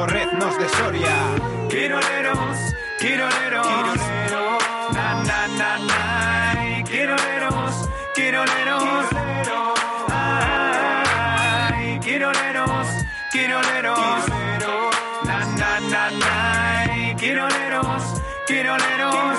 torreznos de Soria. Quiroleros, quiroleros, quiroleros, na na na. Na, quiroleros, quiroleros, ay, quiroleros, quiroleros, na na na na, quiroleros, quiroleros,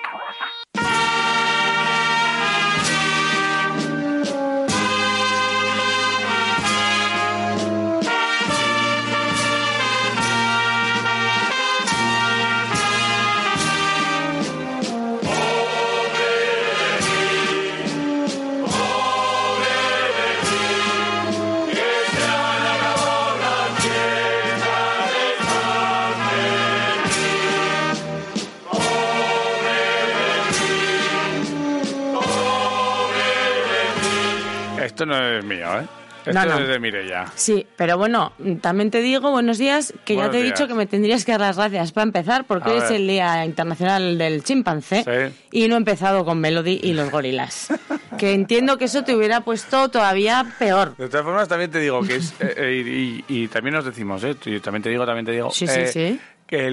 Esto no es mío, ¿eh? Esto No, no. es de Mirella. Sí, pero bueno, también te digo, buenos días, que ya te he dicho que me tendrías que dar las gracias para empezar, porque A hoy es el Día Internacional del Chimpancé Sí. y no he empezado con Melody y los gorilas. que entiendo que eso te hubiera puesto todavía peor. De todas formas, también te digo que es. eh, eh, y, y- y también nos decimos, ¿eh? También te digo, también te digo. Sí, sí, eh, sí. Que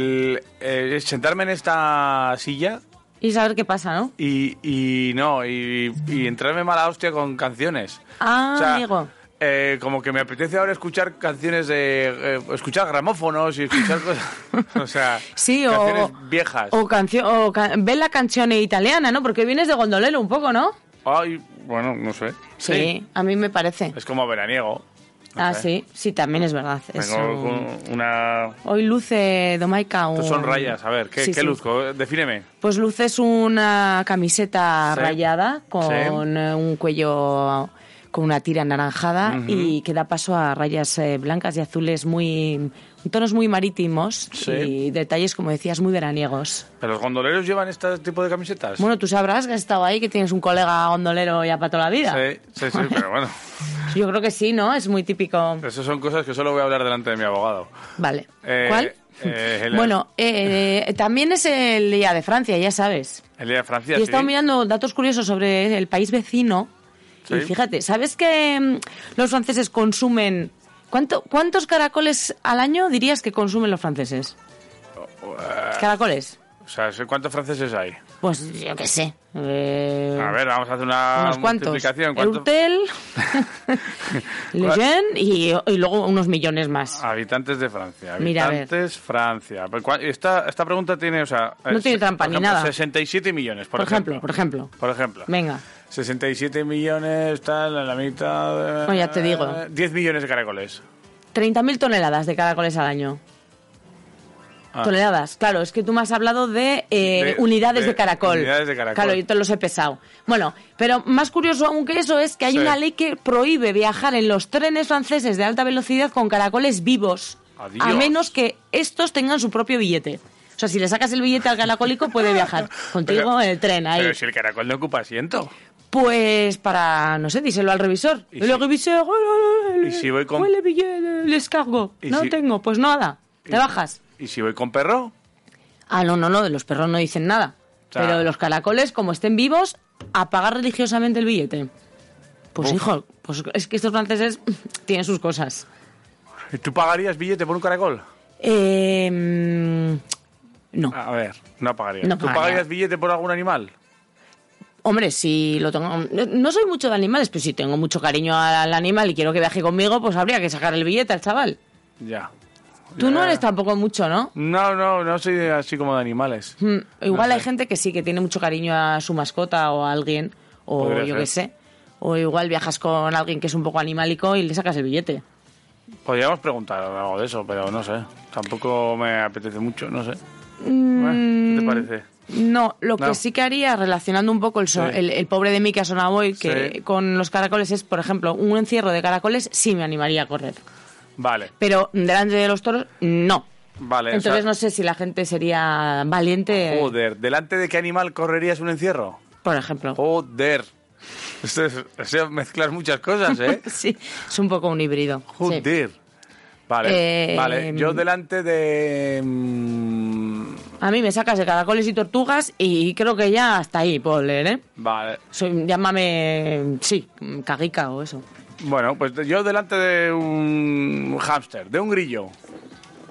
el sentarme en esta silla Y saber qué pasa, ¿no? y, y no, y, y entrarme mala hostia con canciones. Ah, O sea, amigo. eh, como que me apetece ahora escuchar canciones de. eh, escuchar gramófonos y escuchar cosas. o sea, Sí, o, viejas. o canción o ca- bella canzone italiana, ¿no? Porque vienes de gondolero un poco, ¿no? Ay, bueno, no sé. Sí, a mí me parece. Es como veraniego. Ah, sí, sí, también es verdad. es un- una. Hoy luce Domaica un... Son rayas, a ver, ¿qué, Sí, qué sí. luzco? Defíneme. Pues luces una camiseta Sí. rayada con un cuello con una tira anaranjada y que da paso a rayas eh, blancas y azules muy tonos muy marítimos Sí. y detalles como decías muy veraniegos. ¿Pero los gondoleros llevan este tipo de camisetas? Bueno, tú sabrás que has estado ahí, que tienes un colega gondolero ya para toda la vida. Sí, sí, sí, pero bueno. Yo creo que sí, ¿no? Es muy típico. Esas son cosas que solo voy a hablar delante de mi abogado. Vale. Eh, ¿Cuál? eh, el- Bueno, eh, también es el día de Francia, ya sabes. El día de Francia, Y he estado sí. mirando datos curiosos sobre el país vecino. Sí. Y fíjate, ¿sabes que mm, los franceses consumen... ¿cuánto, ¿Cuántos caracoles al año dirías que consumen los franceses? ¿Caracoles? O sea, ¿sé ¿cuántos franceses hay? Pues yo qué sé. eh, A ver, vamos a hacer una unos cuantos. multiplicación. ¿Cuánto- Eurtel, Lejeune y, y luego unos millones más. Habitantes de Francia. Mira, a ver. Habitantes Francia. Pero ¿cuál- Esta, esta pregunta tiene, o sea... No eh, tiene trampa ni ejemplo, nada. 67 millones, por, por ejemplo, por ejemplo. Por ejemplo. Venga. 67 millones, tal, a la mitad... eh, No, ya te digo. 10 millones de caracoles. 30.000 toneladas de caracoles al año. Ah. Toneladas, claro, es que tú me has hablado de, eh, De- unidades de, de caracol. unidades de caracol. Claro, yo te los he pesado. Bueno, pero más curioso aún que eso es que hay Sí. una ley que prohíbe viajar en los trenes franceses de alta velocidad con caracoles vivos, Adiós. a menos que estos tengan su propio billete. O sea, si le sacas el billete al caracólico puede viajar contigo Pero- en el tren ahí. Pero si el caracol no ocupa asiento. Pues para, no sé, díselo al revisor. ¿Y el si- revisor, y si voy con- el billete, les cargo. ¿Y No si- tengo, pues nada, ¿Y te bajas. ¿Y si voy con perro? Ah, no, no, no, de los perros no dicen nada. O sea- Pero de los caracoles, como estén vivos, a pagar religiosamente el billete. Pues Uf. hijo, pues es que estos franceses tienen sus cosas. ¿Tú pagarías billete por un caracol? Eh, no. A ver, no pagarías. No ¿Tú pagaría. pagarías billete por algún animal? Hombre, si lo tengo... no- soy mucho de animales, pero si tengo mucho cariño al animal y quiero que viaje conmigo, pues habría que sacar el billete al chaval. Ya. Tú no eres tampoco mucho, ¿no? No, no, no soy así como de animales. Mm, Igual No hay sé. gente que sí, que tiene mucho cariño a su mascota o a alguien, o Podría yo qué sé. O igual viajas con alguien que es un poco animálico y le sacas el billete. Podríamos preguntar algo de eso, pero no sé. Tampoco me apetece mucho, no sé. ¿Qué te Mm, parece? No, lo No. que sí que haría, relacionando un poco el, Sí. el, el pobre de mí que ha sonado hoy, que Sí. con los caracoles es, por ejemplo, un encierro de caracoles, sí me animaría a correr. Vale, Pero delante de los toros, no. vale. o Entonces sea, no sé si la gente sería valiente, Joder, ¿delante de qué animal correrías un encierro? por ejemplo. Joder. Esto es, o sea, mezclas muchas cosas, ¿eh? Sí, es un poco un híbrido. sí. Joder. Vale, Eh, vale. Yo delante de... mm, A mí me sacas de caracoles y tortugas y creo que ya hasta ahí puedo leer, ¿eh? Vale. Soy, llámame, sí, caguica o eso. Bueno, pues yo delante de un hámster, de un grillo.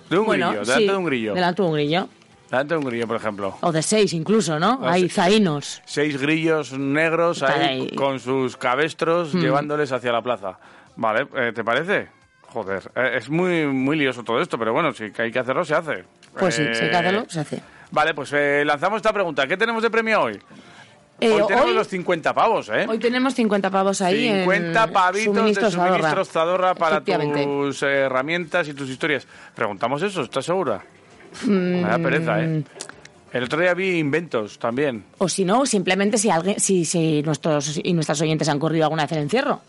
De un bueno, grillo, delante sí, de un grillo. Delante de un grillo. Delante de un grillo, por ejemplo. O de seis incluso, ¿no? O Hay sí. zaínos. Seis grillos negros Están ahí, ahí. con sus cabestros Mm. llevándoles hacia la plaza. Vale, eh, ¿te parece? Joder, eh, es muy, muy lioso todo esto, pero bueno, si hay que hacerlo, se hace. Pues sí, si hay que Eh, hacerlo, se hace. Vale, pues eh, lanzamos esta pregunta. ¿Qué tenemos de premio hoy? Eh, hoy tenemos hoy- los 50 pavos, ¿eh? Hoy tenemos 50 pavos ahí 50 en pavitos de suministros Zadorra. suministros Zadorra para tus eh, herramientas y tus historias. Preguntamos eso, ¿estás segura? Mm, Me da pereza, ¿eh? El otro día vi inventos también. O si no, simplemente si alguien, si, si nuestros y nuestras oyentes han corrido alguna vez el encierro.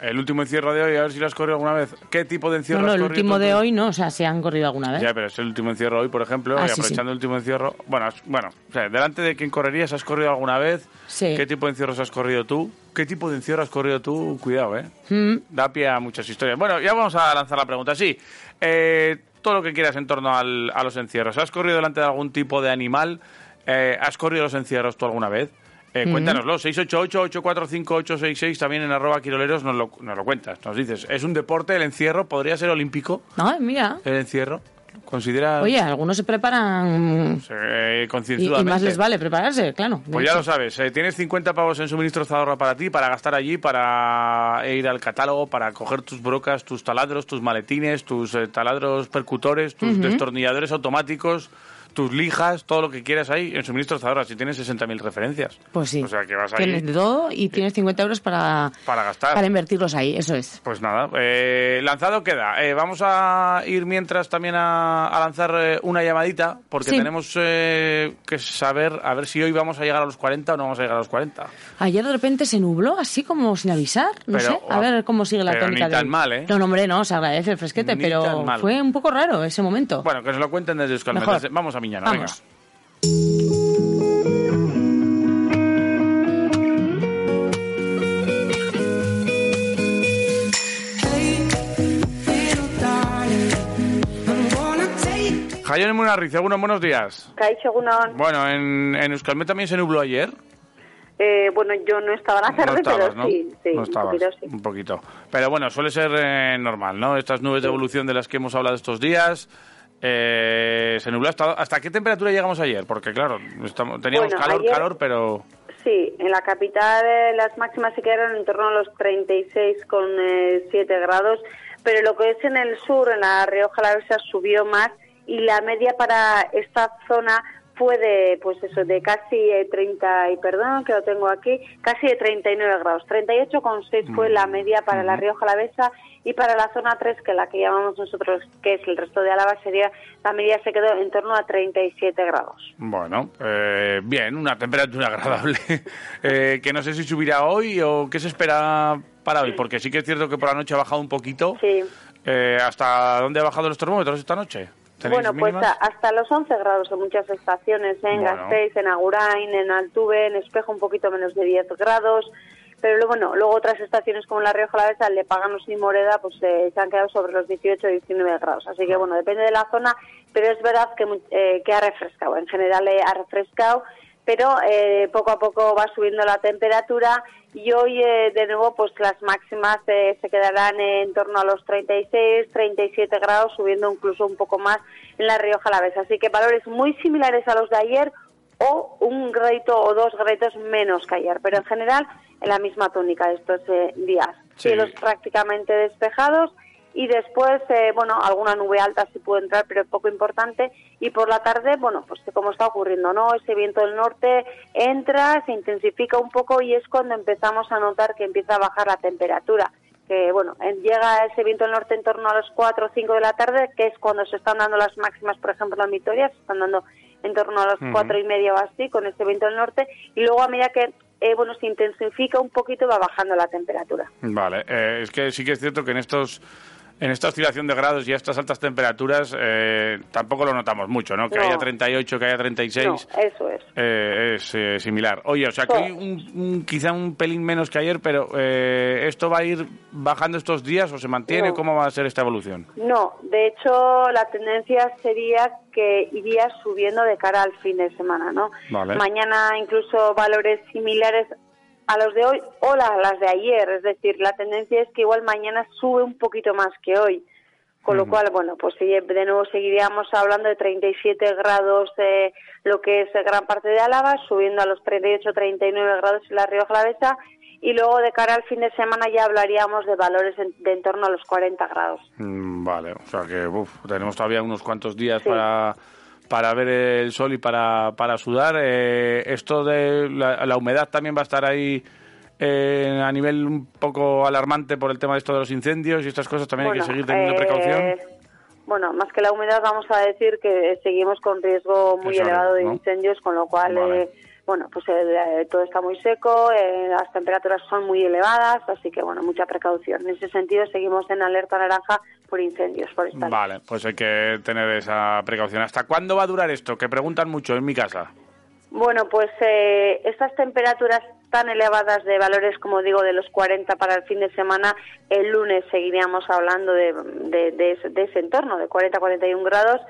El último encierro de hoy, a ver si lo has corrido alguna vez. ¿Qué tipo de No, encierro no, has el corrido último tú? de hoy no, o sea, si han corrido alguna vez. Ya, pero es el último encierro hoy, por ejemplo, Ah, y sí, sí. aprovechando el último encierro. Bueno, has- bueno, o sea, delante de quién correrías, ¿has corrido alguna vez? Sí. ¿Qué tipo de encierros has corrido tú? ¿Qué tipo de encierro has corrido tú? Cuidado, ¿eh? Mm, Da pie a muchas historias. Bueno, ya vamos a lanzar la pregunta. Sí, eh, todo lo que quieras en torno al- a los encierros. ¿Has corrido delante de algún tipo de animal? Eh, ¿Has corrido los encierros tú alguna vez? Eh, Cuéntanoslo, 688-845-866, también en arroba quiroleros nos lo, nos lo cuentas, nos dices. ¿Es un deporte el encierro? ¿Podría ser olímpico No, mira. el encierro? ¿Considera Oye, algunos se preparan eh, y, más les vale prepararse, claro. Pues ya hecho. lo sabes, eh, tienes 50 pavos en suministro Zadorra para ti, para gastar allí, para ir al catálogo, para coger tus brocas, tus taladros, tus maletines, tus eh, taladros percutores, tus destornilladores automáticos, tus lijas, todo lo que quieras ahí en suministro Zadorra, si tienes 60.000 referencias. Pues sí. O sea que vas ahí Tienes de todo y tienes 50 euros para, para gastar. para invertirlos ahí, eso es. Pues nada, eh, lanzado queda. Eh, vamos a ir mientras también a, a lanzar eh, una llamadita, porque Sí. tenemos que saber a ver si hoy vamos a llegar a los 40 o no vamos a llegar a los 40. Ayer de repente se nubló así como sin avisar, no Pero, sé, a ver cómo sigue la pero tónica ni tan del- mal, ¿eh? No, no, hombre, no, se agradece el fresquete, Ni pero fue un poco raro ese momento. Bueno, que nos lo cuenten desde Euskal. Vamos a Miñana, Vamos. venga. Munarriz, algunos buenos días. Bueno, en, en Euskalmet también se nubló ayer. Eh, bueno, yo no estaba en la No tarde, estabas, pero ¿no? sí, sí, No un poquito sí. un poquito. Pero bueno, suele ser eh, normal, ¿no? Estas nubes de evolución de las que hemos hablado estos días. Eh, se nubló hasta, ¿hasta qué temperatura llegamos ayer? Porque claro, estamos, teníamos Bueno, calor, ayer- calor, pero... Sí, en la capital eh, las máximas se quedaron en torno a los 36,7 grados, pero lo que es en el sur, en la Rioja Alavesa, subió más y la media para esta zona fue de, pues eso, de casi eh, 30, y perdón que lo tengo aquí, casi de 39 grados. 38,6 fue la media para la Rioja Alavesa y para la zona 3, que la que llamamos nosotros, que es el resto de Álava, sería, la media se quedó en torno a 37 grados. Bueno, eh, bien, una temperatura agradable. Eh, que no sé si subirá hoy o qué se espera para hoy, porque sí que es cierto que por la noche ha bajado un poquito. Sí. Eh, ¿Hasta dónde han bajado los termómetros esta noche? ¿Tenéis Bueno, pues mínimas? hasta los 11 grados en muchas estaciones, ¿eh? en Bueno. Gasteiz, en Agurain, en Altuve, en Espejo un poquito menos de 10 grados, pero luego, bueno, luego otras estaciones como La Rioja Alavesa, el de Paganos y Moreda, pues eh, se han quedado sobre los 18 y 19 grados. Así que bueno, depende de la zona, pero es verdad que, eh, que ha refrescado, en general eh, ha refrescado, pero eh, poco a poco va subiendo la temperatura y hoy eh, de nuevo pues las máximas eh, se quedarán en torno a los 36, 37 grados, subiendo incluso un poco más en la Rioja Alavesa. Así que valores muy similares a los de ayer o un gradito o dos graditos menos que ayer, pero en general en la misma tónica estos eh, días. Sí. Cielos prácticamente despejados y después, eh, bueno, alguna nube alta sí puede entrar, pero poco importante. Y por la tarde, bueno, pues como está ocurriendo, ¿no? Ese viento del norte entra, se intensifica un poco y es cuando empezamos a notar que empieza a bajar la temperatura. que, bueno, en- llega ese viento del norte en torno a los 4 o 5 de la tarde, que es cuando se están dando las máximas, por ejemplo, en Vitoria, se están dando en torno a las cuatro y media o así, con ese viento del norte, y luego a medida que, eh, bueno, se intensifica un poquito, va bajando la temperatura. Vale, eh, es que sí que es cierto que en estos en esta oscilación de grados y a estas altas temperaturas eh, tampoco lo notamos mucho, ¿no? Que No. haya 38, que haya 36. No, eso es. eh, es eh, similar. Oye, o sea que Sí. hoy un, un- quizá un pelín menos que ayer, pero eh, ¿esto va a ir bajando estos días o se mantiene? No. ¿Cómo va a ser esta evolución? No, de hecho la tendencia sería que iría subiendo de cara al fin de semana, ¿no? Vale. Mañana incluso valores similares a los de hoy o la- las de ayer, es decir, la tendencia es que igual mañana sube un poquito más que hoy. Con lo cual, bueno, pues de nuevo seguiríamos hablando de 37 grados de lo que es gran parte de Álava, subiendo a los 38, 39 grados en la Rioja Alavesa y luego de cara al fin de semana ya hablaríamos de valores en- de en torno a los 40 grados. Mm, Vale, o sea que uf, tenemos todavía unos cuantos días Sí. para, para ver el sol y para, para sudar. Eh, esto de la, la humedad también va a estar ahí eh, a nivel un poco alarmante por el tema de esto de los incendios y estas cosas. También hay que seguir teniendo eh, precaución. Bueno, más que la humedad, vamos a decir que seguimos con riesgo muy Eso, elevado de ¿no? incendios, con lo cual, Vale. Eh, bueno, pues eh, todo está muy seco, eh, las temperaturas son muy elevadas, así que, bueno, mucha precaución. En ese sentido, seguimos en alerta naranja por incendios forestales. Vale, pues hay que tener esa precaución. ¿Hasta cuándo va a durar esto? Que preguntan mucho en mi casa. Bueno, pues eh, estas temperaturas tan elevadas de valores, como digo, de los 40 para el fin de semana, el lunes seguiríamos hablando de, de, de ese, de ese entorno, de 40-41 grados,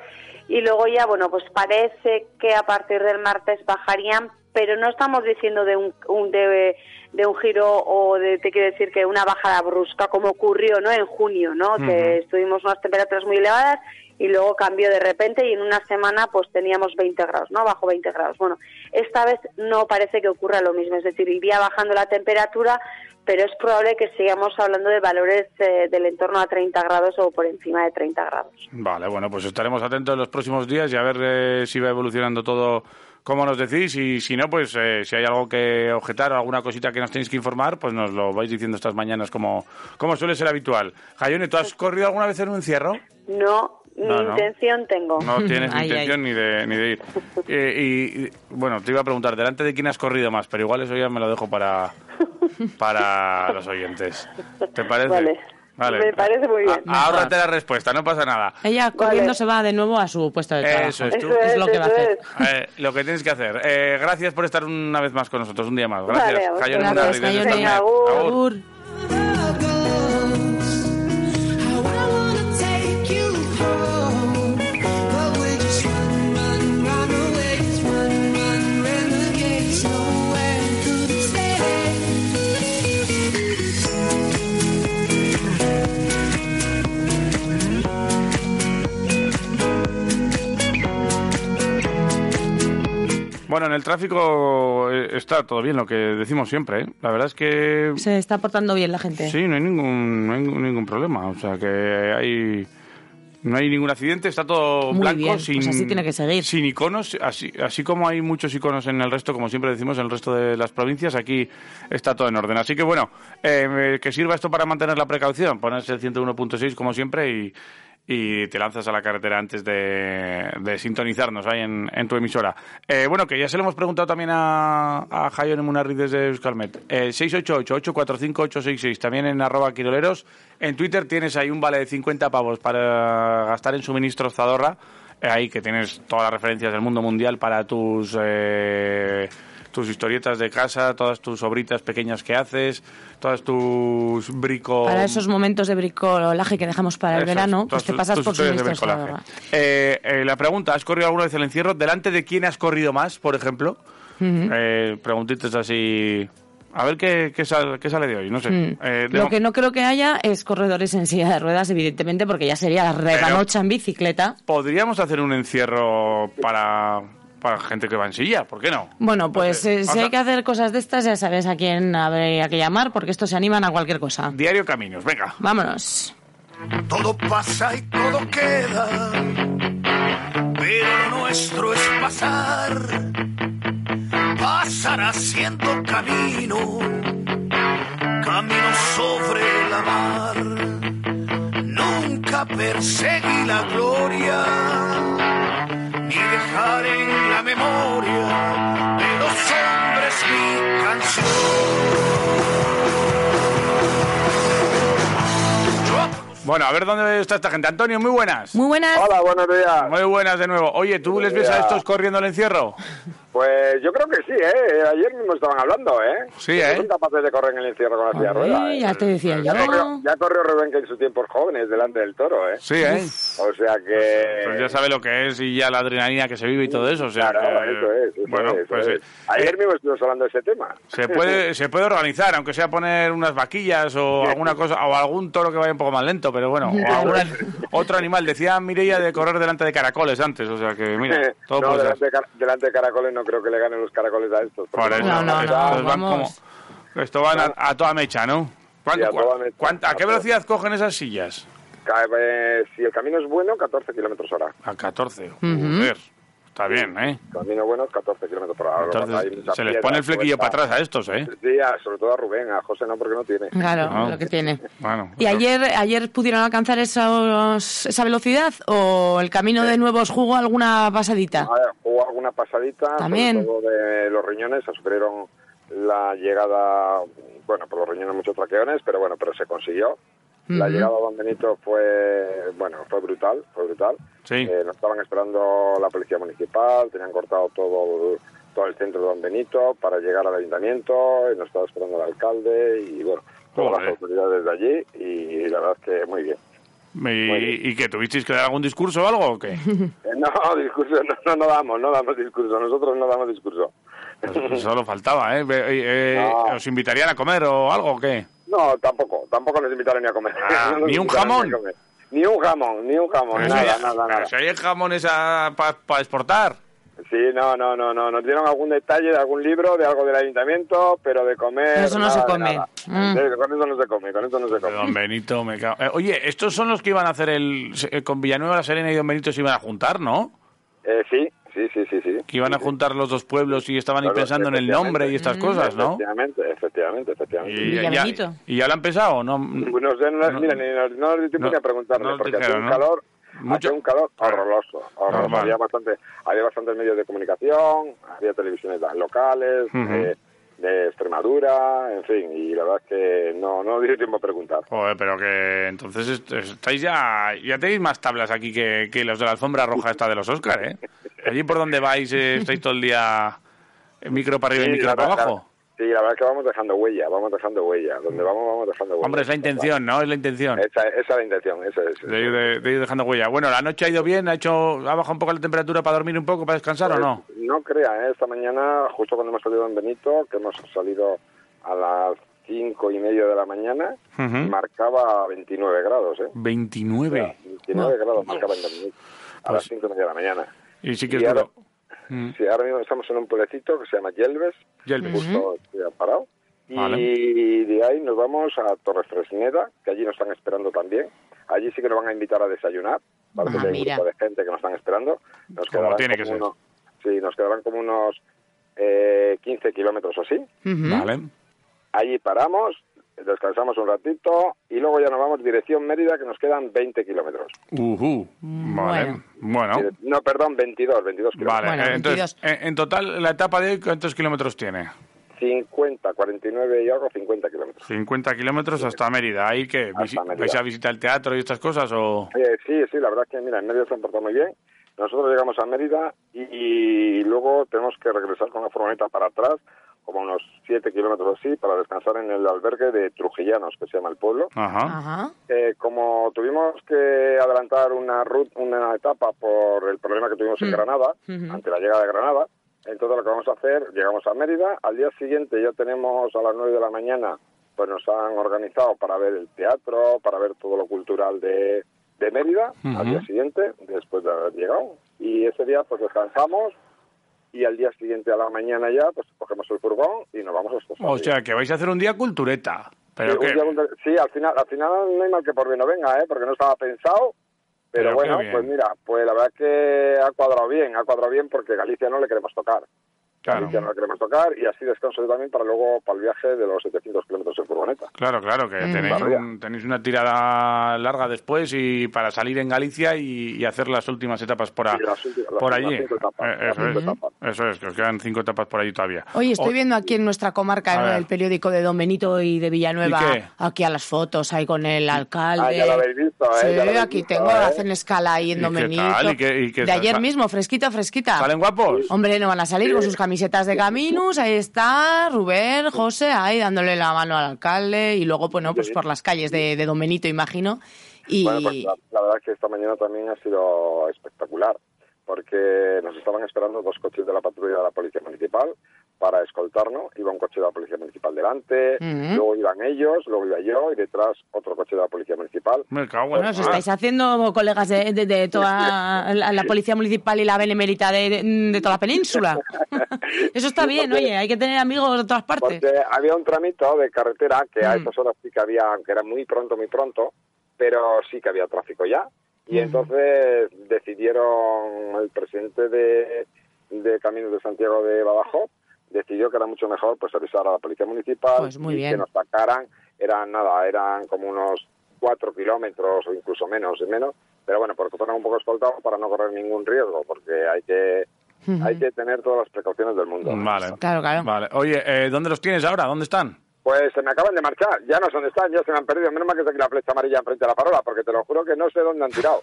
y luego ya, bueno, pues parece que a partir del martes bajarían, pero no estamos diciendo de un, un- de, de un giro o de, te quiero decir que una bajada brusca, como ocurrió, ¿no?, en junio, ¿no?, que estuvimos unas temperaturas muy elevadas y luego cambió de repente y en una semana pues teníamos 20 grados, ¿no? Bajo 20 grados. Bueno, esta vez no parece que ocurra lo mismo, es decir, iría bajando la temperatura, pero es probable que sigamos hablando de valores eh, del entorno a 30 grados o por encima de 30 grados. Vale, bueno, pues estaremos atentos en los próximos días y a ver eh, si va evolucionando todo como nos decís y si no, pues eh, si hay algo que objetar o alguna cosita que nos tenéis que informar, pues nos lo vais diciendo estas mañanas como, como suele ser habitual. Jayone, ¿tú has corrido alguna vez en un encierro? No, ni No, no. intención tengo. No tienes Ay, intención Ni, de, ni de ir. Eh, y, y, bueno, te iba a preguntar, ¿delante de quién has corrido más? Pero igual eso ya me lo dejo para, para los oyentes. ¿Te parece? Vale. Me parece muy bien. A- ahórrate la respuesta, no pasa nada. Ella corriendo Vale. se va de nuevo a su puesto de trabajo. Eso es, tú. Eso es lo que va a hacer. Eh, lo que tienes que hacer. Eh, gracias por estar una vez más con nosotros, un día más. Vale, Gracias. vosotros. Jayone Gracias, desde Bueno, en el tráfico eh, está todo bien, lo que decimos siempre. ¿eh? La verdad es que Se está portando bien la gente. sí, no hay ningún, no hay ningún problema. O sea, que hay no hay ningún accidente, está todo Muy blanco, bien, sin, pues así tiene que seguir. sin iconos. Así, así como hay muchos iconos en el resto, como siempre decimos, en el resto de las provincias, aquí está todo en orden. Así que bueno, eh, que sirva esto para mantener la precaución, ponerse el 101.6 como siempre y, y te lanzas a la carretera antes de, sintonizarnos ahí en, en tu emisora. Eh, bueno, que ya se lo hemos preguntado también a, a Jayon Munarriz desde Euskalmet. Eh, 688-845-866, también en arroba quiroleros. En Twitter tienes ahí un vale de 50 pavos para gastar en suministros Zadorra. Eh, ahí que tienes todas las referencias del mundo mundial para tus... eh, tus historietas de casa, todas tus obritas pequeñas que haces, todas tus brico... Para esos momentos de bricolaje que dejamos para el verano, pues todas te tus- pasas tus por historias de suministros bricolaje. Zadorra. Eh, eh, la pregunta, ¿has corrido alguna vez el encierro? ¿Delante de quién has corrido más, por ejemplo? Eh, preguntitas así... A ver qué, qué sal- qué sale de hoy, no sé. Mm. Eh, de Lo mo- que no creo que haya es corredores en silla de ruedas, evidentemente, porque ya sería la rebanocha en bicicleta. Podríamos hacer un encierro para, para gente que va en silla, ¿por qué no? Bueno, pues sé. eh, si hay que hacer cosas de estas, ya sabes a quién habría que llamar, porque estos se animan a cualquier cosa. Diario Caminos, venga. Vámonos. Todo pasa y todo queda, pero lo nuestro es pasar, pasar haciendo camino, camino sobre la mar. Nunca perseguí la gloria, ni dejar en la memoria de los hombres mi canción. Bueno, a ver dónde está esta gente. Antonio, muy buenas. Muy buenas. Hola, buenos días. Muy buenas de nuevo. Oye, ¿tú les ves a estos corriendo el encierro? Pues yo creo que sí, ¿eh? Ayer mismo estaban hablando, ¿eh? Sí, Que ¿eh? Son capaces de correr en el encierro con la silla. Ay, ¿eh? ya te decía Ya yo. corrió, ya corrió Rubén que en sus tiempos jóvenes delante del toro, ¿eh? Sí, ¿eh? O sea que... Pues ya sabe lo que es y ya la adrenalina que se vive y todo eso. O sea, Claro, que- eso es, eso bueno, es, pues es. eh, Ayer eh, mismo estuvimos hablando de ese tema. se puede se puede organizar, aunque sea poner unas vaquillas o alguna cosa o algún toro que vaya un poco más lento, pero bueno, o algún otro animal. Decía Mireia de correr delante de caracoles antes, o sea que mira, todo no, puede delante ser. de, car- delante de caracoles no creo que le ganen los caracoles a estos. Por eso, No, no, estos no, van vamos. como- esto van a, a toda mecha, ¿no? ¿Cuánto- Sí, a toda cua- mecha. cuánto- ¿A qué velocidad cogen esas sillas? Eh, si el camino es bueno, 14 kilómetros hora. A 14. Joder, está bien, ¿eh? Camino bueno, 14 kilómetros por hora. Entonces, se les pone el flequillo para atrás a estos, ¿eh? Sí, a- sobre todo a Rubén, a José no, porque no tiene. Claro, No. lo que tiene. Bueno, ¿Y eso- ayer, ayer pudieron alcanzar esos, esa velocidad o el camino de nuevos jugó alguna pasadita? A ver, jugó alguna pasadita, También. sobre todo de los riñones, se sufrieron la llegada, bueno, por los riñones muchos traqueones, pero bueno, pero se consiguió. La llegada a Don Benito fue, bueno, fue brutal, fue brutal. Sí. Eh, nos estaban esperando la policía municipal, tenían cortado todo el, todo el centro de Don Benito para llegar al ayuntamiento, y nos estaba esperando el alcalde y bueno, todas Joder. las autoridades de allí y la verdad es que muy bien. ¿Y, ¿Y qué? ¿Tuvisteis que dar algún discurso o algo o qué? Eh, No, discurso, no, no, no damos, no damos discurso, nosotros no damos discurso. Pues Solo faltaba, ¿eh? Eh, No. ¿Os invitarían a comer o algo o qué? No, tampoco, tampoco nos invitaron ni a comer. Ah, No nos ¿ni un jamón? comer. Ni un jamón, ni un jamón, Pero nada, si- nada, pero nada. si hay jamones para exportar. Sí, no, no, no, no, nos dieron algún detalle de algún libro, de algo del ayuntamiento, pero de comer... Eso no nada se come. Mm. Sí, con eso no se come, con eso no se come. Don Benito, me cago. Eh, oye, estos son los que iban a hacer el. eh, Con Villanueva, La Serena y Don Benito se iban a juntar, ¿no? Eh, sí, sí, sí, sí, sí. Que iban a juntar los dos pueblos y estaban Claro, pensando en el nombre y estas cosas, ¿no? Efectivamente, efectivamente, efectivamente. Y, ya. ¿Y ya lo han pensado? ¿No? Pues no sé, no, No. mira, ni no nos dio tiempo No, ni a preguntarle, no nos porque hacía dijeron, un ¿no? calor, Mucho- hacía un calor horroroso, horroroso. Normal. Había bastante, había bastantes medios de comunicación, había televisiones locales, de, de Extremadura, en fin, y la verdad es que no, no dio tiempo a preguntar. Joder, pero que entonces est- estáis ya. Ya tenéis más tablas aquí que, que los de la alfombra roja esta de los Oscar, ¿eh? Allí por donde vais eh, estáis todo el día eh, micro para arriba y Sí, micro para abajo. Sí, la verdad es que vamos dejando huella, vamos dejando huella. Donde vamos, vamos dejando huella. Hombre, es la intención, ¿no? Es la intención. Esa, esa es la intención, esa es. De ir, de- de ir dejando huella. Bueno, la noche ha ido bien, ha hecho, ha bajado un poco la temperatura para dormir un poco, para descansar o no. Pues, No crea, ¿eh? esta mañana, justo cuando hemos salido en Benito, que hemos salido a las cinco y media de la mañana, Ujú. marcaba 29 grados, ¿eh? 29. 29 grados marcaba en Benito, a las cinco y media de la mañana. Y sí que es ahora- duro. Mm. Sí, ahora mismo estamos en un pueblecito que se llama Yelves, Yelves. justo estoy parado. Y Vale. de ahí nos vamos a Torres Fresneda, que allí nos están esperando también. Allí sí que nos van a invitar a desayunar. Parece Ah, que mira. grupo de gente que nos están esperando. Nos Como quedarán tiene que como ser. unos- sí, nos quedarán como unos eh, 15 kilómetros o así. Vale. Allí paramos, descansamos un ratito y luego ya nos vamos dirección Mérida, que nos quedan 20 kilómetros. Ujú. Vale. Bueno. Dire- No, perdón, 22, 22 kilómetros. Vale. Bueno, eh, Entonces, en, en total, la etapa de hoy, ¿cuántos kilómetros tiene? 50, 49 y algo, 50 kilómetros. 50 kilómetros hasta Mérida. ¿Ahí que vais a visitar el teatro y estas cosas o...? Eh, sí, sí, la verdad es que, mira, en Mérida se han portado muy bien. Nosotros llegamos a Mérida y, y luego tenemos que regresar con la furgoneta para atrás, como unos 7 kilómetros así, para descansar en el albergue de Trujillanos, que se llama el pueblo. Ajá. Eh, como tuvimos que adelantar una ruta, una etapa por el problema que tuvimos en Mm. Granada, Ujú. ante la llegada de Granada, entonces lo que vamos a hacer, llegamos a Mérida, al día siguiente ya tenemos a las 9 de la mañana, pues nos han organizado para ver el teatro, para ver todo lo cultural de, de Mérida, al día siguiente, después de haber llegado. Y ese día pues descansamos y al día siguiente a la mañana ya pues cogemos el furgón y nos vamos a estos O sea, que vais a hacer un día cultureta. Pero sí, que... día sí, al final, al final no hay mal que por bien no venga, ¿eh? porque no estaba pensado. Pero, bueno, pues mira, pues la verdad que ha cuadrado bien, ha cuadrado bien porque Galicia no le queremos tocar. Claro. Galicia no la queremos tocar y así descanso yo también para luego para el viaje de los 700 kilómetros en furgoneta. Claro, claro, que tenéis, Barría. un- tenéis una tirada larga después y para salir en Galicia y, y hacer las últimas etapas por, a- Sí, las últimas- las por allí. etapas, Eh, eso, es, etapas. eso es, que os quedan cinco etapas por allí todavía. Oye, estoy O- viendo aquí en nuestra comarca, en el periódico de Don Benito y de Villanueva, ¿Y aquí a las fotos, ahí con el alcalde. Ah, ya lo habéis visto, ¿eh? Sí, Ya lo aquí visto, tengo, ¿eh? hacen escala ahí en ¿Y Don qué Benito. tal? ¿Y qué- y qué de ayer mismo, fresquita, fresquita. ¿Salen guapos? Hombre, no van a salir con sus camisetas de Caminus, ahí está Rubén, José, ahí dándole la mano al alcalde y luego, bueno, pues por las calles de, de Don Benito, imagino. Y Bueno, pues la, la verdad es que esta mañana también ha sido espectacular, porque nos estaban esperando dos coches de la patrulla de la Policía Municipal para escoltarnos. Iba un coche de la Policía Municipal delante, Ujú. luego iban ellos, luego iba yo y detrás otro coche de la Policía Municipal. Me cago en bueno, os estáis haciendo colegas de, de- de toda la, la Policía Municipal y la Benemérita de, de, de toda la península. Eso está bien, oye, hay que tener amigos de todas partes. Porque había un tramito de carretera que a Mm. estas horas sí que había, aunque era muy pronto, muy pronto, pero sí que había tráfico ya. Y entonces decidieron, el presidente de, de Caminos de Santiago de Badajoz decidió que era mucho mejor pues avisar a la policía municipal Pues muy y bien. que nos sacaran, eran nada, eran como unos cuatro kilómetros o incluso menos y menos, pero bueno, porque fueron un poco escoltados para no correr ningún riesgo, porque hay que hay que tener todas las precauciones del mundo. Vale. Claro, claro. Vale. Oye, eh, ¿dónde los tienes ahora? ¿Dónde están? Pues se me acaban de marchar, ya no sé dónde están, ya se me han perdido. Menos mal que está aquí la flecha amarilla enfrente de la farola, porque te lo juro que no sé dónde han tirado.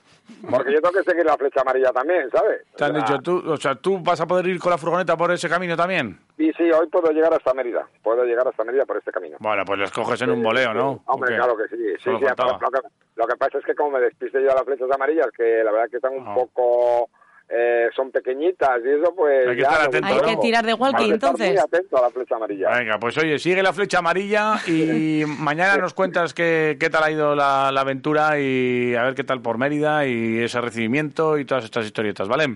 Porque yo tengo que seguir la flecha amarilla también, ¿sabes? Te han O sea, dicho tú, o sea, tú vas a poder ir con la furgoneta por ese camino también. Y sí, hoy puedo llegar hasta Mérida, puedo llegar hasta Mérida por este camino. Bueno, pues les coges en un voleo, ¿no? Hombre, claro que sí. sí, faltaba. lo, que, lo que pasa es que como me despiste yo de las flechas amarillas, que la verdad que están un Ah. poco... eh, son pequeñitas y eso pues... Hay que ya estar atento, Hay que tirar de walkie, Hay que estar entonces. muy atento a la flecha amarilla. Venga, pues oye, sigue la flecha amarilla y mañana nos cuentas qué, qué tal ha ido la, la aventura y a ver qué tal por Mérida y ese recibimiento y todas estas historietas, ¿vale?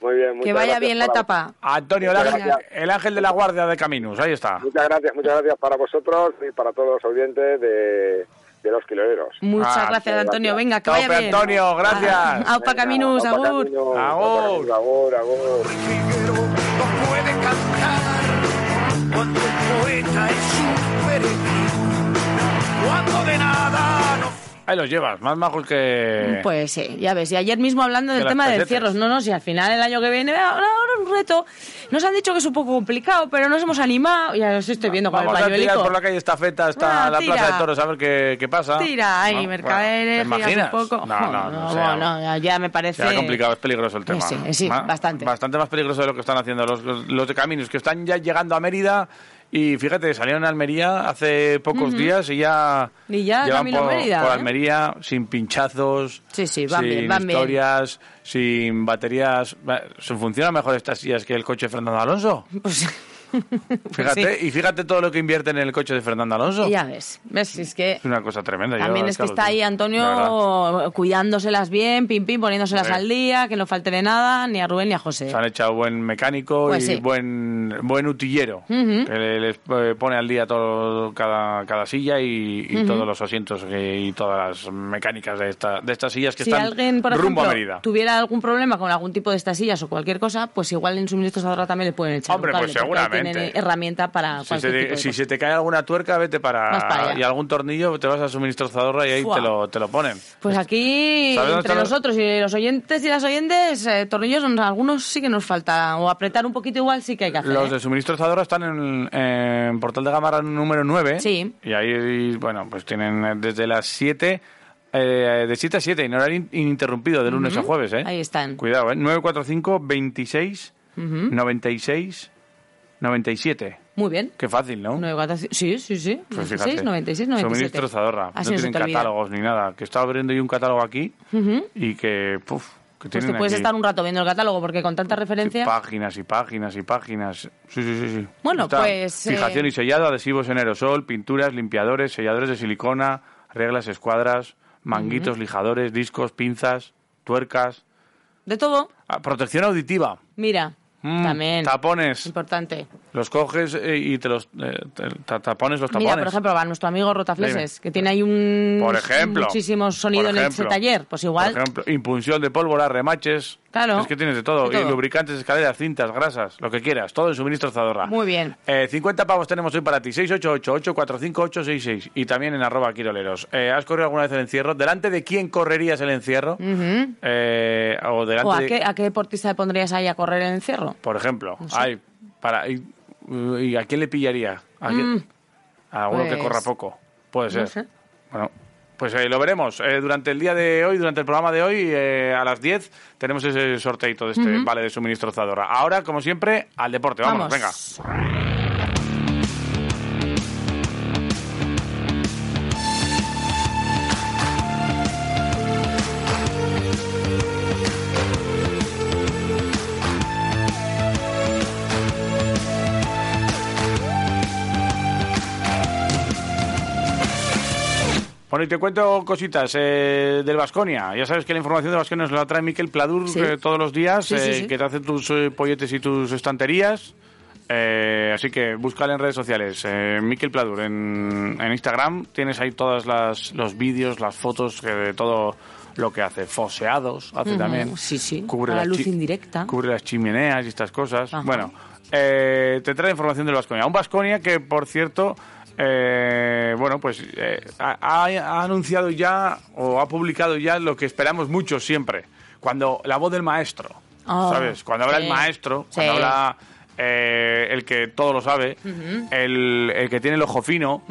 Muy bien, muchas Que vaya bien la para- etapa. Antonio, ángel, el ángel de la guardia de Caminos, ahí está. Muchas gracias, muchas gracias para vosotros y para todos los oyentes de, de los quiloleros. Muchas Ah, gracias, Antonio. gracias. Venga, que Tope, vaya bien. Antonio, gracias. Ah, Aupa Caminus, agur. Agur. Agur, agur. No puede cantar cuando el poeta es un peregrino, cuando de nada no Ahí los llevas, más majos que... Pues sí, ya ves. Y ayer mismo hablando del tema de encierros. No, no, si al final el año que viene, ahora, un reto. Nos han dicho que es un poco complicado, pero nos hemos animado. Ya os estoy viendo con Vamos el a tirar por la calle Estafeta hasta Ah, la. Plaza de Toros a ver qué, qué pasa. Tira, ahí, ¿No? mercaderes, Bueno, ¿te imaginas? un poco. No, no, no, no, sea, bueno, ya me parece... Complicado, es peligroso el tema. Sí, sí, Ma- bastante. Bastante más peligroso de lo que están haciendo los, los, los de Caminos, que están ya llegando a Mérida y fíjate, salieron a Almería hace pocos días y ya, Y ya llevan por, Mérida, por ¿eh? Almería sin pinchazos, Sí, sí, van sin bien, van bien. historias, sin baterías. ¿se ¿Funcionan mejor estas sillas que el coche Fernando Alonso? Pues, Fíjate, sí. y fíjate todo lo que invierte en el coche de Fernando Alonso. ya ves. ¿Ves? Es que... Es una cosa tremenda. yo También es que está ahí. Antonio cuidándoselas bien, pim pim, poniéndoselas Sí. al día, que no falte de nada, ni a Rubén ni a José. Se han echado buen mecánico Pues y sí. buen buen utillero Ujú. que le- les eh, pone al día todo cada, cada silla y, y todos los asientos que- y todas las mecánicas de, esta, de estas sillas que si están alguien, por rumbo ejemplo, a Mérida. tuviera algún problema con algún tipo de estas sillas o cualquier cosa, pues igual en suministros ahorra también le pueden echar Hombre, un pues cable, seguramente. Tienen herramienta para Si, se, te- de si cosa. se te cae alguna tuerca, vete para, para y algún tornillo, te vas a suministro Zadorra y ahí Fua. te lo, te lo ponen. Pues aquí, ¿Sabes dónde entre nosotros y los oyentes y las oyentes, eh, tornillos, algunos sí que nos falta. O apretar un poquito igual sí que hay que hacer. Los ¿eh? de suministro Zadorra están en, en Portal de Gamarra número 9. Sí. Y ahí, bueno, pues tienen eh, desde las 7, eh, de 7 a 7, en horario in- ininterrumpido, de lunes a jueves, ¿eh? Ahí están. Cuidado, ¿eh? 945 26 96 97. Muy bien. Qué fácil, ¿no? 9, 4, sí, sí, sí. Pues 96, fíjate. 96, 97. Suministro Zadorra. Así no tienen catálogos ni nada. Que estaba abriendo yo un catálogo aquí y que, puf, que Pues te puedes aquí estar un rato viendo el catálogo porque con tanta referencia... páginas y páginas y páginas. Sí, sí, sí. sí. Bueno, Está pues, Fijación eh, y sellado, adhesivos en aerosol, pinturas, limpiadores, selladores de silicona, reglas, escuadras, manguitos, lijadores, discos, pinzas, tuercas. De todo, Ah, protección auditiva. mira, Mm, también. Tapones. Importante. Los coges eh, y te los eh, te- ta- tapones los tapones. Mira, por ejemplo, va nuestro amigo Rotafleses, Dime. que tiene ahí un Por ejemplo. muchísimo sonido Por en ejemplo. ese taller. Pues igual, Por ejemplo, impulsión de pólvora, remaches, Claro. Es que tienes de todo. De todo. Y lubricantes, escaleras, cintas, grasas, lo que quieras. Todo en suministro Zadorra. Muy bien. Eh, 50 pavos tenemos hoy para ti. 688-845-866. Y también en arroba quiroleros. Eh, ¿Has corrido alguna vez el encierro? ¿Delante de quién correrías el encierro? Eh, o delante ¿O a de... qué, a qué deportista le pondrías ahí a correr el encierro? Por ejemplo. Ay, para, y, y a quién le pillaría? ¿A, quién? a alguno que Mm. pues, corra poco. Puede ser. no sé. Bueno, pues eh, lo veremos. Eh, durante el día de hoy, durante el programa de hoy, eh, a las 10, tenemos ese sorteito de este vale de suministro Zadorra. Ahora, como siempre, al deporte. Vámonos, venga. Bueno, y te cuento cositas eh, del Vasconia. Ya sabes que la información de Vasconia nos la trae Miquel Pladur Sí. eh, todos los días, Sí, sí, eh, que te hace tus eh, polletes y tus estanterías. Eh, así que búscale en redes sociales. Eh, Miquel Pladur en, en Instagram. Tienes ahí todos los vídeos, las fotos que de todo lo que hace. Foseados hace Ujú, también. sí, sí. Cubre A la luz indirecta. Cubre las chimeneas y estas cosas. Ajá. Bueno, eh, te trae información del Vasconia. Un Vasconia que, por cierto, eh, bueno, pues eh, ha, ha anunciado ya o ha publicado ya lo que esperamos mucho siempre. Cuando la voz del maestro, Oh, ¿sabes? Cuando habla sí. el maestro, Sí. cuando habla eh, el que todo lo sabe, el, el que tiene el ojo fino,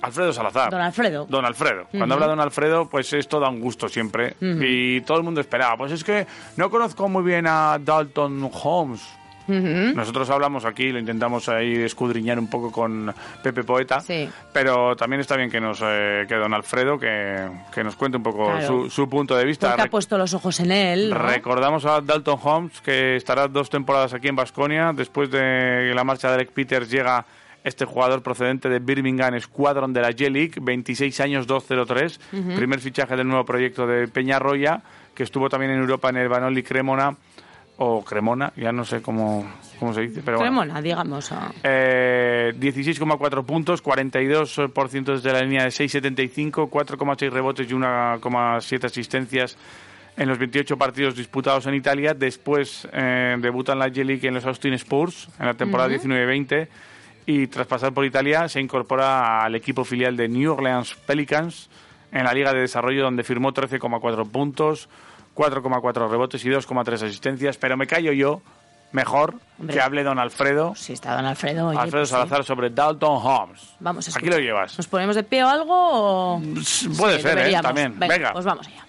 Alfredo Salazar. Don Alfredo. Don Alfredo. Cuando habla Don Alfredo, pues esto da un gusto siempre. Y todo el mundo esperaba. Pues es que no conozco muy bien a Dalton Holmes. Nosotros hablamos aquí, lo intentamos ahí escudriñar un poco con Pepe Poeta, Sí. pero también está bien que nos eh, que Don Alfredo que, que nos cuente un poco Claro. su, su punto de vista. Porque ha puesto los ojos en él. ¿no? Recordamos a Dalton Holmes que estará dos temporadas aquí en Basconia. Después de la marcha de Derek Peters llega este jugador procedente de Birmingham Squadron de la J-League, 26 años 203, primer fichaje del nuevo proyecto de Peñarroya, que estuvo también en Europa en el Banoli Cremona o Cremona, ya no sé cómo, cómo se dice, pero bueno. Cremona, digamos. ah. Eh, 16,4 puntos, 42% desde la línea de 6,75, 4,6 rebotes y 1,7 asistencias en los 28 partidos disputados en Italia. Después eh, debuta en la J-League en los Austin Spurs en la temporada 19-20 y tras pasar por Italia se incorpora al equipo filial de New Orleans Pelicans en la Liga de Desarrollo donde firmó 13,4 puntos, 4,4 rebotes y 2,3 asistencias. Pero me callo yo mejor Hombre. que hable don Alfredo. Sí, está Don Alfredo. oye, Alfredo pues sí. Salazar sobre Dalton Holmes. Vamos a Aquí lo llevas. ¿Nos ponemos de pie o algo? o- Puede Sí, ser, ¿eh? También. Venga, Venga. pues vamos allá.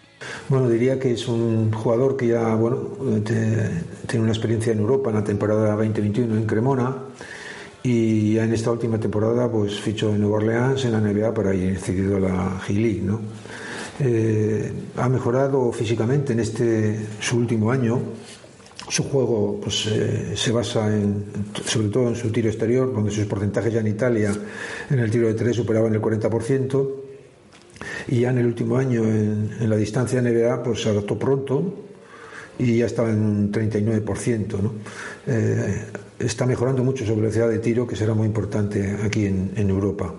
Bueno, diría que es un jugador que ya bueno, te- tiene una experiencia en Europa en la temporada 2021 en Cremona y ya en esta última temporada pues fichó en Nueva Orleans en la NBA para ir cedido a la G-League. ¿no? Eh, ha mejorado físicamente en este su último año. Su juego pues, eh, se basa en, sobre todo en su tiro exterior, donde sus porcentajes ya en Italia en el tiro de tres superaban el 40%. Y ya en el último año en, en la distancia NBA pues se adaptó pronto y ya estaba en un 39%. ¿no? Eh, está mejorando mucho su velocidad de tiro, que será muy importante aquí en, en Europa.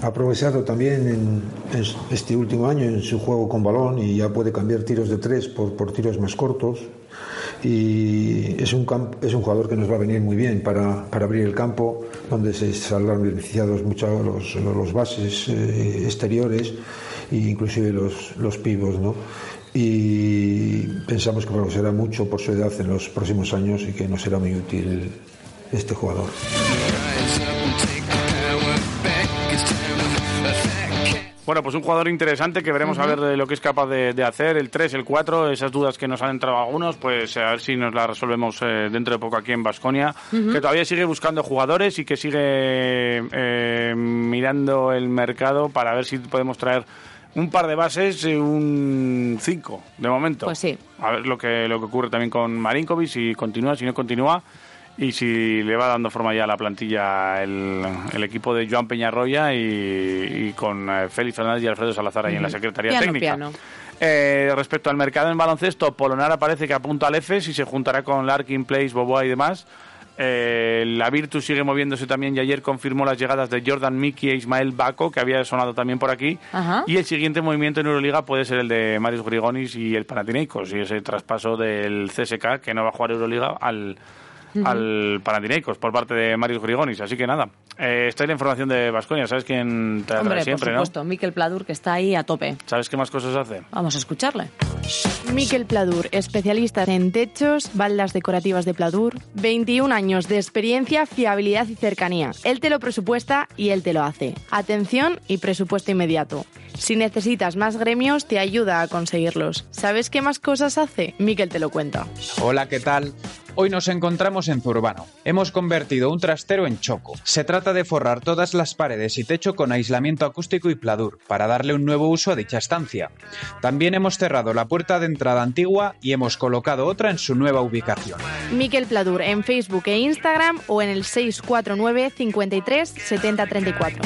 Ha progresado también en, en este último año en su juego con balón y ya puede cambiar tiros de tres por, por tiros más cortos. Y es un, camp- es un jugador que nos va a venir muy bien para, para abrir el campo, donde se saldrán beneficiados mucho los, los bases eh, exteriores e inclusive los, los pivos. ¿no? Y pensamos que progresará mucho por su edad en los próximos años y que nos será muy útil este jugador. Bueno, pues un jugador interesante que veremos a ver de lo que es capaz de, de hacer. El 3, el 4, esas dudas que nos han entrado algunos, pues a ver si nos las resolvemos eh, dentro de poco aquí en Basconia. Que todavía sigue buscando jugadores y que sigue eh, mirando el mercado para ver si podemos traer un par de bases y un 5 de momento. Pues sí. A ver lo que, lo que ocurre también con Marinkovic, si continúa, si no continúa. Y si le va dando forma ya a la plantilla el, el equipo de Joan Peñarroya y, y con eh, Félix Fernández y Alfredo Salazar ahí en la Secretaría Piano, Técnica. piano. Eh, respecto al mercado en baloncesto, Polonara parece que apunta al EFES y se juntará con Larkin, Place, Boboa y demás. Eh, la Virtus sigue moviéndose también y ayer confirmó las llegadas de Jordan Mickey e Ismael Baco, que había sonado también por aquí. Ajá. Y el siguiente movimiento en Euroliga puede ser el de Marius Grigonis y el Panathinaikos, y ese traspaso del CSK, que no va a jugar Euroliga, al, al Panathinaikos por parte de Marius Grigonis. Así que nada, eh, esta es la información de Vasconia. ¿Sabes quién te Hombre, siempre, por supuesto, Miquel Pladur, que está ahí a tope. no? ¿Sabes qué más cosas hace? Vamos a escucharle. Miquel Pladur, especialista en techos, baldas decorativas de Pladur, 21 años de experiencia, fiabilidad y cercanía. Él te lo presupuesta y él te lo hace. Atención y presupuesto inmediato. Si necesitas más gremios, te ayuda a conseguirlos. ¿Sabes qué más cosas hace? Miquel te lo cuenta. Hola, ¿qué tal? Hoy nos encontramos en Zurbano. Hemos convertido un trastero en choco. Se trata de forrar todas las paredes y techo con aislamiento acústico y pladur, para darle un nuevo uso a dicha estancia. También hemos cerrado la puerta de entrada antigua y hemos colocado otra en su nueva ubicación. Miquel Pladur en Facebook e Instagram o en el 649 53 70 34.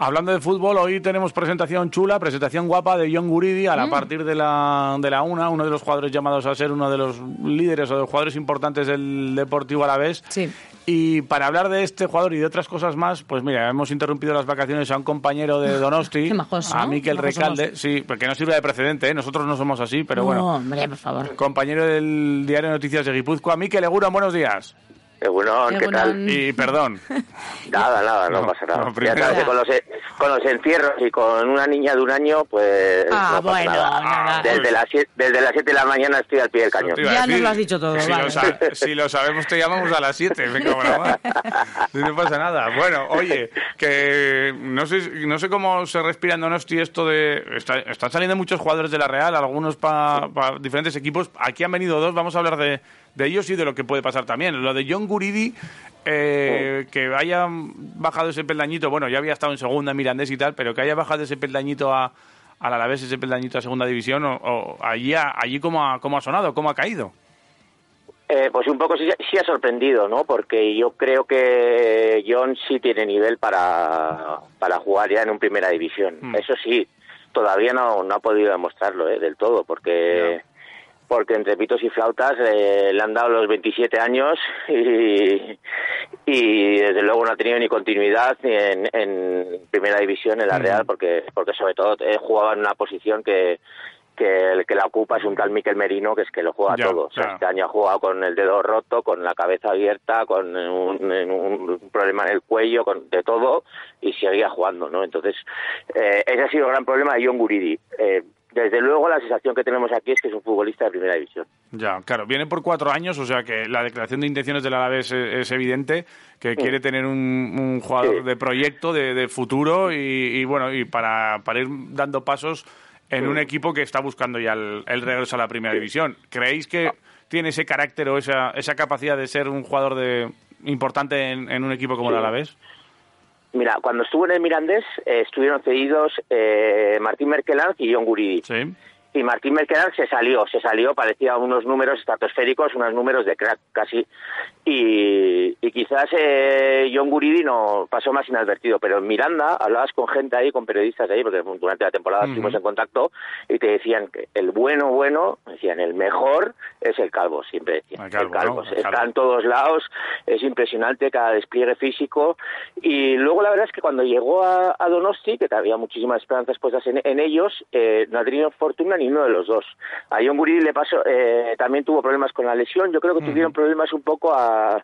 Hablando de fútbol, hoy tenemos presentación chula, presentación guapa de John Guridi a, la Mm. partir de la, de la una, uno de los jugadores llamados a ser uno de los líderes o de los jugadores importantes del Deportivo Alavés. Sí. Y para hablar de este jugador y de otras cosas más, pues mira, hemos interrumpido las vacaciones a un compañero de Donosti, a. Miquel Recalde, somos. sí, porque no sirve de precedente, ¿eh? nosotros no somos así, pero no, bueno, hombre, por favor. compañero del diario Noticias de Guipúzcoa, Miquel Eguron, buenos días. Egunon, ¿qué tal? Y perdón, Nada, nada, no, No, pasa nada. no, ya sabes que con los, e- con los encierros y con una niña de un año, pues Ah, no pasa bueno, nada. nada. Desde las, siete, desde las 7 de la mañana estoy al pie del cañón. Ya decir, nos lo has dicho todo, Si, vale. lo, sa- si lo sabemos, te llamamos a las 7. Venga, bueno, va. no pasa nada. Bueno, oye, que no sé, no sé cómo se respira en Donosti esto de. está- están saliendo muchos jugadores de la Real, algunos para diferentes equipos. Aquí han venido dos, vamos a hablar de, de ellos y de lo que puede pasar también. Lo de John Guridi. eh, que haya bajado ese peldañito, bueno, ya había estado en segunda Mirandés y tal, pero que haya bajado ese peldañito a, al Alavés, ese peldañito a segunda división, o, o allí, ha- allí cómo, ha, cómo ha sonado, cómo ha caído. Eh, pues un poco sí, sí ha sorprendido, ¿no? Porque yo creo que John sí tiene nivel para, para jugar ya en un primera división. Mm. Eso sí, todavía no, no ha podido demostrarlo ¿eh? del todo, porque porque entre pitos y flautas eh, le han dado los 27 años y, y desde luego no ha tenido ni continuidad ni en, en primera división en la Real, porque porque sobre todo eh, jugaba en una posición que que el que la ocupa es un tal Miquel Merino, que es que lo juega Ya, todo. O sea, este año ha jugado con el dedo roto, con la cabeza abierta, con un, un problema en el cuello, con de todo, y seguía jugando, ¿no? Entonces, eh, ese ha sido el gran problema de John Guridi. Eh, desde luego, la sensación que tenemos aquí es que es un futbolista de primera división. Ya, claro, viene por cuatro años, o sea que la declaración de intenciones del Alavés es, es evidente, que quiere tener un, un jugador Sí. de proyecto, de, de futuro, y, y bueno, y para, para ir dando pasos en un equipo que está buscando ya el, el regreso a la primera división. ¿Creéis que tiene ese carácter o esa, esa capacidad de ser un jugador de importante en, en un equipo como el Sí. Alavés? Mira, cuando estuvo en el Mirandés, eh, estuvieron cedidos eh, Martín Merkelanz y John Guridi. Sí. Y Martín Merkelanz se salió, se salió, parecía unos números estratosféricos, unos números de crack casi. Y, y quizás eh, John Guridi no pasó más inadvertido, pero en Miranda hablabas con gente ahí, con periodistas ahí, porque durante la temporada Ujú. estuvimos en contacto, y te decían que el bueno, bueno, decían el mejor es el calvo, siempre decían. El calvo, ¿no? El Está calvo. en todos lados, es impresionante cada despliegue físico. Y luego la verdad es que cuando llegó a, a Donosti, que había muchísimas esperanzas puestas en, en ellos, eh, no ha tenido fortuna ni uno de los dos. A John Guridi le pasó, eh, también tuvo problemas con la lesión, yo creo que tuvieron problemas un poco a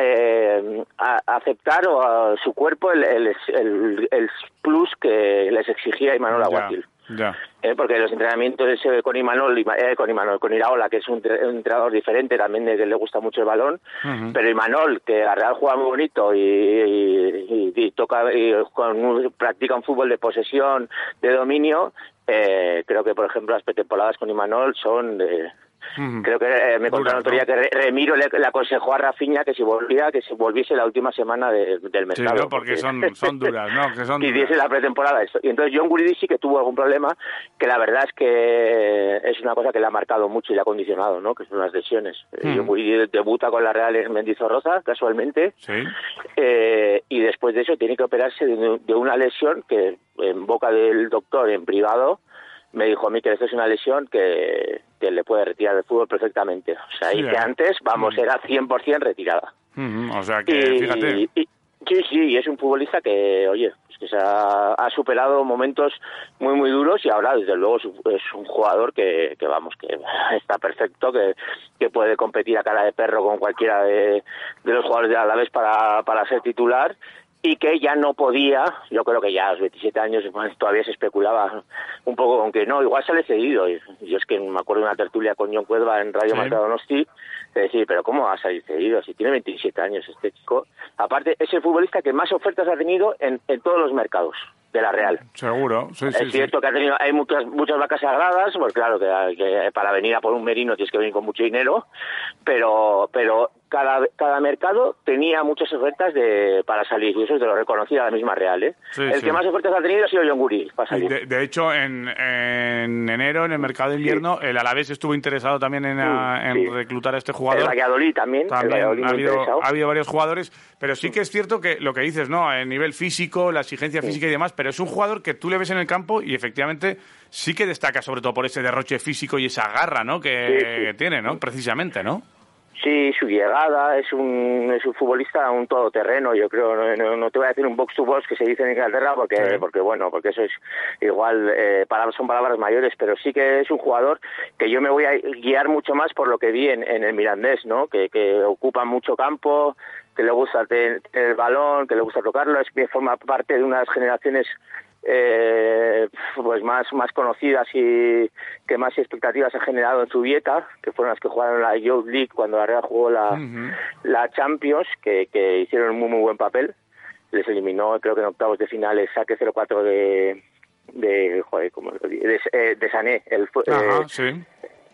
eh, a a aceptar o a su cuerpo el, el, el- el plus que les exigía Imanol Aguatil. Ya. Eh, porque los entrenamientos ese con Imanol, Ima- eh, con Imanol, con Iraola, que es un, tre- un entrenador diferente también de que le gusta mucho el balón, pero Imanol, que a Real juega muy bonito y, y- y- y toca y con practica un fútbol de posesión, de dominio, eh, creo que por ejemplo las pretemporadas con Imanol son de, Creo que eh, me contaron otro día que Re- Remiro le, le aconsejó a Rafinha que si volvía, que se volviese la última semana de- del Sí, mercado. ¿no? porque son, son duras, ¿no? Que son que hiciese duras. la pretemporada esto. Y entonces John Guridi sí que tuvo algún problema, que la verdad es que es una cosa que le ha marcado mucho y le ha condicionado, ¿no? Que son las lesiones. Hmm. John Guridi debuta con la Real en Mendizorroza, casualmente, Sí. eh, y después de eso tiene que operarse de, de una lesión que en boca del doctor en privado me dijo a mí que esta es una lesión que, que le puede retirar del fútbol perfectamente. O sea, Sí, y que ¿eh? antes, vamos, Mm. era 100% retirada. Ujú, O sea que, Y- fíjate. y- sí, sí, y es un futbolista que, oye, pues que se ha, ha superado momentos muy, muy duros y ahora, desde luego, es un, es un jugador que, que, vamos, que está perfecto, que, que puede competir a cara de perro con cualquiera de, de los jugadores de Alavés para, para ser titular y que ya no podía, yo creo que ya a los 27 años todavía se especulaba un poco con que no, igual sale cedido. Yo es que me acuerdo de una tertulia con John Cuedva en Radio Sí. Marca Donosti, de decir, pero ¿cómo va a salir cedido? Si tiene 27 años este chico. Aparte, es el futbolista que más ofertas ha tenido en, en todos los mercados de la Real. Seguro, sí, sí, es cierto que ha tenido, hay muchas muchas vacas sagradas, pues claro que, que para venir a por un merino tienes que venir con mucho dinero, pero pero cada, cada mercado tenía muchas ofertas de para salir y eso te lo reconocía la misma Real. ¿eh? Sí, el sí. que más ofertas ha tenido ha sido John Guri para salir. De, de hecho, en, en enero, en el mercado de invierno, el Alavés estuvo interesado también en, a- en reclutar a este el jugador. Valladolid también, el También Valladolid ha habido, ha habido varios jugadores, pero sí que es cierto que lo que dices, ¿no? A nivel físico, la exigencia física y demás, pero es un jugador que tú le ves en el campo y efectivamente sí que destaca sobre todo por ese derroche físico y esa garra, ¿no? Que, que tiene, ¿no? Precisamente, ¿no? Sí, su llegada es un, es un futbolista un todoterreno, yo creo. No, no- no te voy a decir un box to box que se dice en Inglaterra porque, Sí. porque bueno, porque eso es igual, eh, palabras son palabras mayores, pero sí que es un jugador que yo me voy a guiar mucho más por lo que vi en, en el Mirandés, ¿no? Que, que ocupa mucho campo, que le gusta tener el balón, que le gusta tocarlo, es que forma parte de unas generaciones eh, pues más más conocidas y que más expectativas ha generado en su dieta, que fueron las que jugaron la Youth League cuando la Real jugó la, la Champions, que, que hicieron un muy muy buen papel. Les eliminó, creo que en octavos de final, el saque 0-4 de de joder, ¿cómo lo digo? de, eh, de Sané, el, Ajá, eh, sí.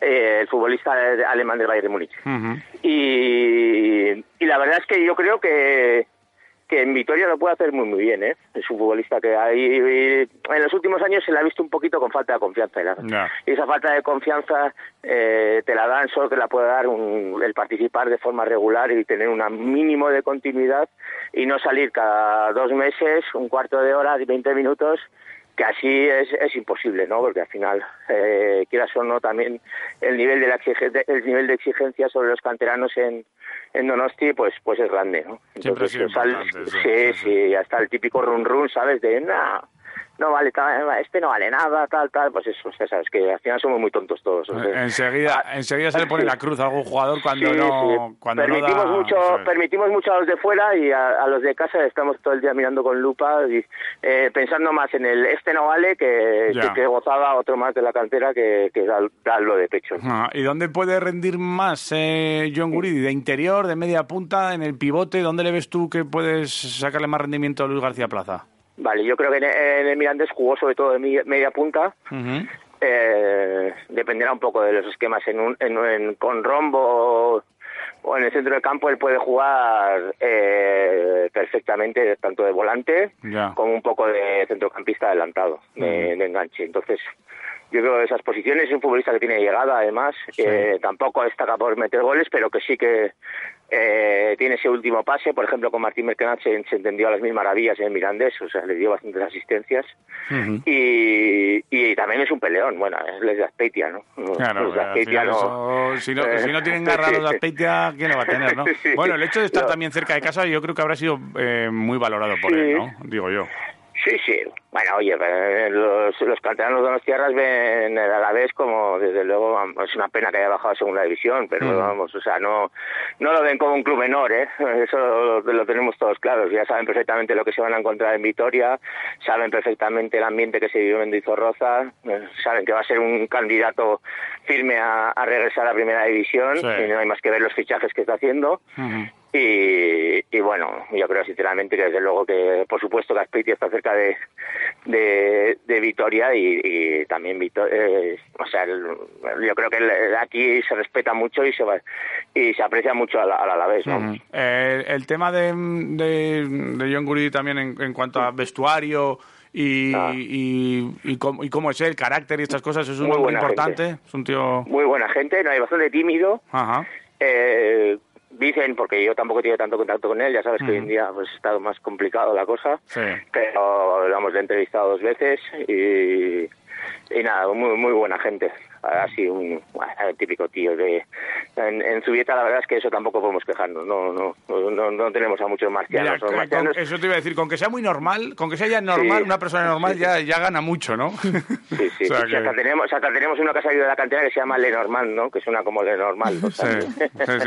eh, el futbolista alemán del Bayern de Múnich. Y, y la verdad es que yo creo que, que en Vitoria lo puede hacer muy muy bien, ¿eh? Es un futbolista que ahí en los últimos años se le ha visto un poquito con falta de confianza. ¿eh? Y esa falta de confianza eh, te la dan solo que la puede dar un- el participar de forma regular y tener un mínimo de continuidad y no salir cada dos meses, un cuarto de hora, 20 minutos que así es, es imposible, ¿no? Porque al final, eh, quieras o no, también el nivel de la exigencia, el nivel de exigencia sobre los canteranos en, en Donosti, pues, pues es grande, ¿no? Siempre ha sido sal- importante, sí, sí, sí, sí, hasta el típico run run, ¿sabes? De, nah, no vale, este no vale nada, tal, tal, pues eso, ya sabes que al final somos muy tontos todos. o sea. Enseguida, Ah, enseguida se le pone la cruz a algún jugador cuando Sí, no, sí. cuando no permitimos da- mucho permitimos mucho a los de fuera y a, a los de casa estamos todo el día mirando con lupa y eh, pensando más en el este no vale que, que, que gozaba otro más de la cantera que, que da- darlo de pecho Ah, ¿Y dónde puede rendir más eh, John Guridi? ¿De interior, de media punta, en el pivote? ¿Dónde le ves tú que puedes sacarle más rendimiento a Luis García Plaza? Vale yo creo que en, en el Mirandés jugó sobre todo de media punta. Eh, dependerá un poco de los esquemas en un, en, en- con rombo o en el centro del campo él puede jugar eh, perfectamente tanto de volante con un poco de centrocampista adelantado, de, de enganche. Entonces, yo creo que esas posiciones es un futbolista que tiene llegada, además, que tampoco destaca por meter goles, pero que sí que eh, tiene ese último pase. Por ejemplo, con Martín Mercanat se, se entendió a las mil maravillas en el Mirandés, o sea, le dio bastantes asistencias. Y, y también es un peleón, bueno, es de Aspeitia, ¿no? Claro, de Azpeitia no- eso- si, no, Eh, si no tienen de Azpeitia, ¿quién lo va a tener, no? Sí. Bueno, el hecho de estar No. también cerca de casa yo creo que habrá sido eh, muy valorado por Sí. él, ¿no? Digo yo. Sí, sí. Bueno, oye, eh, los, los canteranos de las tierras ven el Alavés como, desde luego, es una pena que haya bajado a segunda división, pero Mm. vamos, o sea, no no lo ven como un club menor, ¿eh? Eso lo, lo tenemos todos claros. Ya saben perfectamente lo que se van a encontrar en Vitoria, saben perfectamente el ambiente que se vive en Dizorroza, eh, saben que va a ser un candidato firme a, a regresar a la primera división Sí. y no hay más que ver los fichajes que está haciendo. Ujú. Y, y bueno, yo creo sinceramente que desde luego que por supuesto que Azpeitia está cerca de, de, de Vitoria y, y también Vito- eh, o sea, el- yo creo que el- aquí se respeta mucho y se va- y se aprecia mucho al, al Alavés, ¿no? Eh, el tema de, de, de John Guridi también en, en cuanto a vestuario y, Ah. y, y cómo, y cómo es el carácter y estas cosas, es un Muy importante, es un tío... Muy buena gente, no hay bastante tímido. Ajá. Eh, dicen, porque yo tampoco he tenido tanto contacto con él, ya sabes que hoy en día pues, ha estado más complicado la cosa. Sí. pero lo hemos entrevistado dos veces y, y nada, muy, muy buena gente. Así un, típico tío de en, en Zubieta la verdad es que eso tampoco podemos quejarnos, no no no, no, tenemos a muchos marcianos, Mira, los con- marcianos- eso te iba a decir, con que sea muy normal, con que sea ya normal, Sí. una persona normal ya, ya gana mucho, ¿no? Sí, sí, O sea sí, que- hasta tenemos, hasta tenemos una que ha salido de la cantera que se llama Lenormand, ¿no? Que suena como Lenormand. o sea, Sí,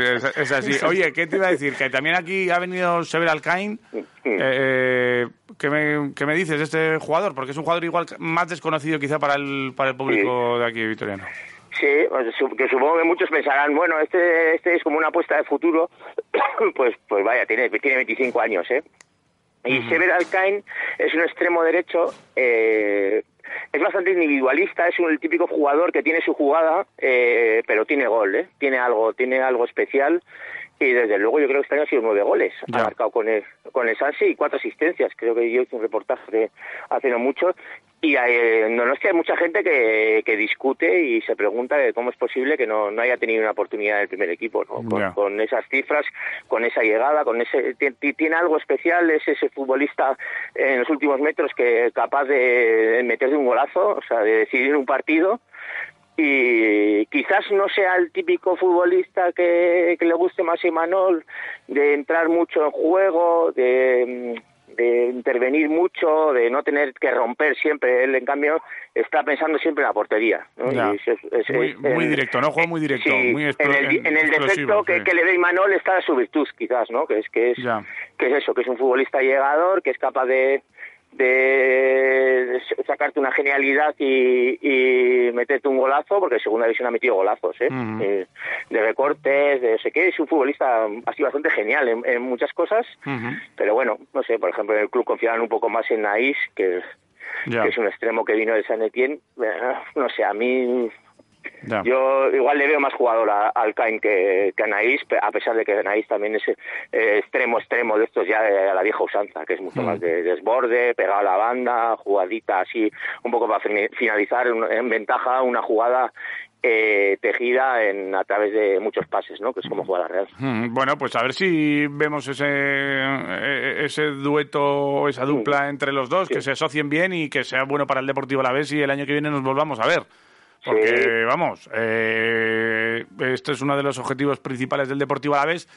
es, es así. Oye, ¿qué te iba a decir? Que también aquí ha venido Sever Alcain. Eh, ¿qué, me, qué me dices de este jugador? Porque es un jugador igual más desconocido quizá para el, para el público de aquí vitoriano. Sí, pues, que supongo que muchos pensarán, bueno, este, este es como una apuesta de futuro. pues, pues vaya, tiene, tiene 25 años, ¿eh? Y Sever Alcain es un extremo derecho, eh, es bastante individualista, es un, el típico jugador que tiene su jugada, eh, pero tiene gol, ¿eh? Tiene algo, tiene algo especial. Y desde luego yo creo que este año ha sido nueve goles. Ha marcado con el, con el Sanse y cuatro asistencias. Creo que yo hice un reportaje hace no mucho. Y eh, en Donostia hay mucha gente que, que discute y se pregunta de cómo es posible que no, no haya tenido una oportunidad en el primer equipo. ¿no? Con, con esas cifras, con esa llegada, con ese ti- ti- tiene algo especial, es ese futbolista en los últimos metros que es capaz de meterse un golazo, o sea, de decidir un partido y quizás no sea el típico futbolista que, que le guste más a Imanol de entrar mucho en juego, de, de intervenir mucho, de no tener que romper siempre. Él, en cambio, está pensando siempre en la portería. ¿no? Ya. Y es- es- Muy, es- muy en- directo, ¿no? Juego muy directo. Sí, muy en el, en el defecto que, sí. que le ve Imanol está su virtud, quizás, ¿no? Que es que es, Ya. que es eso, que es un futbolista llegador, que es capaz de, de sacarte una genialidad y, y meterte un golazo, porque en segunda división ha metido golazos, ¿eh? Eh, de recortes, de no sé qué, es un futbolista así bastante genial en, en muchas cosas, pero bueno, no sé, por ejemplo, en el club confiaban un poco más en Naís, que, que es un extremo que vino de San Etienne, Eh, no sé, a mí Ya. yo igual le veo más jugador a- al Cain que, que a Anaís, pe- a pesar de que Anaís también es eh, extremo, extremo de estos ya de la vieja usanza, que es mucho Mm. más de desborde, pegado a la banda, jugadita así, un poco para finalizar en ventaja una jugada eh, tejida en, a través de muchos pases, ¿no? Que es como juega la Real. Mm, Bueno, pues a ver si vemos ese eh, ese dueto, esa dupla entre los dos, que se asocien bien y que sea bueno para el Deportivo a la vez y el año que viene nos volvamos a ver. Porque, Sí. vamos, eh, este es uno de los objetivos principales del Deportivo a la vez.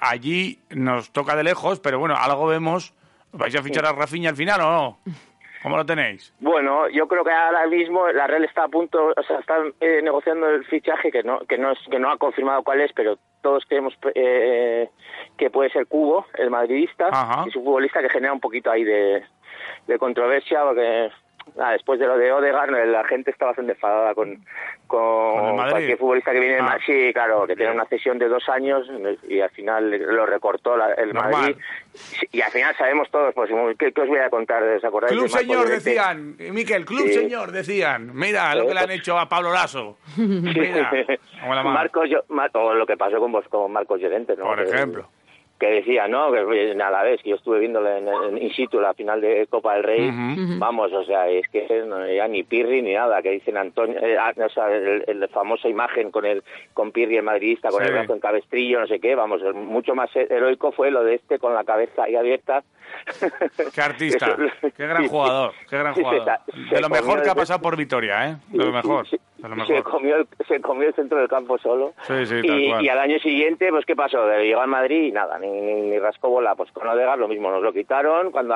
allí nos toca de lejos, pero bueno, algo vemos. ¿Vais a fichar a Rafinha al final o no? ¿Cómo lo tenéis? Bueno, yo creo que ahora mismo la Real está a punto, o sea, están eh, negociando el fichaje que no que no es, que no ha confirmado cuál es, pero todos creemos eh, que puede ser Cubo, el madridista, Ajá. es un futbolista que genera un poquito ahí de, de controversia porque nada, después de lo de Odegaard la gente está bastante enfadada con, con, ¿Con cualquier futbolista que viene Ah. Madrid. Sí, claro, que tiene una cesión de dos años y al final lo recortó la- el Normal. Madrid. Y al final sabemos todos, pues, ¿qué, qué os voy a contar? ¿Os acordáis Club de señor, decían. Miquel, club Sí. señor, decían. Mira lo que le han hecho a Pablo Lasso. Mira. Marcos, Yo- lo que pasó con, vos, con Marcos Llorente, ¿no? Por ejemplo. Que decía, ¿no? Que oye, a la vez, que yo estuve viéndolo en, en in situ la final de Copa del Rey. Vamos, o sea, es que no, ya ni Pirri ni nada, que dicen Antonio, eh, ah, o sea, el, el famosa imagen con el con Pirri el madridista con Sí. el brazo en cabestrillo, no sé qué, vamos, el- mucho más heroico fue lo de este con la cabeza ahí abierta. Qué artista, qué gran jugador, qué gran jugador. De lo mejor que ha pasado por Vitoria, ¿eh? De lo mejor, se comió, el- se comió el centro del campo solo. Sí, sí, tal y, cual. y al año siguiente, pues ¿qué pasó? Llegó al Madrid y nada, ni, ni, ni rascó bola. Pues con Odegaard lo mismo, nos lo quitaron cuando,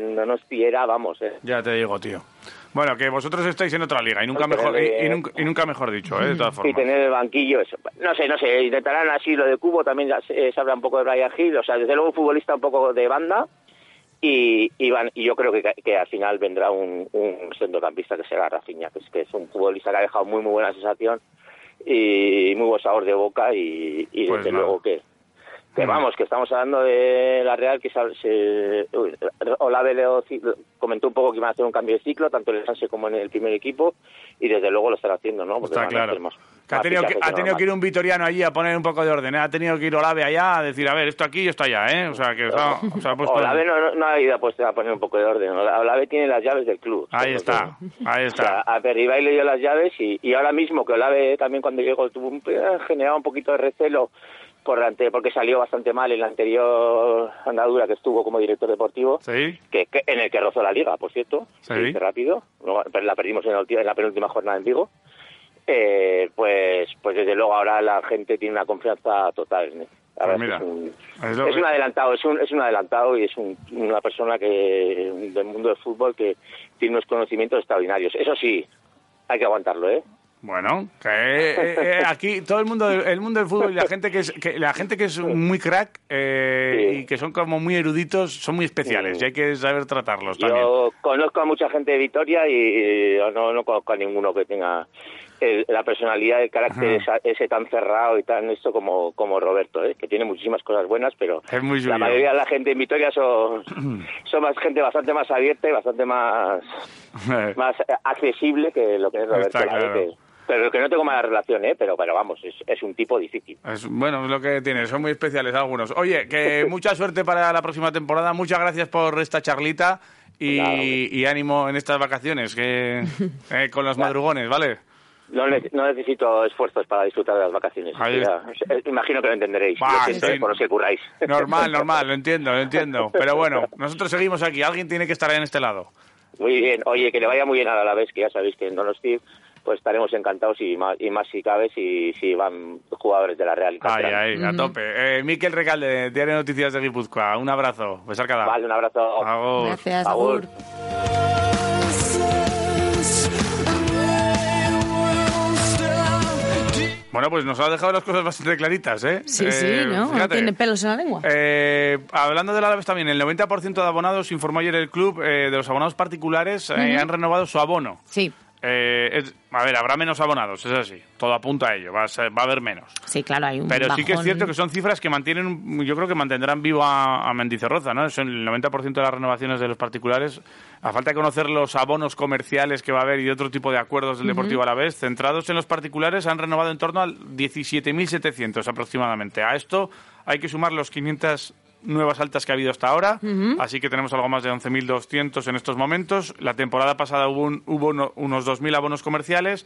no nos piera, vamos. Eh. Ya te digo, tío. Bueno, que vosotros estáis en otra liga y nunca Porque, mejor, y, eh, y nunca, y nunca mejor dicho, ¿eh? De todas Y formas. tener el banquillo, eso. No sé, no sé, intentarán así lo de Cubo, también se, se habla un poco de Brian Hill, o sea, desde luego un futbolista un poco de banda. Y, y, van, y yo creo que, que al final vendrá un, un centrocampista que será Rafinha, que es, que es un futbolista que ha dejado muy muy buena sensación y muy buen sabor de boca y, y Pues desde luego que, que vamos, que estamos hablando de la Real, que se, Olave Leo comentó un poco que iban a hacer un cambio de ciclo, tanto en el Sanse como en el primer equipo, y desde luego lo están haciendo, ¿no? Porque Está claro. Que ha tenido, que, ha tenido que ir un vitoriano allí a poner un poco de orden, ¿eh? Ha tenido que ir Olave allá a decir, a ver, esto aquí y esto allá, ¿eh? O sea, que está, o sea, puesto- Olave no, no, no ha ido a, a poner un poco de orden. Ola- Olave tiene las llaves del club. Ahí está, ahí O sea, está. a Peribay le dio las llaves y, y ahora mismo que Olave también cuando llegó tuvo un, eh, generaba un poquito de recelo por ante- porque salió bastante mal en la anterior andadura que estuvo como director deportivo, Sí, que, que- en el que rozó la liga, por cierto, Sí. rápido, Luego, pero la perdimos en la, en la penúltima jornada en Vigo. eh, pues, pues desde luego ahora la gente tiene una confianza total en él. Pues mira, es un, es lo es que- un adelantado, es un, es un adelantado y es un- una persona que del mundo del fútbol que tiene unos conocimientos extraordinarios. Eso sí, hay que aguantarlo, ¿eh? Bueno, que eh, eh, aquí todo el mundo, del- el mundo del fútbol y la gente que es, que, la gente que es muy crack eh, y que son como muy eruditos son muy especiales y hay que saber tratarlos también. Yo conozco a mucha gente de Vitoria y eh, no, no conozco a ninguno que tenga el- la personalidad, el carácter Ajá. esa- ese tan cerrado y tan esto como, como Roberto, ¿eh? que tiene muchísimas cosas buenas, pero Es muy suyo. la mayoría de la gente en Vitoria son, son más gente bastante más abierta y bastante más, más eh, accesible que lo que es Roberto. Está claro. Pero que no tengo mala relación, ¿eh? pero, pero vamos, es, es un tipo difícil. Es, bueno, es lo que tiene, son muy especiales algunos. Oye, que mucha suerte para la próxima temporada, muchas gracias por esta charlita y, y ánimo en estas vacaciones, que eh, con los madrugones, ¿vale? No, ne- no necesito esfuerzos para disfrutar de las vacaciones. Ya, eh, imagino que lo entenderéis. Bah, Lo siento, sí. eh, por los que curáis. Normal, normal, lo entiendo, lo entiendo. Pero bueno, nosotros seguimos aquí, alguien tiene que estar en este lado. Muy bien. Oye, que le vaya muy bien a la vez, que ya sabéis que en Donosti pues estaremos encantados y más, y más si cabe si, si van jugadores de la Real. y Ahí, Canterano. ahí, a tope. Eh, Miquel Recalde, Diario de Noticias de Guipúzcoa, un abrazo. Besar cada. Vale, un abrazo. Agur. Gracias, Agur. Bueno, pues nos ha dejado las cosas bastante claritas, ¿eh? Sí, sí, Eh, ¿no? No fíjate. tiene pelos en la lengua. Eh, hablando del Alavés también, el 90% de abonados, informó ayer el club, eh, de los abonados particulares eh, Ujú. han renovado su abono. Sí, Eh, es- a ver, habrá menos abonados, es así. Todo apunta a ello, va a, ser- va a haber menos. sí, claro, hay un Pero sí que es cierto que son cifras que mantienen, yo creo que mantendrán vivo a, a Mendizorroza, ¿no? Son el 90% de las renovaciones de los particulares. A falta de conocer los abonos comerciales que va a haber y otro tipo de acuerdos del. Deportivo a la vez, centrados en los particulares, han renovado en torno al 17.700 aproximadamente. A esto hay que sumar los 500 nuevas altas que ha habido hasta ahora, así que tenemos algo más de 11.200 en estos momentos. La temporada pasada hubo, un- hubo uno- unos 2.000 abonos comerciales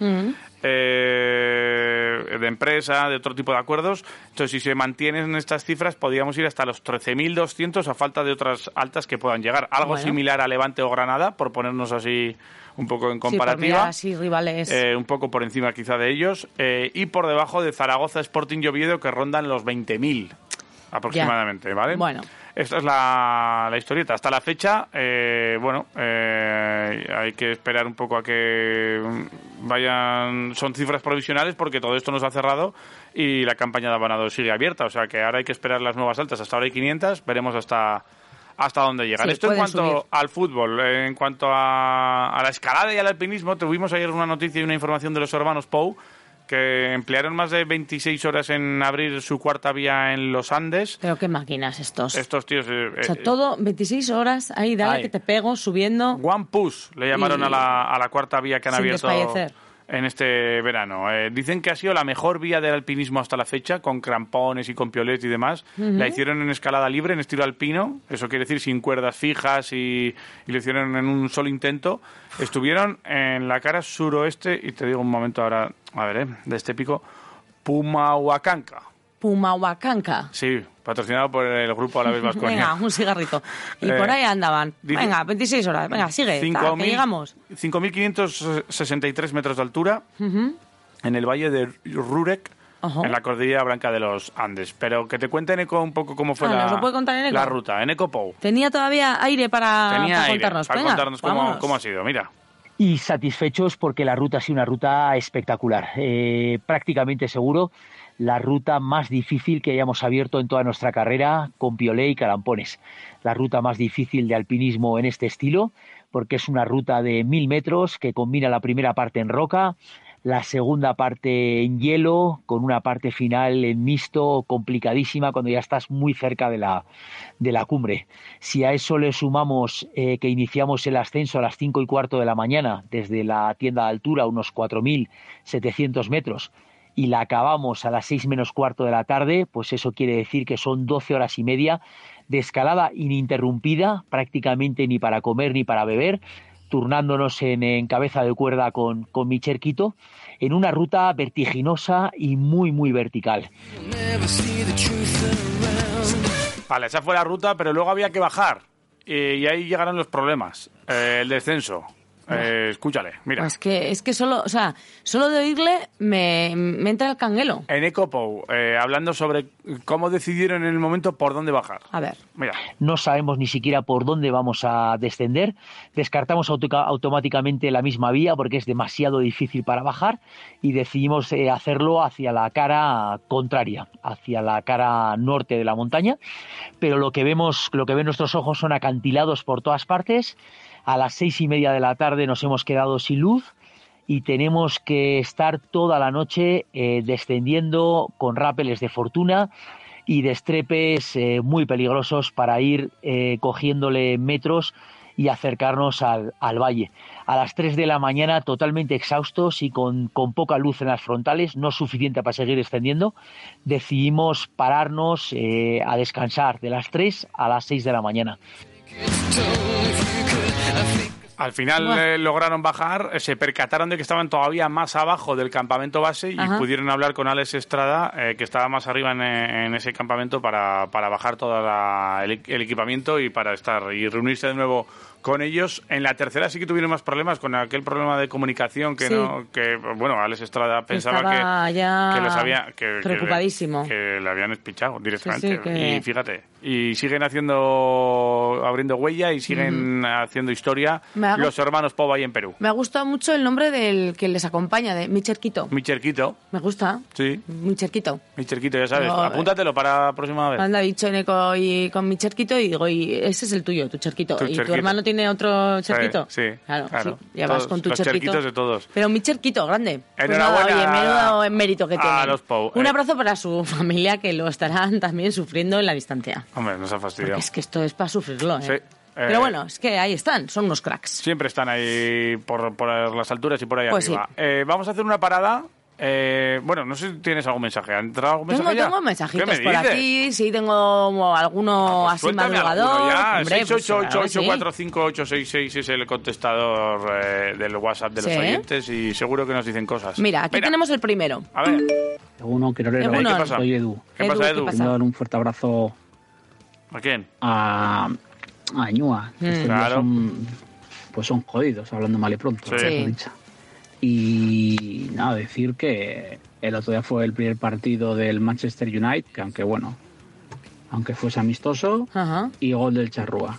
eh, de empresa, de otro tipo de acuerdos. Entonces, si se mantienen estas cifras, podríamos ir hasta los 13.200 a falta de otras altas que puedan llegar. Algo Bueno. similar a Levante o Granada, por ponernos así un poco en Sí, comparativa. así rivales. Eh, un poco por encima quizá de ellos. eh, y por debajo de Zaragoza Sporting y Oviedo, que rondan los 20.000 aproximadamente, ¿vale? Bueno. Esta es la, la historieta. Hasta la fecha, eh, bueno, eh, hay que esperar un poco a que vayan. Son cifras provisionales porque todo esto nos ha cerrado y la campaña de abonados sigue abierta. O sea que ahora hay que esperar las nuevas altas. Hasta ahora hay 500, veremos hasta hasta dónde llegan. Sí, esto en cuanto subir. al fútbol. En cuanto a, a la escalada y al alpinismo, tuvimos ayer una noticia y una información de los hermanos Pou que emplearon más de 26 horas en abrir su cuarta vía en los Andes. Pero qué máquinas estos. Estos tíos... eh, o sea, eh, todo 26 horas, ahí, dale que te pego, subiendo. One Push le llamaron Y- a, la, a la cuarta vía que han Sin abierto desfallecer. En este verano. Eh, dicen que ha sido la mejor vía del alpinismo hasta la fecha, con crampones y con piolet y demás. La hicieron en escalada libre, en estilo alpino, eso quiere decir sin cuerdas fijas y, y lo hicieron en un solo intento. Estuvieron en la cara suroeste, y te digo un momento ahora, a ver, eh, de este pico, Pumahuacanca. Pumahuacanca. Sí, patrocinado por el grupo a la vez Vasconia. Venga, un cigarrito. Y Eh, por ahí andaban. dice- Venga, 26 horas. Venga, sigue. ta, que 5.000 llegamos. 5.563 metros de altura Ujú. en el valle de Rurek, Ajá. en la cordillera blanca de los Andes. Pero que te cuente Eneco un poco cómo fue Ah, la, ¿nos lo puede contar Eneco? la ruta. Eneco Pou. Tenía todavía aire para, Tenía para aire contarnos. para Venga, contarnos cómo, cómo ha sido. Mira. y satisfechos porque la ruta ha sido una ruta espectacular. Eh, prácticamente seguro la ruta más difícil que hayamos abierto en toda nuestra carrera con Piolé y Carampones. La ruta más difícil de alpinismo en este estilo porque es una ruta de mil metros que combina la primera parte en roca, la segunda parte en hielo, con una parte final en mixto complicadísima cuando ya estás muy cerca de la, de la cumbre. Si a eso le sumamos eh, que iniciamos el ascenso a las cinco y cuarto de la mañana desde la tienda de altura, unos 4.700 metros, y la acabamos a las seis menos cuarto de la tarde, pues eso quiere decir que son 12 horas y media de escalada ininterrumpida, prácticamente ni para comer ni para beber, turnándonos en, cabeza de cuerda con, con mi cerquito, en una ruta vertiginosa y muy, muy vertical. Vale, esa fue la ruta, pero luego había que bajar. Y, y ahí llegaron los problemas. Eh, el descenso. Eh, escúchale, mira. Pues que es que solo, o sea, solo de oírle me, me entra el canguelo. En Ecopou, eh, hablando sobre cómo decidieron en el momento por dónde bajar. A ver. Mira. No sabemos ni siquiera por dónde vamos a descender. Descartamos auto- automáticamente la misma vía porque es demasiado difícil para bajar y decidimos eh, hacerlo hacia la cara contraria, hacia la cara norte de la montaña. Pero lo que vemos, lo que ven nuestros ojos son acantilados por todas partes. A las seis y media de la tarde nos hemos quedado sin luz y tenemos que estar toda la noche eh, descendiendo con rápeles de fortuna y destrepes eh, muy peligrosos para ir eh, cogiéndole metros y acercarnos al, al valle. A las 3 de la mañana, totalmente exhaustos y con, con poca luz en las frontales, no suficiente para seguir descendiendo, decidimos pararnos a descansar de las 3 a las 6 de la mañana. Al final eh, lograron bajar, eh, se percataron de que estaban todavía más abajo del campamento base y Ajá. pudieron hablar con Alex Estrada, eh, que estaba más arriba en, en ese campamento, para, para bajar todo el, el equipamiento y para estar y reunirse de nuevo con ellos. En la tercera sí que tuvieron más problemas con aquel problema de comunicación que Sí. no, que bueno, Alex Estrada pensaba Estaba que, ya que les había que, preocupadísimo. que, le habían espichado directamente. Sí, sí, que- Y fíjate, y siguen haciendo abriendo huella y siguen haciendo historia hago- los hermanos Pova ahí en Perú. Me ha gustado mucho el nombre del que les acompaña, de mi cerquito. Mi cerquito, Me gusta, sí, mi cerquito. mi cerquito, ya sabes. No, eh. Apúntatelo para la próxima vez. Anda dicho Neko y con mi cerquito y digo, y ese es el tuyo, tu cerquito. Tu ¿Y tu cerquito. hermano tiene otro cerquito? Sí, sí, Claro, claro. sí, ya vas Todos, con tu los cerquito. cerquitos de todos. Pero mi cerquito, grande. Pues Enhorabuena nada, oye, menudo mérito que a tiene. Un Eh. abrazo para su familia que lo estarán también sufriendo en la distancia. Hombre, nos ha fastidiado. Es que esto es para sufrirlo, ¿eh? Sí, eh, Pero bueno, es que ahí están, son unos cracks. Siempre están ahí por, por las alturas y por ahí Pues arriba. Eh, vamos a hacer una parada. Eh, bueno, no sé si tienes algún mensaje. ¿Ha entrado algún Tengo, mensaje ya? tengo ¿Qué mensajitos me por dices? aquí, sí, tengo alguno así Suéltame madrugador. alguno ya. Hombre, pues, claro, sí. 688-845-866 es el contestador eh, del WhatsApp de los Sí. oyentes y seguro que nos dicen cosas. Mira, aquí tenemos el primero. A ver. Uno, Quirolero. Egunon. ¿Qué pasa? Soy Edu. ¿Qué pasa, Edu? Quiero dar un fuerte abrazo ¿A quién? a, a Ñua. Mm. Claro. Son, pues son jodidos, hablando mal y pronto. Sí. Y nada, decir que el otro día fue el primer partido del Manchester United, que aunque bueno, aunque fuese amistoso, Ajá. y gol del Charrúa.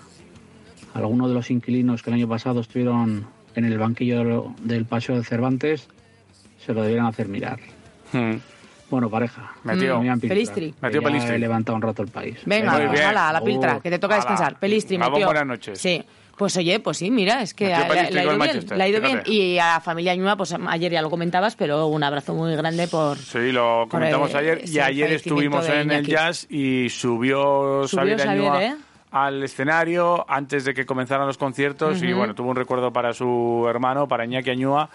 Algunos de los inquilinos que el año pasado estuvieron en el banquillo de lo- del Paseo de Cervantes se lo debieran hacer mirar. Bueno, pareja. Metió. Piltra, Pelistri. Metió Pelistri. he levantado un rato el país. Venga, pues ala, a la piltra, Uh, que te toca ala. descansar. Pelistri, metió. buenas noches. Sí. Pues oye, pues sí, mira, es que ha- ido bien, ha ido. Y a la familia Ñua, pues ayer ya lo comentabas, pero un abrazo muy grande por... Sí, lo comentamos el- ayer y ayer estuvimos en el jazz y subió, Subió Xavier Añua ¿eh? al escenario antes de que comenzaran los conciertos y bueno, tuvo un recuerdo para su hermano, para Iñaki Añúa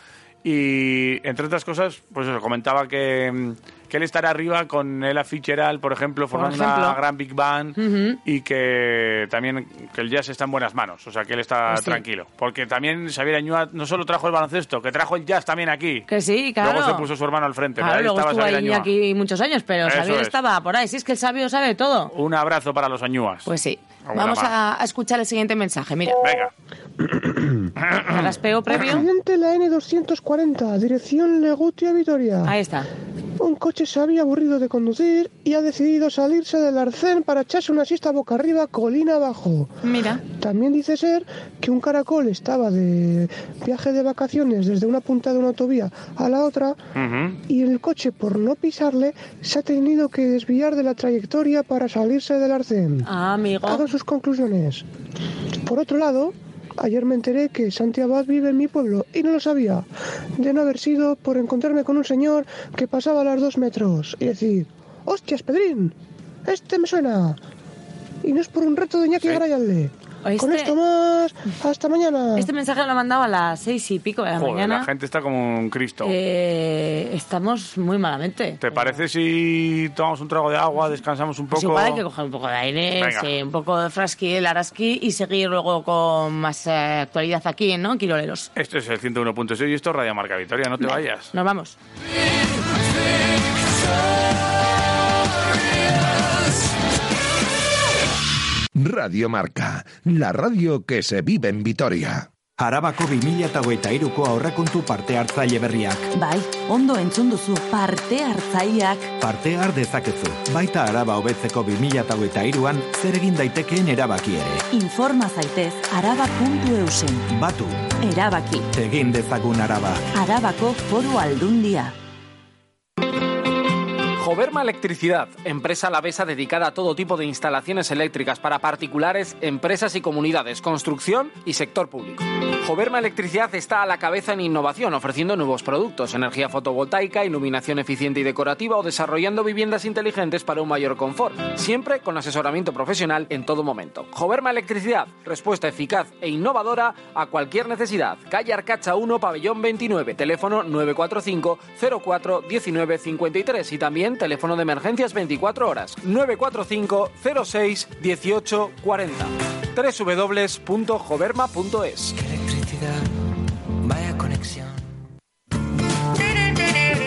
y entre otras cosas, pues eso, comentaba que, mm, que él estará arriba con Ella Fitzgerald, por ejemplo, formando una ejemplo. gran big band y que también que el jazz está en buenas manos, o sea, que él está sí. tranquilo. Porque también Xavier Añúa no solo trajo el baloncesto, que trajo el jazz también aquí. Que sí, claro. Luego se puso su hermano al frente, Claro, luego estaba estuvo ahí aquí muchos años, pero Eso Xavier es. estaba por ahí. Si es que el sabio sabe todo. Un abrazo para los Añúas. Pues sí. Vamos a, a escuchar el siguiente mensaje. Mira, Venga. raspeo previo. Accidente en la N240, dirección Legutia Vitoria. Ahí está. Un coche se había aburrido de conducir y ha decidido salirse del arcén para echarse una siesta boca arriba, colina abajo. Mira. También dice ser que un caracol estaba de viaje de vacaciones desde una punta de una autovía a la otra y el coche, por no pisarle, se ha tenido que desviar de la trayectoria para salirse del arcén. Ah, amigo. Hagan sus conclusiones. Por otro lado, ayer me enteré que Santi Abad vive en mi pueblo y no lo sabía. De no haber sido por encontrarme con un señor que pasaba a los dos metros y decir, ¡Hostias, Pedrín! Este me suena. Y no es por un reto de Iñaki Grayalde. Con esto más, hasta mañana. Este mensaje lo ha mandado a las seis y pico de la Joder, mañana. la gente está como un Cristo. Eh, estamos muy malamente. ¿Te parece si tomamos un trago de agua, descansamos un Pues poco? igual hay que coger un poco de aire, sí, un poco de frasqui, el araski y seguir luego con más eh, actualidad aquí, ¿no? Quiroleros. Esto es el 101.6 y esto es Radio Marca Victoria, no te vayas. Nos vamos. Radio Marca, la radio que se vive en Vitoria. Arabako 2023ko aurrekontu parte hartzaile berriak. Bai, ondo entzun duzu parte hartzaileak. Parte har dezakezu. Baita araba hobetzeko 2023an zer egin daitekeen erabaki ere. Informa zaitez araba.eusen. Batu, Erabaki, egin dezagun araba. Arabako foru aldundia. Joverma Electricidad, empresa alavesa dedicada a todo tipo de instalaciones eléctricas para particulares, empresas y comunidades, construcción y sector público. Joverma Electricidad está a la cabeza en innovación, ofreciendo nuevos productos, energía fotovoltaica, iluminación eficiente y decorativa o desarrollando viviendas inteligentes para un mayor confort, siempre con asesoramiento profesional en todo momento. Joverma Electricidad, respuesta eficaz e innovadora a cualquier necesidad. Calle Arcacha 1, pabellón 29, teléfono 945 04 19 53 y también teléfono de emergencias 24 horas 945 06 18 40 www.joverma.es Vaya conexión.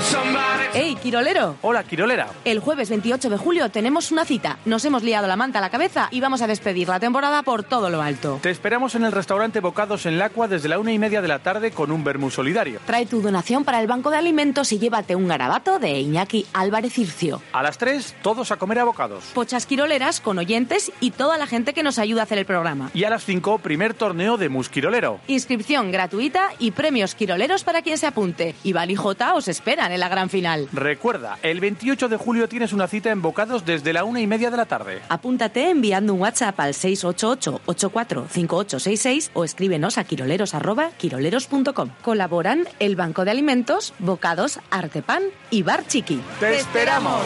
Un manoir à Neuchâtel, c'est pas ¡Ey, Quirolero! Hola, Quirolera. El jueves 28 de julio tenemos una cita. Nos hemos liado la manta a la cabeza y vamos a despedir la temporada por todo lo alto. Te esperamos en el restaurante Bocados en Lacua desde la una y media de la tarde con un vermú solidario. Trae tu donación para el Banco de Alimentos y llévate un garabato de Iñaki Álvarez Ircio. A las 3, todos a comer a bocados. Pochas quiroleras con oyentes y toda la gente que nos ayuda a hacer el programa. Y a las 5, primer torneo de Musquirolero. Inscripción gratuita y premios quiroleros para quien se apunte. Y J os en la gran final. Recuerda, el 28 de julio tienes una cita en Bocados desde la una y media de la tarde. Apúntate enviando un WhatsApp al 688-845866 o escríbenos a quiroleros.quiroleros.com. Colaboran el Banco de Alimentos, Bocados, Artepan y Bar Chiqui. ¡Te esperamos!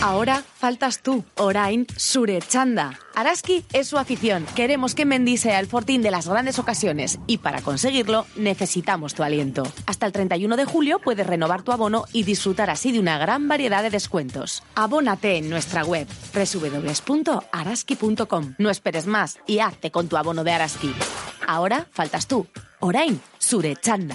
Ahora faltas tú, Orain Surechanda. Araski es su afición. Queremos que Mendy sea el fortín de las grandes ocasiones y para conseguirlo necesitamos tu aliento. Hasta el 31 de julio puedes renovar tu abono y disfrutar así de una gran variedad de descuentos. Abónate en nuestra web www.araski.com. No esperes más y hazte con tu abono de Araski. Ahora faltas tú, Orain Surechanda.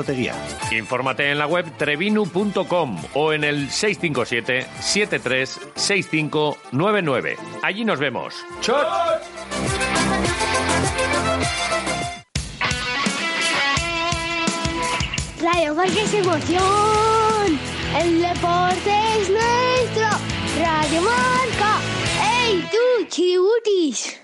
Teguía. Infórmate en la web trevinu.com o en el 657 736599. Allí nos vemos. ¡Chot! Radio Marca es emoción. El deporte es nuestro. Radio Marca. ¡Ey, tú, chiributis!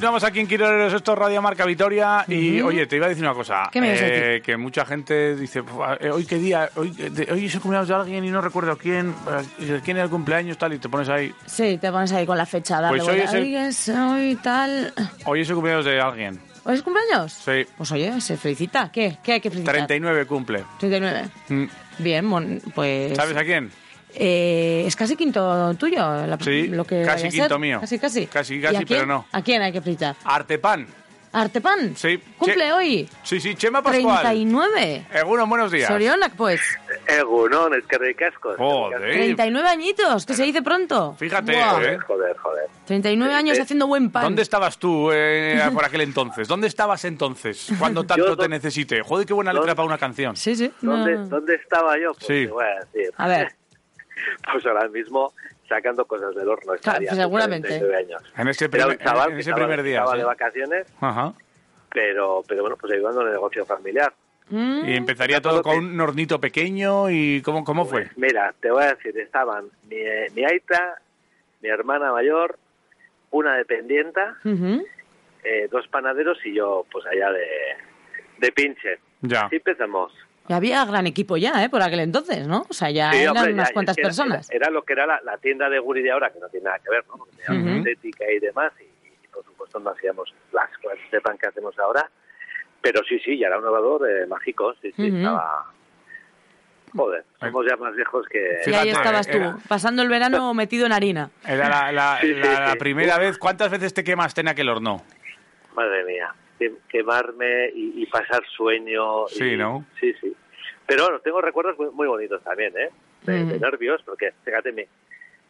Continuamos aquí en Quiroleros, esto es Radio Marca Vitoria. Y oye, te iba a decir una cosa. ¿Qué me Eh? Que mucha gente dice, "Puf, eh, hoy qué día, hoy, de- hoy es el cumpleaños de alguien y no recuerdo quién, eh, quién era el cumpleaños, tal, y te pones ahí. Sí, te pones ahí con la fecha. Darle Pues hoy es el- es hoy tal. Hoy es el cumpleaños de alguien. ¿Hoy es cumpleaños? Sí. Pues oye, se felicita. ¿Qué? ¿Qué hay que felicitar? 39 cumple. 39. Mm. Bien, pues... ¿Sabes a quién? Eh, es casi quinto tuyo, la- Sí, lo que casi quinto ser. mío. Casi, casi. Casi, ¿Y casi, pero no. ¿A quién hay que felicitar? Artepan. Artepan. Sí. Cumple Che- hoy. Sí, sí, Chema Pascual. 39. Egunon, buenos días. Sorionak, pues. Egunon, es que ricascos. Joder. 39 añitos, que se dice pronto. Fíjate, Buah. ¿eh? Joder, joder. 39 años Eh, haciendo buen pan. ¿Dónde estabas tú eh, por aquel entonces? ¿Dónde estabas entonces? Cuando tanto Yo te necesité. Joder, qué buena letra para una canción. Sí, sí. ¿Dónde, ¿Dónde estaba yo? Pues Sí. te voy a decir. A ver. Pues ahora mismo sacando cosas del horno. Claro, seguramente. 39 años. En ese Era primer, un chaval en que ese estaba, primer día. estaba sí. de vacaciones, Ajá. pero, pero bueno, pues ayudando en el negocio familiar. Mm. Y empezaría todo con un hornito pequeño y ¿cómo, cómo fue? Mira, te voy a decir, estaban mi, mi aita, mi hermana mayor, una dependienta, eh, dos panaderos y yo, pues allá de, de pinche. Ya. Así empezamos. Y había gran equipo ya, ¿eh? Por aquel entonces, ¿no? O sea, ya Sí, eran hombre, unas ya, cuantas era- personas. Era, era lo que era la, la tienda de Guri de ahora, que no tiene nada que ver, ¿no? Porque teníamos Ujú. estética y demás, y, y, por supuesto no hacíamos las cosas de pan que hacemos ahora. Pero sí, sí, ya era un elevador eh, mágico, sí, sí, Ujú. estaba... Joder, somos ya más viejos que... Y ahí estabas tú, era- pasando el verano metido en harina. Era la, la- Sí, la- sí, la sí. primera vez. ¿Cuántas veces te quemaste en aquel horno? Madre mía, que- quemarme y, y pasar sueño. y- Sí, ¿no? Sí, sí. Pero bueno, tengo recuerdos muy, muy bonitos también, ¿eh? De, de Mm. nervios, porque fíjate, mi,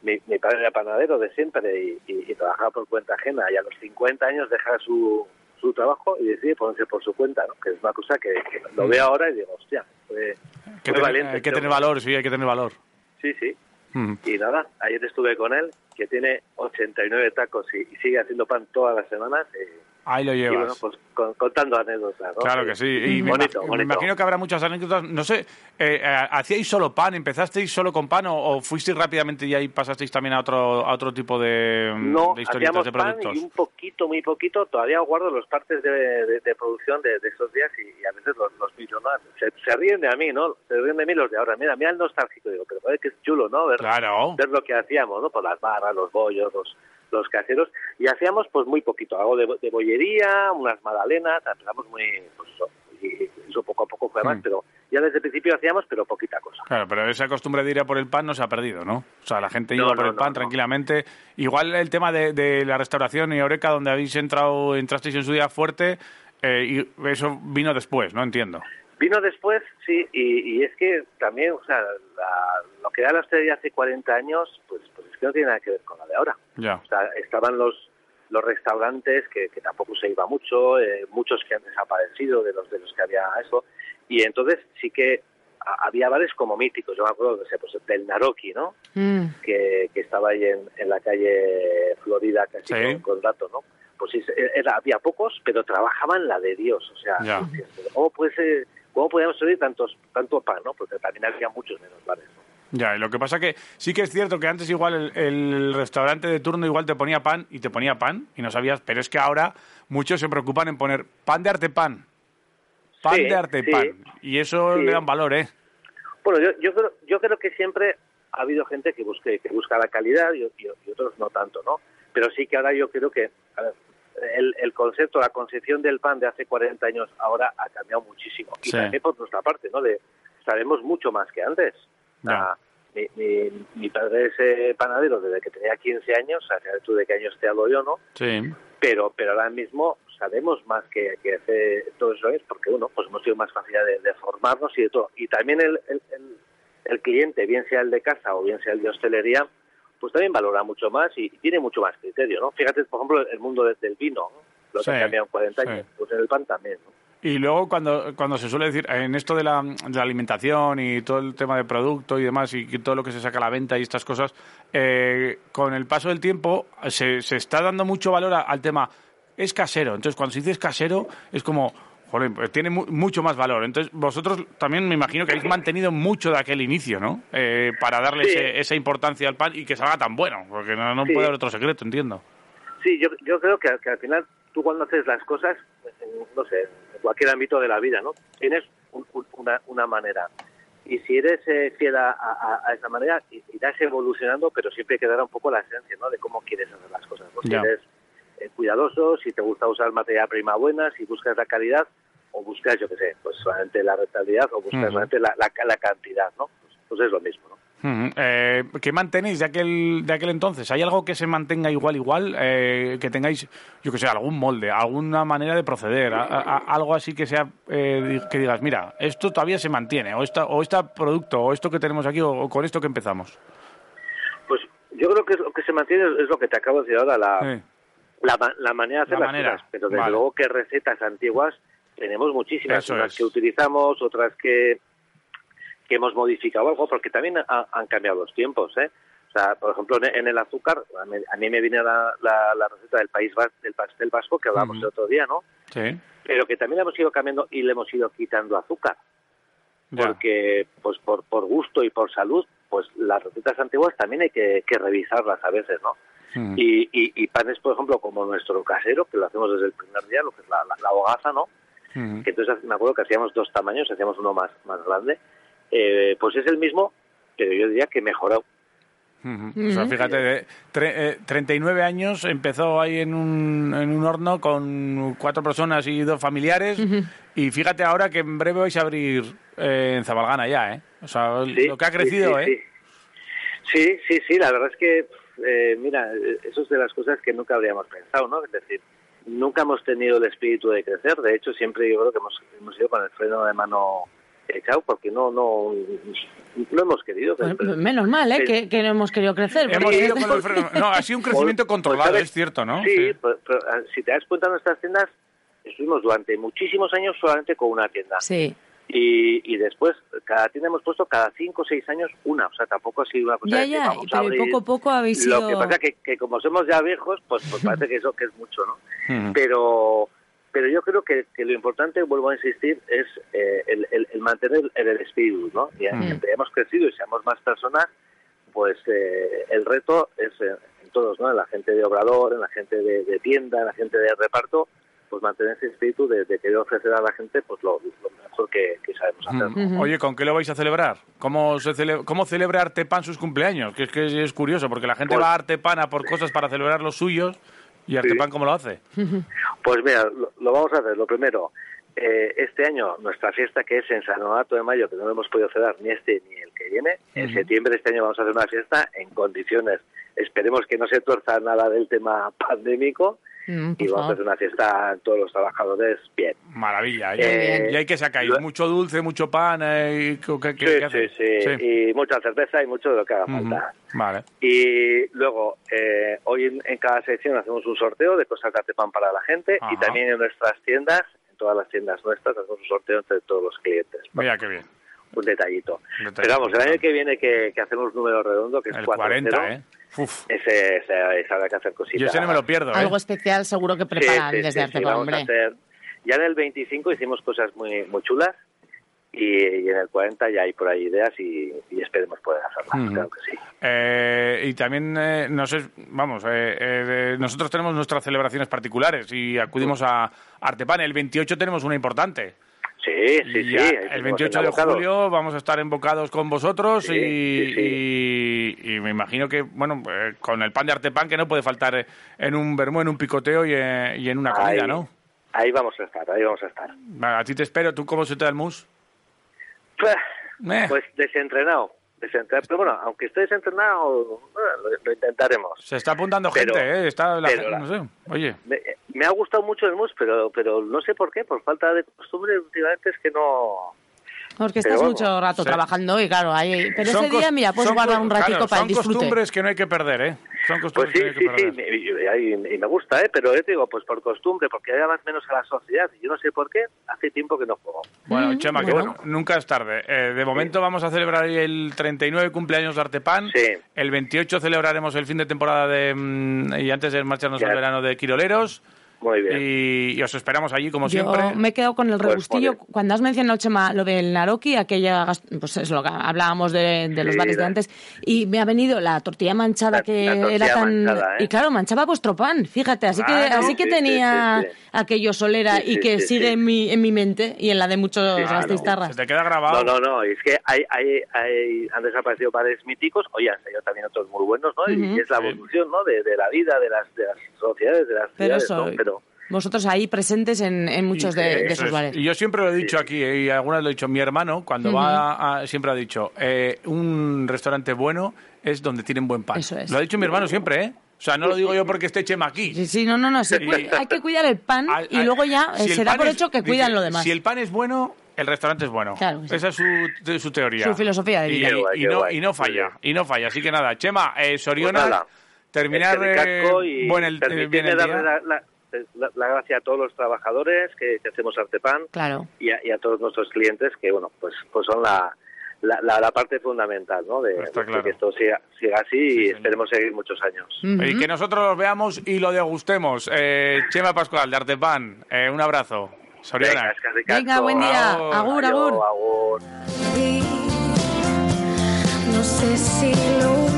mi, mi padre era panadero de siempre y, y- y trabajaba por cuenta ajena y a los 50 años deja su, su trabajo y decide ponerse por su cuenta, ¿no? Que es una cosa que, que lo veo ahora y digo, hostia, fue, Que fue ten- valiente. hay que tener valor, sí, hay que tener valor. Sí, sí. Mm. Y nada, ayer estuve con él, que tiene 89 tacos y, y sigue haciendo pan todas las semanas. y- Ahí lo y llevas. bueno, pues con- contando anécdotas, ¿no? Claro que sí. Y me, bonito, imagino que habrá muchas anécdotas. No sé, eh, eh, ¿hacíais solo pan? ¿Empezasteis solo con pan o, o fuisteis rápidamente y ahí pasasteis también a otro, a otro tipo de, No, de historietas, hacíamos de pan productos? y un poquito, muy poquito. Todavía guardo los partes de, de- de producción de, esos días y, y a veces los, los ¿no? Se, se ríen de a mí, ¿no? Se ríen de mí los de ahora. Mira, mira el nostálgico. Digo, pero joder, que es chulo, ¿no? Ver, Claro. ver lo que hacíamos, ¿no? Por las barras, los bollos, los, los caseros. Y hacíamos, pues, muy poquito. Algo de, de bollería, unas magdalenas. Empezamos muy... Pues, eso, y eso poco a poco fue más, Mm. pero ya desde el principio hacíamos, pero poquita cosa. Claro, pero esa costumbre de ir a por el pan no se ha perdido, ¿no? O sea, la gente No, iba por el pan no, tranquilamente. Igual el tema de, de la restauración y Oreca, donde habéis entrado, entrasteis en su día fuerte, eh, y eso vino después, ¿no? Entiendo. Vino después, sí, y, y es que también, o sea, la- lo que era la hostelería hace 40 años, pues, pues es que no tiene nada que ver con la de ahora. Ya. O sea, estaban los los restaurantes que, que tampoco se iba mucho, eh, muchos que han desaparecido de los de los que había eso, y entonces sí que a- había bares como míticos, yo me acuerdo no sé, pues, del Naroki, ¿no? Mm. que, que estaba ahí en, en la calle Florida, casi Sí. con, con dato, ¿no? Pues sí, era, había pocos, pero trabajaban la de Dios, o sea, decías, pero ¿cómo, puede ser- ¿cómo podíamos servir tantos, tanto pan, no? Porque también había muchos menos bares, ¿no? Ya, y lo que pasa que sí que es cierto que antes igual el, el restaurante de turno igual te ponía pan y te ponía pan y no sabías, pero es que ahora muchos se preocupan en poner pan de artepan, pan Sí, de artepan, sí. y eso Sí. le dan valor, ¿eh? Bueno, yo, yo, creo, yo creo que siempre ha habido gente que busque que busca la calidad y, y- y otros no tanto, ¿no? Pero sí que ahora yo creo que a ver, el, el concepto, la concepción del pan de hace 40 años ahora ha cambiado muchísimo. Y Sí. también por nuestra parte, ¿no? De, sabemos mucho más que antes. Ya. Ah, mi, mi, mi padre es eh, panadero desde que tenía 15 años, o sea, tú de qué años te hablo yo, ¿no? Sí. pero pero ahora mismo sabemos más que, que hace todos esos años porque uno pues hemos tenido más facilidad de, de formarnos y de todo y también el, el, el- el cliente bien sea el de casa o bien sea el de hostelería pues también valora mucho más y tiene mucho más criterio no fíjate por ejemplo el mundo de- del vino ¿no? lo que Sí, ha cambiado en 40 sí. años pues en el pan también ¿no? Y luego cuando, cuando se suele decir, en esto de la, de la alimentación y todo el tema de producto y demás, y todo lo que se saca a la venta y estas cosas, eh, con el paso del tiempo se, se está dando mucho valor a- al tema, es casero. Entonces cuando se dice es casero, es como, joder, pues tiene mu- mucho más valor. Entonces vosotros también me imagino que habéis mantenido mucho de aquel inicio, ¿no? Eh, para darle Sí. ese- esa importancia al pan y que salga tan bueno, porque no, no Sí. puede haber otro secreto, entiendo. Sí, yo, yo creo que, que al final tú cuando haces las cosas, en, no sé, en cualquier ámbito de la vida, ¿no? Tienes un- un- una, una manera. Y si eres eh, fiel a, a- a esa manera, irás evolucionando, pero siempre quedará un poco la esencia, ¿no? De cómo quieres hacer las cosas. Ya. eres eh, cuidadoso, si te gusta usar materia prima buena, si buscas la calidad, o, buscas, yo qué sé, pues solamente la rentabilidad o buscas solamente la, la, la cantidad, ¿no? Pues, pues es lo mismo, ¿no? Eh, ¿Qué mantenéis de aquel, de aquel entonces? ¿Hay algo que se mantenga igual, igual? Eh, que tengáis, yo que sé, algún molde, alguna manera de proceder, a- a- a- algo así que sea, eh, que digas, mira, esto todavía se mantiene, o esta, o este producto, o esto que tenemos aquí, o, o con esto que empezamos. Pues yo creo que lo que se mantiene es lo que te acabo de decir ahora, la, Sí. La, la manera de hacer La las manera, cosas. Pero desde vale. luego que recetas antiguas tenemos muchísimas, Eso unas es. que utilizamos, otras que, que hemos modificado algo, porque también ha- han cambiado los tiempos, ¿eh? O sea, por ejemplo, en, el azúcar, a mí, me viene la, la, la receta del país del pastel vasco que hablábamos el otro día, ¿no? Sí. Pero que también hemos ido cambiando y le hemos ido quitando azúcar Ya. porque pues por, por gusto y por salud, pues las recetas antiguas también hay que, que revisarlas a veces, ¿no? Mm. Y, y, y panes, por ejemplo, como nuestro casero, que lo hacemos desde el primer día, lo que es la, la, la hogaza, ¿no? Ujú. Que entonces me acuerdo que hacíamos dos tamaños, hacíamos uno más, más grande, eh, pues es el mismo, pero yo diría que mejorado. Ujú. O sea, fíjate, de tre- eh, 39 años, empezó ahí en un, en un horno con cuatro personas y dos familiares. Y fíjate ahora que en breve vais a abrir eh, en Zabalgana ya, ¿eh? O sea, Sí, lo que ha crecido, sí, ¿eh? Sí. sí, sí, sí, la verdad es que, eh, mira, eso es de las cosas que nunca habríamos pensado, ¿no? Es decir, nunca hemos tenido el espíritu de crecer, de hecho siempre yo creo que hemos, hemos ido con el freno de mano echado porque no, no, no hemos querido. Pues, Pero- menos mal, ¿eh? Que, que no hemos querido crecer. Hemos ido con el freno- No, ha sido un crecimiento controlado, es cierto, ¿no? Sí, Pero, pero, ah, si te das cuenta, nuestras tiendas estuvimos durante muchísimos años solamente con una tienda. Sí. Y, y después, cada tienda hemos puesto cada cinco o seis años una. O sea, tampoco ha sido una cosa Ya, de que ya, vamos a pero abrir. poco a poco habéis Lo que pasa que, que como somos ya viejos, pues, pues parece que eso que es mucho, ¿no? Pero pero yo creo que, que lo importante, vuelvo a insistir, es eh, el, el- el mantener el, el espíritu, ¿no? Y Mm. entre hemos crecido y seamos más personas, pues eh, el reto es en todos, ¿no? En la gente de obrador, en la gente de, de tienda, en la gente de reparto, pues mantener ese espíritu de, de querer ofrecer a la gente pues lo, lo mejor que, que sabemos hacer. Oye, ¿con qué lo vais a celebrar? ¿Cómo, se cele- cómo celebra Artepan sus cumpleaños? Que es que es curioso, porque la gente Pues- va a Artepan a por cosas para celebrar los suyos. ¿Y Artepan cómo lo hace? Pues mira, lo, lo vamos a hacer. Lo primero, eh, este año nuestra fiesta que es en San Donato de Mayo, que no lo hemos podido celebrar ni este ni el que viene, en septiembre de este año vamos a hacer una fiesta en condiciones. Esperemos que no se tuerza nada del tema pandémico Mm, y vamos a hacer una fiesta a todos los trabajadores bien. Maravilla. ¿Y, Eh, y hay que sacar lo- mucho dulce, mucho pan. eh, y ¿qué, qué- qué- Sí, qué sí, sí, y mucha cerveza y mucho de lo que haga falta. Vale. Y luego, eh, hoy en, en cada sección hacemos un sorteo de cosas de Artepan para la gente y también en nuestras tiendas, en todas las tiendas nuestras, hacemos un sorteo entre todos los clientes. Mira qué bien. Un detallito. Un detallito. Pero vamos, el año que viene que, que hacemos número redondo, que es El 4 40, ¿eh? Uf. Ese, ese, ese habrá que hacer cositas. Yo ese no me lo pierdo, ¿eh? Algo especial seguro que preparan sí, desde sí, sí, Artepan, vamos a hombre. hacer- Ya en el 25 hicimos cosas muy, muy chulas y, y en el 40 ya hay por ahí ideas y, y esperemos poder hacerlas, claro que sí. Eh, y también, eh, no sé, vamos, eh, eh, nosotros tenemos nuestras celebraciones particulares y acudimos a Artepan. El 28 tenemos una importante. Sí, sí, sí. el tenemos 28 de julio vamos a estar embocados con vosotros Sí, y, sí, y- y me imagino que, bueno, eh, con el pan de Artepan que no puede faltar eh, en un vermú, en un picoteo y, eh, y en una comida, Ahí- ¿no? Ahí vamos a estar, ahí vamos a estar. A ti te espero. ¿Tú cómo se te da el mus? Eh. Pues desentrenado, Pero bueno, aunque esté desentrenado, lo, lo intentaremos. Se está apuntando Pero- gente, ¿eh? Está la pero gente- la- no sé. Oye, Me, me ha gustado mucho el mus, pero, pero no sé por qué, por falta de costumbre últimamente es que no... Porque estás mucho rato sí. trabajando y claro, ahí... Pero Son ese día, mira, puedes son guardar un ratico claro, para el Son disfrute. costumbres que no hay que perder, ¿eh? Son Pues costumbres sí, que no hay sí, que sí, perder. y, y- y me gusta, ¿eh? pero yo te digo, pues por costumbre, porque hay más menos a la sociedad. y Yo no sé por qué, hace tiempo que no juego. Bueno, Chema, que bueno. nunca es tarde. Eh, de momento vamos a celebrar hoy el 39 cumpleaños de Artepan. El 28 celebraremos el fin de temporada de mm, y antes de marcharnos Ya. al verano de Quiroleros. Muy bien. Y, y os esperamos allí, como Yo siempre. me he quedado con el Pues, regustillo. joder. Cuando has mencionado, Chema, lo del Naroki, aquella, pues es lo que hablábamos de, de los Sí, bares de antes, y me ha venido la tortilla manchada que la tortilla era tan... manchada, ¿eh? Y claro, manchaba vuestro pan, fíjate, así que, así que Sí, tenía sí, sí. aquello solera Sí, y sí, que sí, sigue sí. En, mi, en mi mente y en la de muchos Sí, gastistarras. Se te queda grabado. No, no, no, es que hay, hay, hay, han desaparecido bares míticos, oye, han salido también otros muy buenos, ¿no? Y es la evolución, ¿no? De, de la vida, de las, de las sociedades, de las Pero ciudades, eso, ¿no? Pero, vosotros ahí presentes en, en muchos de, de Eso esos es. bares. Y yo siempre lo he dicho aquí, eh, y algunas lo he dicho, mi hermano, cuando va a, siempre ha dicho, eh, un restaurante bueno es donde tienen buen pan. Eso es. Lo ha dicho mi hermano siempre, ¿eh? O sea, no lo digo yo porque esté Chema aquí. Sí, sí, no, no, no. Y- hay que cuidar el pan y luego ya eh, si el se da pan por es- hecho que dice, cuidan lo demás. Si el pan es bueno, el restaurante es bueno. Claro que sí. Esa es su, de- su teoría. Su filosofía de Y, vida. Y no, guay. y no falla, y no falla. Así que nada, Chema, eh, Soriona, Pues nada, terminar Es que ricasco eh, y buen el, permitidme bien el día. darle la, la- la- la gracia a todos los trabajadores que, que hacemos Artepan Claro. y a, y a todos nuestros clientes que bueno pues pues son la la, la- la parte fundamental ¿no? de, Está de claro. que esto siga, siga así y esperemos seguir muchos años. Y que nosotros los veamos y lo degustemos. Eh, Chema Pascual, de Artepan, eh, un abrazo. Soriona. Venga, es que ricasco. Venga, buen día. Agur. Agur. agur. No sé si lo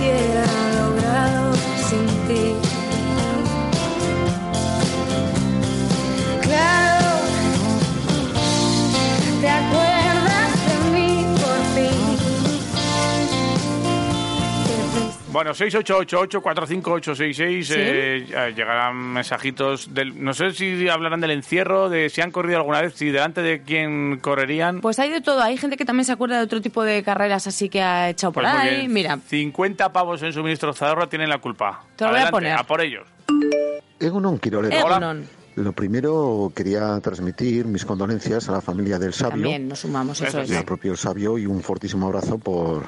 Bueno, 688-845-866. eh, ya llegarán mensajitos. Del, no sé si hablarán del encierro, de si han corrido alguna vez, si delante de quién correrían. Pues hay de todo. Hay gente que también se acuerda de otro tipo de carreras así que ha echado por Pues muy ahí. Mira, 50 pavos en suministro Zadorra tienen la culpa. Te lo voy a poner. a por ellos. Egunon Quirolero. Egunon. Lo primero, quería transmitir mis condolencias a la familia del sabio. también nos sumamos, eso es. y al propio sabio y un fortísimo abrazo por,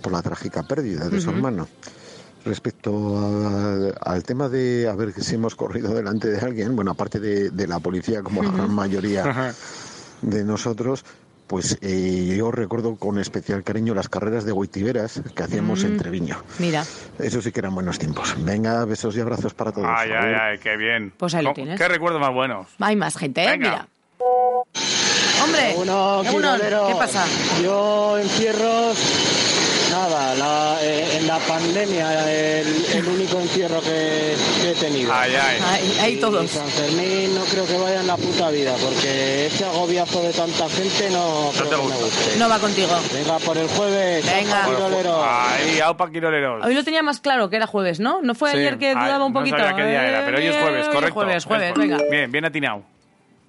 por la trágica pérdida de su Ujú. hermano. Respecto a- al tema de a ver si hemos corrido delante de alguien, bueno, aparte de, de la policía, como la gran mayoría de nosotros, pues eh, yo recuerdo con especial cariño las carreras de Huitiveras que hacíamos en Mm. Treviño. Mira, Eso sí que eran buenos tiempos. Venga, besos y abrazos para todos. Ay, ay, ay, qué bien. Pues ahí lo ¿Cómo- tienes. Qué recuerdos más buenos. hay más gente, ¿eh? Venga. Mira. Hombre, Uno. ¿qué pasa? Yo encierros, nada, la- eh, en la pandemia el, el único encierro que, que he tenido. Ay, ay. Hay, hay Y todos. San Fermín no creo que vaya en la puta vida, porque este agobiazo de tanta gente no, creo te que me gusta. guste. No va contigo. Venga, por el jueves. Venga. Chao, Quirolero. Ay, aupa Quiroleros. Hoy lo tenía más claro que era jueves, ¿no? No fue Sí. ayer que Ay, dudaba un no poquito. sabía qué día era, pero hoy es jueves, Eh, correcto. Jueves, Es jueves, venga. Bien, bien atinado.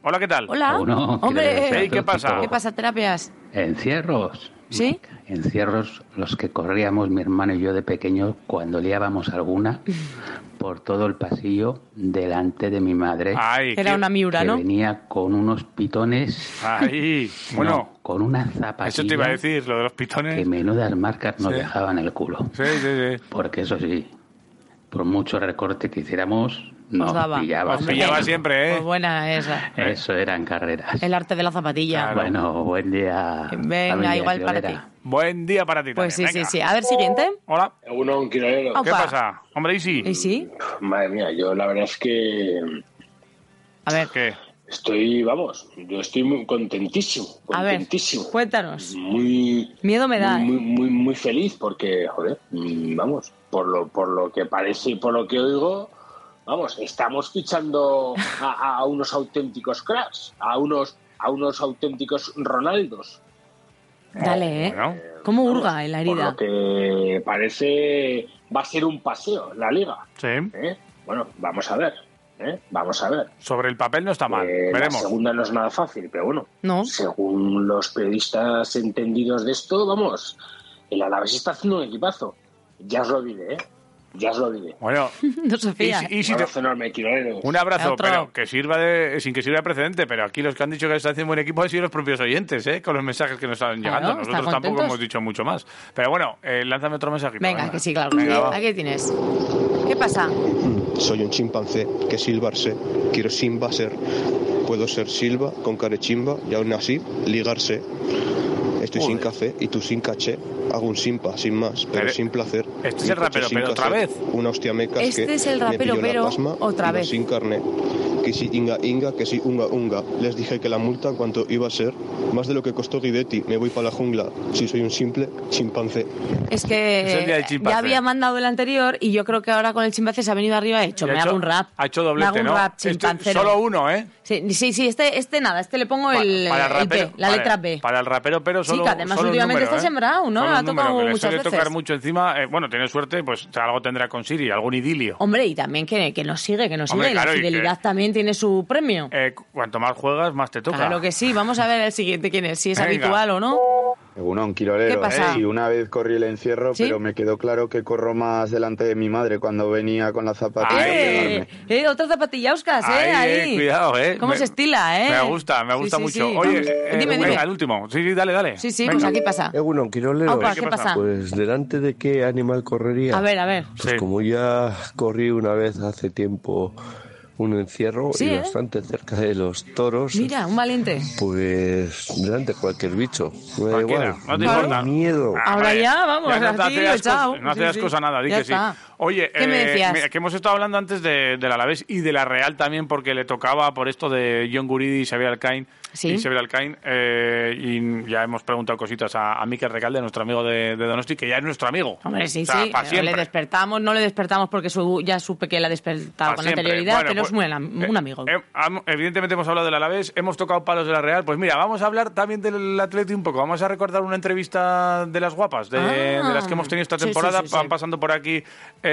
Hola, ¿qué tal? Hola. Uno, Hombre, quiero Ey, ¿qué pasa? ¿qué pasa, terapias? Encierros. ¿Sí? Encierros los que corríamos mi hermano y yo de pequeños cuando liábamos alguna por todo el pasillo delante de mi madre. Ay, Era una miura, que ¿no? venía con unos pitones. Ay, bueno. no, con una zapatilla. Eso te iba a decir, lo de los pitones. Que menudas marcas nos Sí. dejaban el culo. Sí, sí, sí. Porque eso sí, por mucho recorte que hiciéramos, Os daba. pillaba. Os pillaba siempre, ¿eh? Pues buena esa. Eso eran carreras. El arte de la zapatilla. Bueno, buen día. Venga, familia igual para ti. Buen día para ti Pues sí, también. sí, Venga. sí. A ver, siguiente. Hola. Uno, un quirolero. ¿Qué pasa? Hombre, ¿y sí? ¿Y sí? Madre mía, yo la verdad es que A ver. ¿Qué? estoy, vamos, yo estoy muy contentísimo, A ver, contentísimo. cuéntanos. Muy, Miedo me da, muy, ¿eh? muy, muy, muy feliz porque, joder, vamos, por lo, por lo que parece y por lo que oigo, vamos, estamos fichando a, a unos auténticos cracks, a unos, a unos auténticos Ronaldos. Dale, ¿eh? ¿Cómo hurga en la Por herida? lo que parece va a ser un paseo la liga. Sí. ¿eh? Bueno, vamos a ver. ¿eh? Vamos a ver. Sobre el papel no está mal. Eh, Veremos. La segunda no es nada fácil, pero bueno. No. Según los periodistas entendidos de esto, vamos, el Alavés está haciendo un equipazo. Ya os lo diré, ¿eh? Ya os lo diré. Bueno, No se fía. Y y si un te- abrazo enorme, Quirolero. un abrazo, Otro. pero que sirva de, sin que sirva de precedente. Pero aquí los que han dicho que está haciendo buen equipo han sido los propios oyentes, ¿eh? Con los mensajes que nos están Claro, llegando. Nosotros tampoco contentos. hemos dicho mucho más. Pero bueno, eh, lánzame otro mensajito. Venga, que sí, claro. Venga. Aquí tienes. ¿Qué pasa? Soy un chimpancé que silbarse, quiero Simba ser. Puedo ser Silva con carechimba y aún así ligarse. Estoy sin café y tú sin caché. Hago un simpa sin más, pero, Pero- sin placer. este es el rapero, pero otra vez. Una hostia meca Este que es el me rapero, la pero pasma otra vez. sin carne. Que si inga inga, que si unga unga. Les dije que la multa cuánto iba a ser. Más de lo que costó Guidetti. Me voy para la jungla. Si soy un simple chimpancé. Es que ya había mandado el anterior y yo creo que ahora con el chimpancé se ha venido arriba y ha hecho. Y ha Me hecho- hago un rap. Ha hecho Me doblete, hago un ¿no? rap Este- chimpancero. solo uno, ¿eh? Sí, sí, sí, este, este nada, este le pongo el, para el el rapero, la letra B. Para el rapero, pero solo. que además solo últimamente número, está ¿eh? sembrado, ¿no? Ha tocado número, muchas suele tocar veces. mucho encima. eh, bueno, tiene suerte, pues algo tendrá con Siri, algún idilio. Hombre, y también que, que nos sigue, que nos Hombre, sigue. claro, la que- fidelidad también tiene su premio. Eh, cu- cuanto más juegas, más te toca. Claro que sí. Vamos a ver el siguiente quién es, si es Venga. habitual o no. Egunon, Quirolero. ¿Qué pasa? Sí, una vez corrí el encierro, ¿Sí? pero me quedó claro que corro más delante de mi madre cuando venía con la zapatilla. ¡Eh! eh, otra zapatilla, Oscar, ¿eh? Ahí, Ahí. eh, cuidado, ¿eh? ¿Cómo Me- se estila, eh? Me gusta, me gusta sí, mucho. sí. Oye, Dime, eh, dime. venga, el último. Sí, sí, dale, dale. Sí, sí, Venga. pues aquí pasa. Egunon, Quirolero. Aupa, ¿qué pasa? Pues delante de qué animal correría. A ver, a ver. Pues como ya corrí una vez hace tiempo un encierro Sí, y ¿eh? bastante cerca de los toros, Mira, un valiente. pues delante de cualquier bicho. Me da igual. no te importa. miedo. Ahora ya, vamos, Ya no te así, hace asco- chao. No hace Sí, asco sí. a nada, di Ya que sí. Oye, ¿Qué me eh, decías? que hemos estado hablando antes de, del Alavés y de la Real también, porque le tocaba por esto de John Guridi y Xavier Alcain. Sí. Y Xavier Alcain, eh, y ya hemos preguntado cositas a, a Miquel Recalde, nuestro amigo de, de Donosti, que ya es nuestro amigo. Hombre, sí, O sea, sí. pero siempre. le despertamos, no le despertamos porque su- ya supe que despertado Pa' con siempre. anterioridad, Bueno, pero pues, es un, am- un amigo. Eh, am- evidentemente hemos hablado del Alavés, hemos tocado palos de la Real. Pues mira, vamos a hablar también del Atleti un poco. Vamos a recordar una entrevista de las guapas, de, Ah. de las que hemos tenido esta temporada. sí, sí. Van pasando por aquí eh,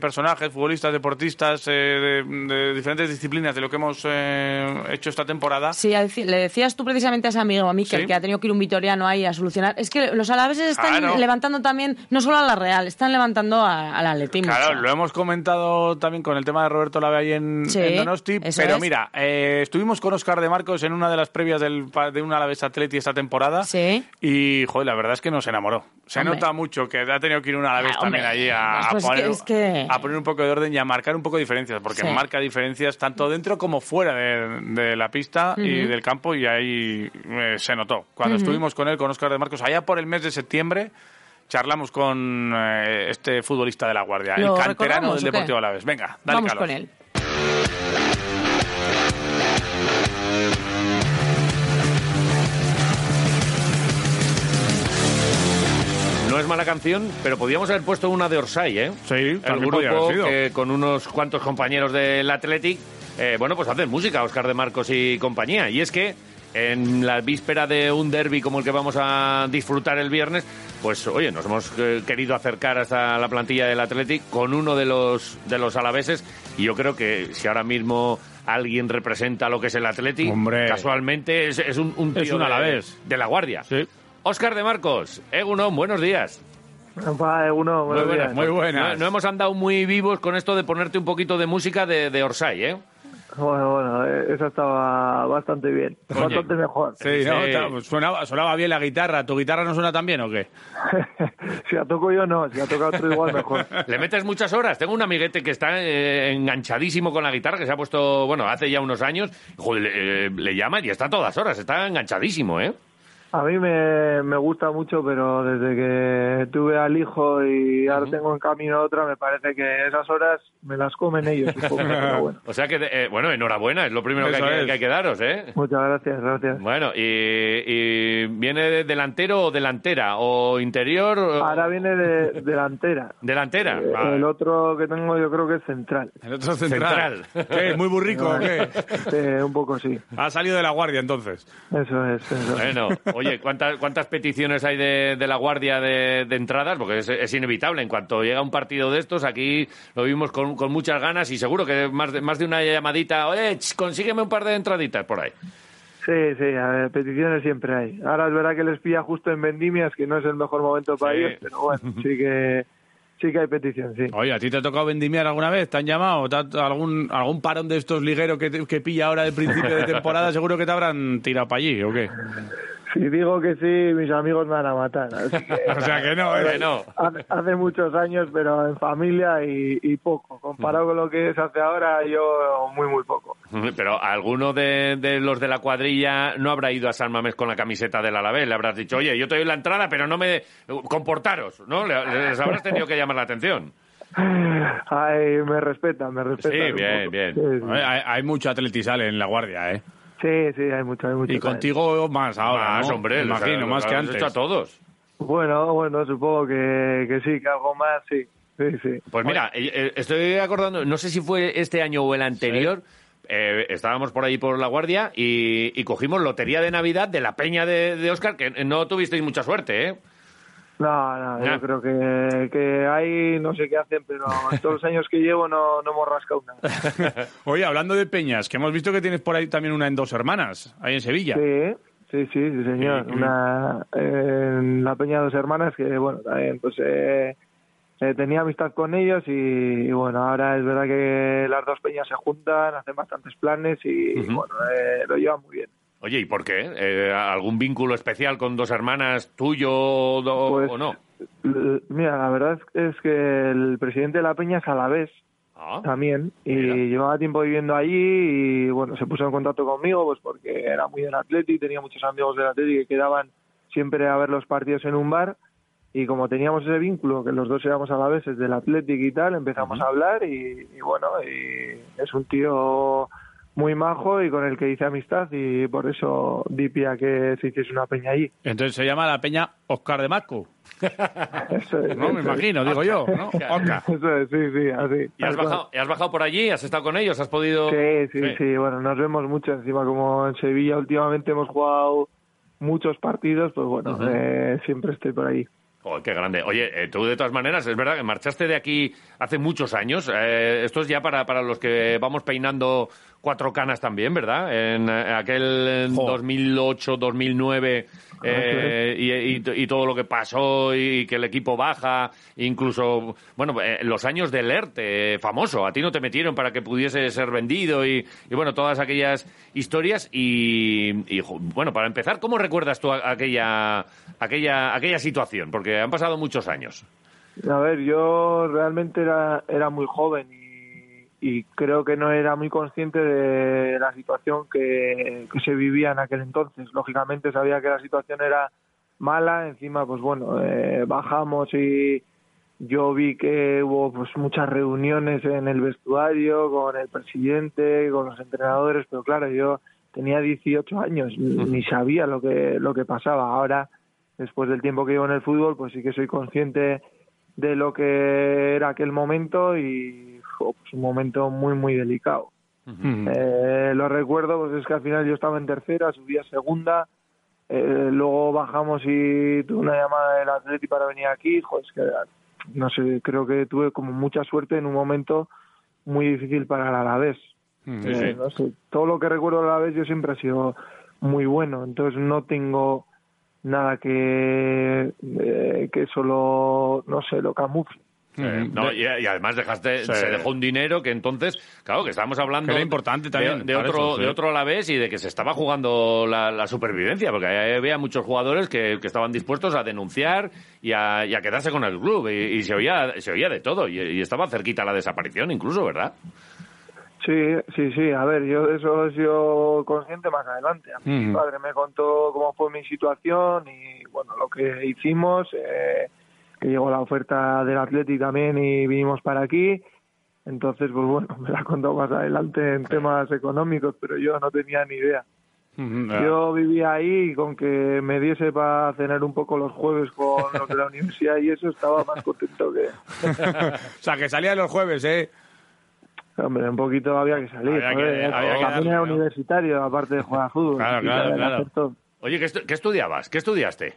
personajes, futbolistas, deportistas eh, de, de diferentes disciplinas de lo que hemos eh, hecho esta temporada. Sí, le decías tú precisamente a ese amigo, a Miquel, Sí. que ha tenido que ir un vitoriano ahí a solucionar. Es que los alaveses están Claro. levantando también, no solo a la Real, están levantando a- al atletismo. Claro, lo hemos comentado también con el tema de Roberto Lave ahí en, Sí, en Donosti, pero es. mira, eh, estuvimos con Oscar de Marcos en una de las previas del, de un Alavés Atleti esta temporada y, joder, la verdad es que nos enamoró. Se Hombre. nota mucho que ha tenido que ir un Alavés Ah, también hombre. allí a, Pues poner, es que- a poner un poco de orden y a marcar un poco de diferencias, porque Sí. marca diferencias tanto dentro como fuera de, de la pista y del campo y ahí eh, se notó. Cuando estuvimos con él, con Oscar de Marcos, allá por el mes de septiembre, charlamos con eh, este futbolista de la Guardia, el ¿Lo canterano del? Deportivo Alavés. Venga, dale Vamos calor. con él. No es mala canción, pero podíamos haber puesto una de Orsay, ¿eh? Sí, El grupo haber sido. que con unos cuantos compañeros del Athletic, eh, bueno, pues hacen música, Oscar de Marcos y compañía. Y es que en la víspera de un derby como el que vamos a disfrutar el viernes, pues oye, nos hemos eh, querido acercar hasta la plantilla del Athletic con uno de los de los alaveses y yo creo que si ahora mismo alguien representa lo que es el Athletic, Hombre. casualmente es, es un, un Es un de- alavés. de la Guardia. Oscar de Marcos, Egunon, buenos días. Va, uno, Muy buenas, días. No, no hemos andado muy vivos con esto de ponerte un poquito de música de, de Orsay, ¿eh? Bueno, bueno, eso estaba bastante bien. Oye. Bastante mejor. Sí, ¿no? Ta- pues sonaba, sonaba bien la guitarra. ¿Tu guitarra no suena tan bien o qué? Si la toco yo, no. Si la toca otro, igual mejor. Le metes muchas horas. Tengo un amiguete que está eh, enganchadísimo con la guitarra, que se ha puesto, bueno, hace ya unos años. Joder, le, eh, le llama y está a todas horas. Está enganchadísimo, ¿eh? A mí me, me gusta mucho, pero desde que tuve al hijo y ahora tengo en camino otra, me parece que esas horas me las comen ellos. un poco, pero bueno. O sea que, eh, bueno, enhorabuena. Es lo primero que hay que, es. que hay que daros, ¿eh? Muchas gracias, gracias. Bueno, y, y viene de delantero o delantera o interior. o- Ahora viene de delantera. Delantera. Eh, Vale. El otro que tengo yo creo que es central. El otro central. ¿Qué? ¿Muy burrico o qué? Sí, un poco sí. Ha salido de la guardia entonces. Eso es. Eso. Bueno, oye, ¿cuántas, cuántas peticiones hay de, de la Guardia de, de entradas? Porque es, es inevitable. En cuanto llega un partido de estos, aquí lo vimos con, con muchas ganas y seguro que más de, más de una llamadita, oye, ch, consígueme un par de entraditas por ahí. Sí, sí, a ver, peticiones siempre hay. Ahora es verdad que les pilla justo en vendimias, que no es el mejor momento para Sí. ellos, pero bueno, sí que, sí que hay petición, sí. Oye, ¿a ti te ha tocado vendimiar alguna vez? ¿Te han llamado? ¿Te ha- algún, ¿Algún parón de estos ligueros que, te- que pilla ahora del principio de temporada? Seguro que te habrán tirado para allí, ¿o qué? Si digo que sí, mis amigos me van a matar. así que- O sea que no, ¿eh? No. Hace, hace muchos años, pero en familia y, y poco. Comparado con lo que es hace ahora, yo muy, muy poco. Pero alguno de, de los de la cuadrilla no habrá ido a San Mamés con la camiseta del Alavés. Le habrás dicho, oye, yo te doy la entrada, pero no me... Comportaros, ¿no? Le- Les habrás tenido que llamar la atención. Ay, me respetan, me respetan. Sí, bien, poco. bien. Sí, sí. Oye, Hay, hay mucho atletisal en la guardia, ¿eh? Sí, sí, hay mucho, hay mucho. Y contigo más ahora, Más, ¿no? hombre, Me imagino, más que has antes. hecho a todos. Bueno, bueno, supongo que, que sí, que algo más, sí. Sí, sí. Pues mira, eh, eh, estoy acordando, no sé si fue este año o el anterior, eh, estábamos por ahí por La Guardia y, y cogimos lotería de Navidad de la peña de, de Oscar, que no tuvisteis mucha suerte, ¿eh? No, no, yo creo que, que ahí no sé qué hacen, pero en todos los años que llevo no, no hemos rascado nada. Oye, hablando de peñas, que hemos visto que tienes por ahí también una en dos hermanas, ahí en Sevilla. Sí, sí, sí, sí, señor. Una, en la Peña de Dos Hermanas que, bueno, también pues eh, eh, tenía amistad con ellos y, y, bueno, ahora es verdad que las dos peñas se juntan, hacen bastantes planes y, Ujú. bueno, eh, lo llevan muy bien. Oye, ¿y por qué? Eh, ¿Algún vínculo especial con dos hermanas tuyo o, o- Pues, o no? Mira, la verdad es, que el presidente de la Peña es alavés Ah, también y llevaba tiempo viviendo allí y bueno, se puso en contacto conmigo pues porque era muy del Atleti, tenía muchos amigos del Atleti que quedaban siempre a ver los partidos en un bar y como teníamos ese vínculo, que los dos éramos alaveses del Athletic y tal, empezamos a hablar y, y bueno, y es un tío muy majo y con el que hice amistad y por eso di pie a que se hiciese una peña allí. Entonces se llama la peña Oscar de Marco. Eso es, No, me es. imagino, digo yo, ¿no? Oscar. Eso es, sí, sí, así. ¿Y has bajado, y has bajado por allí? ¿Has estado con ellos? ¿Has podido...? Sí, sí, sí, bueno, nos vemos mucho encima, como en Sevilla últimamente hemos jugado muchos partidos, pues bueno, eh, siempre estoy por ahí. Qué grande. Oye, eh, tú de todas maneras, es verdad que marchaste de aquí hace muchos años. Eh, esto es ya para, para los que vamos peinando cuatro canas también, ¿verdad? En eh, aquel 2008, 2009 eh, y, y- y todo lo que pasó y que el equipo baja, incluso, bueno, eh, los años del ERTE, famoso. A ti no te metieron para que pudiese ser vendido y, y, bueno, todas aquellas historias. Y, bueno, para empezar, ¿cómo recuerdas tú a- aquella, aquella, aquella situación? Porque han pasado muchos años. A ver, yo realmente era, era muy joven y, y creo que no era muy consciente de la situación que, que se vivía en aquel entonces. Lógicamente sabía que la situación era mala, encima pues bueno, eh, bajamos y yo vi que hubo pues muchas reuniones en el vestuario con el presidente, con los entrenadores, pero claro, yo tenía 18 años, ni ni sabía lo que, lo que pasaba. Ahora, después del tiempo que llevo en el fútbol, pues sí que soy consciente de lo que era aquel momento y jo, pues un momento muy, muy delicado. Eh, lo recuerdo, pues es que al final yo estaba en tercera, subí a segunda, eh, luego bajamos y tuve una llamada del Atleti para venir aquí, jo, es que no sé, creo que tuve como mucha suerte en un momento muy difícil para el Alavés. Eh, no sé, todo lo que recuerdo del Alavés yo siempre ha sido muy bueno, entonces no tengo nada que eh, que solo no sé lo camufle. Eh, no, y, y además dejaste, Sí. se dejó un dinero que entonces, claro, que estábamos hablando Que era importante también de, otro, eso, sí. de otro a la vez y de que se estaba jugando la, la supervivencia, porque había muchos jugadores que, que estaban dispuestos a denunciar y a, y a quedarse con el club y, y se oía se oía de todo y, y estaba cerquita la desaparición incluso, ¿verdad? Sí, sí, sí. A ver, yo de eso he sido consciente más adelante. A mí Mi padre me contó cómo fue mi situación y, bueno, lo que hicimos, eh, que llegó la oferta del Atleti también y vinimos para aquí. Entonces, pues bueno, me la contó más adelante en temas económicos, pero yo no tenía ni idea. Yo vivía ahí y con que me diese para cenar un poco los jueves con los de la universidad y eso estaba más contento que... o sea, que salía los jueves, ¿eh? Hombre, un poquito había que salir. Había que- joder, había que también darle, era ¿no? universitario, aparte de jugar a fútbol. Claro, claro, claro. Oye, ¿qué, estu- qué estudiabas? ¿Qué estudiaste?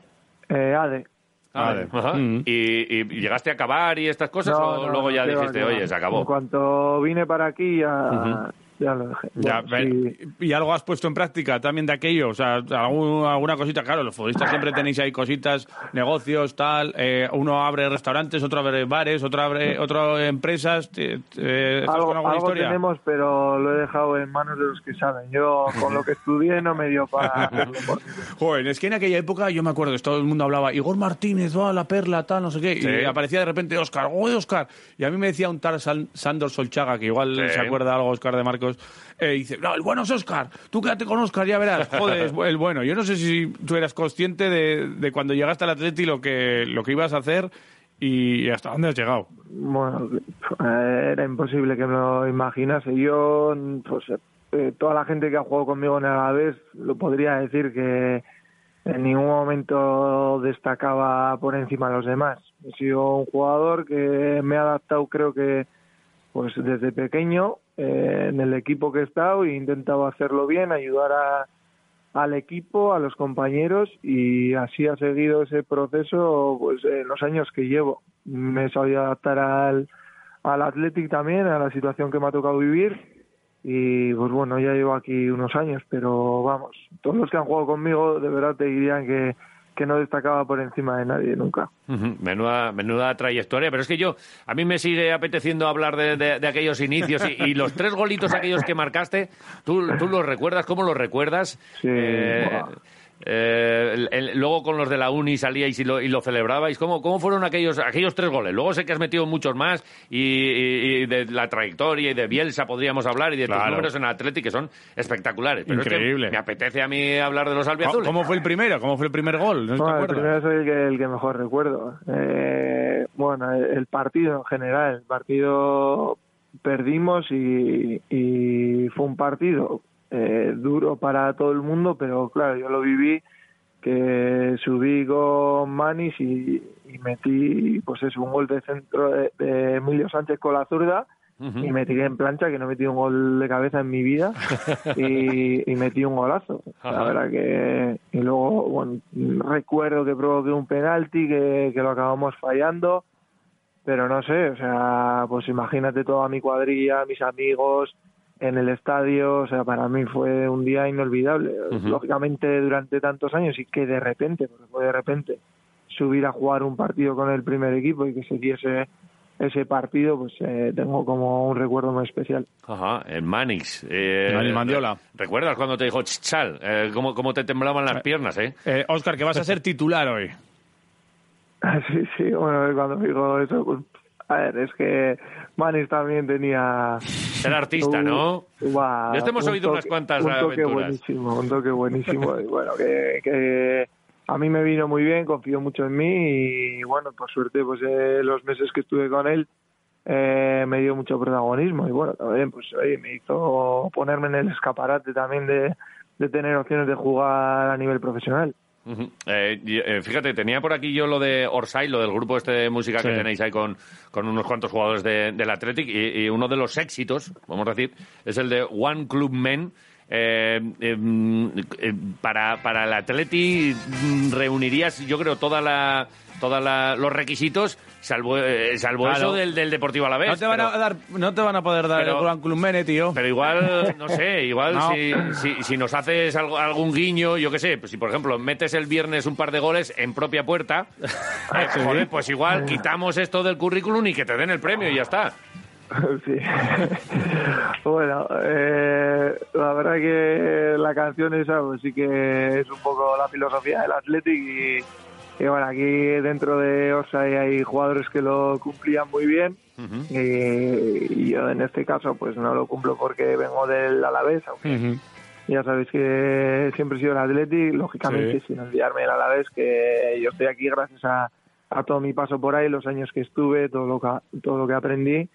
Eh, ADE. Ajá. ¿Y, y llegaste a acabar y estas cosas No, o no, luego no, ya dijiste, oye, se acabó? En cuanto vine para aquí ya, Ujú. Ya lo dejé. Ya, Bueno, ven, ¿Y algo has puesto en práctica también de aquello? O sea, alguna cosita, claro, los futbolistas siempre tenéis ahí cositas, negocios, tal. eh, uno abre restaurantes, otro abre bares, otro abre otro empresas. ¿Estás algo, alguna algo historia? tenemos, pero lo he dejado en manos de los que saben. Yo, con lo que estudié, no me dio para. Joder, es que en aquella época yo me acuerdo que todo el mundo hablaba Igor Martínez, va la perla, tal, no sé qué, Sí. y aparecía de repente Oscar, ¡oh, Oscar! Y a mí me decía un tal San- Sandor Solchaga, que igual Sí. se acuerda algo Oscar de Marcos, eh, dice, no, el bueno es Oscar, tú quédate con Oscar, ya verás, joder, el bueno. Yo no sé si tú eras consciente de, de cuando llegaste al Atleti lo que, lo que ibas a hacer y hasta dónde has llegado. Bueno, eh, era imposible que me lo imaginase. Yo, pues, eh, toda la gente que ha jugado conmigo en el Alavés lo podría decir que en ningún momento destacaba por encima de los demás. He sido un jugador que me ha adaptado, creo que, pues desde pequeño eh, en el equipo que he estado e he intentado hacerlo bien, ayudar al equipo, a los compañeros y así ha seguido ese proceso pues en los años que llevo. Me he sabido adaptar al, al Athletic también, a la situación que me ha tocado vivir y pues bueno, ya llevo aquí unos años, pero vamos, todos los que han jugado conmigo de verdad te dirían que, que no destacaba por encima de nadie nunca. Menuda, menuda trayectoria, pero es que yo, a mí me sigue apeteciendo hablar de, de- de aquellos inicios y, y los tres golitos aquellos que marcaste, ¿tú, tú los recuerdas? ¿Cómo los recuerdas? Eh, buah. Eh, el- el- luego con los de la uni salíais y lo, y lo celebrabais. ¿Cómo, ¿Cómo fueron aquellos, aquellos tres goles? Luego sé que has metido muchos más y, y- y de la trayectoria y de Bielsa podríamos hablar y de tus Claro. números en Atlético que son espectaculares. Pero es que Increíble. me apetece a mí hablar de los ¿Cómo, albiazules. cómo fue el primero? ¿Cómo fue el primer gol? ¿No Bueno, el primero soy el que, el que mejor recuerdo. Eh, bueno, el, el partido en general. El partido perdimos y, y fue un partido eh, duro para todo el mundo, pero claro, yo lo viví que subí con Manis y, y metí pues es un gol de centro de, de Emilio Sánchez con la zurda y me tiré en plancha que no metí un gol de cabeza en mi vida y, y metí un golazo la Ajá. verdad que y luego bueno recuerdo que provoqué un penalti que, que lo acabamos fallando pero no sé o sea pues imagínate toda mi cuadrilla mis amigos en el estadio o sea para mí fue un día inolvidable lógicamente durante tantos años y que de repente porque fue de repente subir a jugar un partido con el primer equipo y que se diese ese partido, pues eh, tengo como un recuerdo muy especial. Ajá, en Manix. Eh, Manix Mandiola. ¿Recuerdas cuando te dijo Chichal? Eh, cómo, cómo te temblaban las piernas, eh? Eh, Óscar, que vas a ser titular hoy. Sí, sí, bueno, cuando me dijo eso, pues, a ver, es que Manis también tenía... Era artista, ¿no? Ya te hemos un oído unas cuantas Un toque aventuras. buenísimo, un toque buenísimo. y bueno, que, que a mí me vino muy bien, confió mucho en mí y bueno, por suerte, pues eh, los meses que estuve con él eh, me dio mucho protagonismo y bueno, también pues oye, me hizo ponerme en el escaparate también de, de tener opciones de jugar a nivel profesional. Eh, eh, fíjate, tenía por aquí yo lo de Orsay, lo del grupo este de música que tenéis ahí con, con unos cuantos jugadores de- del Athletic y, y uno de los éxitos, vamos a decir, es el de One Club Men. Eh, mm, eh, para, para el Atleti mm, reunirías, yo creo, toda la, toda la, los requisitos, salvo, eh, salvo Claro. eso del, del Deportivo a la vez. No te, van a dar, no te van a poder dar pero- el Gran Club Mene, tío. Pero igual, no sé, igual No. si, si, si nos haces algo- algún guiño, yo qué sé, pues si por ejemplo metes el viernes un par de goles en propia puerta, eh, joder, pues igual quitamos esto del currículum y que te den el premio y ya está. Sí. bueno, eh, la verdad que la canción esa pues sí que es un poco la filosofía del Athletic y, y bueno, aquí dentro de Orsay hay jugadores que lo cumplían muy bien. Y, y yo en este caso pues no lo cumplo porque vengo del Alavés, aunque ya sabéis que siempre he sido el Athletic, lógicamente Sí. sin olvidarme del Alavés, que yo estoy aquí gracias a, a todo mi paso por ahí, los años que estuve, todo lo que, todo lo que aprendí.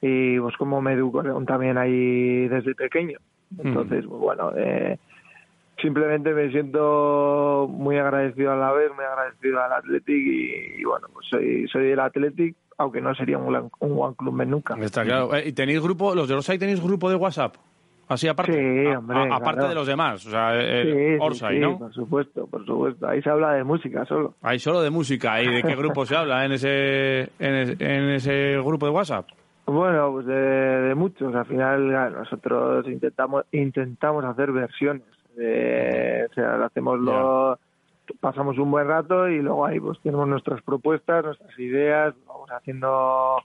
Y pues como me educaron también ahí desde pequeño. Entonces, pues, bueno, eh, simplemente me siento muy agradecido a la vez, muy agradecido al Athletic y, y, bueno, pues soy, soy del Athletic, aunque no sería un, un One Club Men nunca. Está claro. Eh, ¿Y tenéis grupo, los de Orsay tenéis grupo de WhatsApp? Así aparte. Sí, hombre, a- aparte claro. de los demás. O sea, el Sí, sí, Orsay, sí, ¿no? Por supuesto, por supuesto. Ahí se habla de música solo. Hay solo de música. ¿Y de qué grupo se habla en ese, en ese, en ese grupo de WhatsApp? Bueno, pues de, de muchos. Al final nosotros intentamos intentamos hacer versiones. De, o sea, hacemos lo, pasamos un buen rato y luego ahí pues tenemos nuestras propuestas, nuestras ideas, vamos haciendo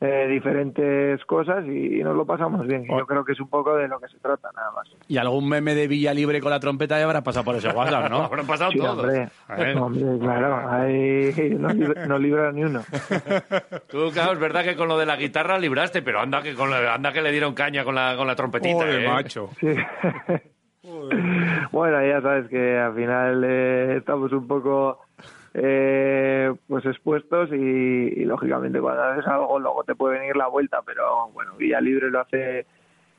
eh, diferentes cosas y, nos lo pasamos bien. Y yo creo que es un poco de lo que se trata nada más. Y algún meme de Villa Libre con la trompeta ya habrá pasado por ese WhatsApp, ¿no? Habrán pasado Sí, todos. hombre, A ver. hombre, claro, ahí no, lib- no libra ni uno. Tú, claro, es verdad que con lo de la guitarra libraste, pero anda que, con la- anda que le dieron caña con la, con la trompetita. Joder, ¿eh? macho. Sí. bueno, ya sabes que al final eh, estamos un poco eh, pues expuestos y, y, lógicamente cuando haces algo luego te puede venir la vuelta, pero bueno, Villa Libre lo hace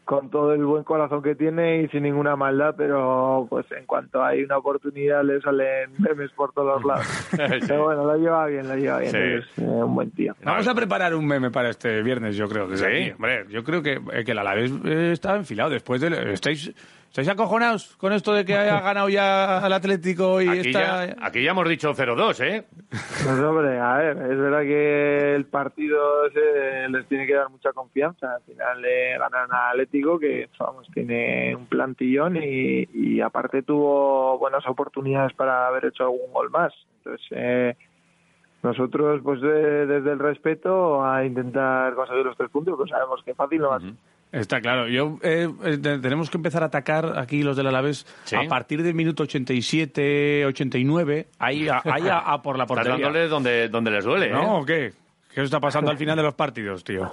con todo el buen corazón que tiene y sin ninguna maldad, pero pues en cuanto hay una oportunidad le salen memes por todos lados. Pero bueno, lo lleva bien, lo lleva bien, Sí. es eh, un buen tío. Vamos a preparar un meme para este viernes, yo creo. Desde ¿Sí? Hombre, yo creo que, eh, que el Alavés eh, está enfilado. Después de... Estáis ¿Estáis acojonados con esto de que haya ganado ya al Atlético y Aquí, está... ya, aquí ya hemos dicho 0-2, ¿eh? Pues hombre, a ver, es verdad que el partido ese les tiene que dar mucha confianza. Al final le ganan a Atlético, que vamos, tiene un plantillón y, y aparte tuvo buenas oportunidades para haber hecho algún gol más. Entonces, eh, nosotros, pues de- desde el respeto a intentar conseguir los tres puntos, pues sabemos que fácil no va a ser. Está claro. Yo eh, eh, te- tenemos que empezar a atacar aquí los del Alavés Sí. a partir del minuto 87, 89, ahí a, ahí a, a por la Estás portería. dándole donde, donde les duele, ¿eh? ¿No o qué? ¿Qué está pasando al final de los partidos, tío?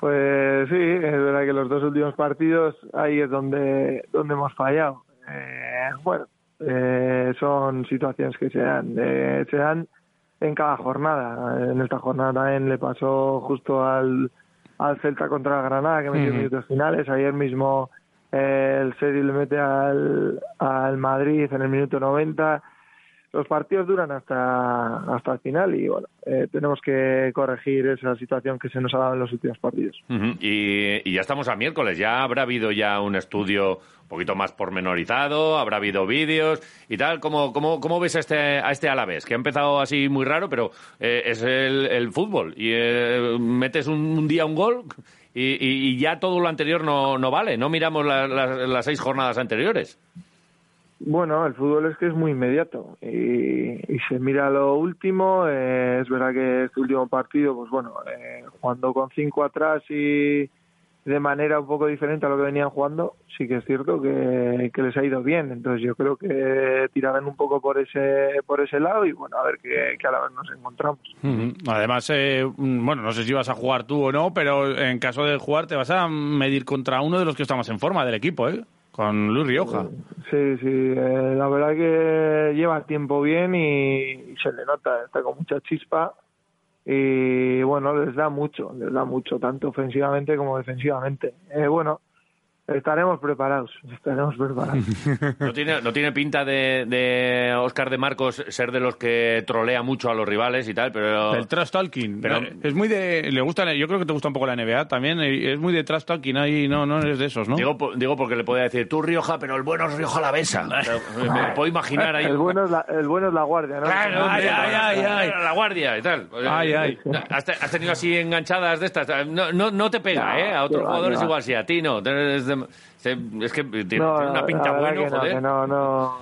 Pues sí, es verdad que los dos últimos partidos ahí es donde, donde hemos fallado. Eh, bueno, eh, son situaciones que se dan, eh, se dan en cada jornada. En esta jornada también le pasó justo al, al Celta contra Granada, que metió minutos finales. Ayer mismo eh, el Seri le mete al, al Madrid en el minuto 90. Los partidos duran hasta, hasta el final y bueno, eh, tenemos que corregir esa situación que se nos ha dado en los últimos partidos. Y, y ya estamos a miércoles, ya habrá habido ya un estudio un poquito más pormenorizado, habrá habido vídeos y tal. ¿Cómo, cómo, cómo ves a este, a este Alavés? Que ha empezado así muy raro, pero eh, es el, el fútbol. Y eh, metes un, día un gol y, y- ya todo lo anterior no, no vale. No miramos la- las seis jornadas anteriores. Bueno, el fútbol es que es muy inmediato y, se mira lo último. eh, es verdad que este último partido, pues bueno, eh, jugando con cinco atrás y de manera un poco diferente a lo que venían jugando, sí que es cierto que, les ha ido bien. Entonces yo creo que tirarán un poco por ese por ese lado y bueno, a ver qué, a la vez nos encontramos. Además, eh, mm, bueno, no sé si vas a jugar tú o no, pero en caso de jugar te vas a medir contra uno de los que está más en forma del equipo, ¿eh? Con Luis Rioja. Sí, sí, eh, la verdad que lleva tiempo bien y, y se le nota, está con mucha chispa y bueno, les da mucho, les da mucho, tanto ofensivamente como defensivamente. Eh, bueno, estaremos preparados, estaremos preparados. No tiene, no tiene pinta de, de Oscar de Marcos ser de los que trolea mucho a los rivales y tal, pero... El trash talking. Pero- Eh, es muy de. Le gusta, yo creo que te gusta un poco la NBA también. eh, Es muy de trash talking ahí. No, no eres de esos, ¿no? Digo, digo porque le podía decir, tú Rioja, pero el bueno es Rioja la besa. Me puedo imaginar ahí... El bueno es la, el bueno es la guardia, ¿no? Claro, Ay, hombre, ay, ay, ay. La guardia y tal. Ay, ay. ¿Has, te- has tenido así enganchadas de estas? No, no, no te pega, No, ¿eh? A otros jugadores igual sí, a ti no. Es, de- se- es que tiene, No, tiene una pinta que no, joder. que no, no,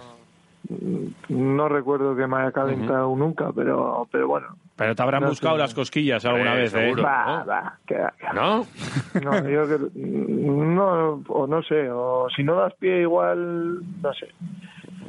no recuerdo que me haya calentado nunca, pero, pero bueno. Pero te habrán No buscado sé. las cosquillas alguna Hombre, vez, ¿eh? seguro. Va, va, que va, que va. ¿No? No, yo que- no, o no sé, o si no das pie igual, no sé.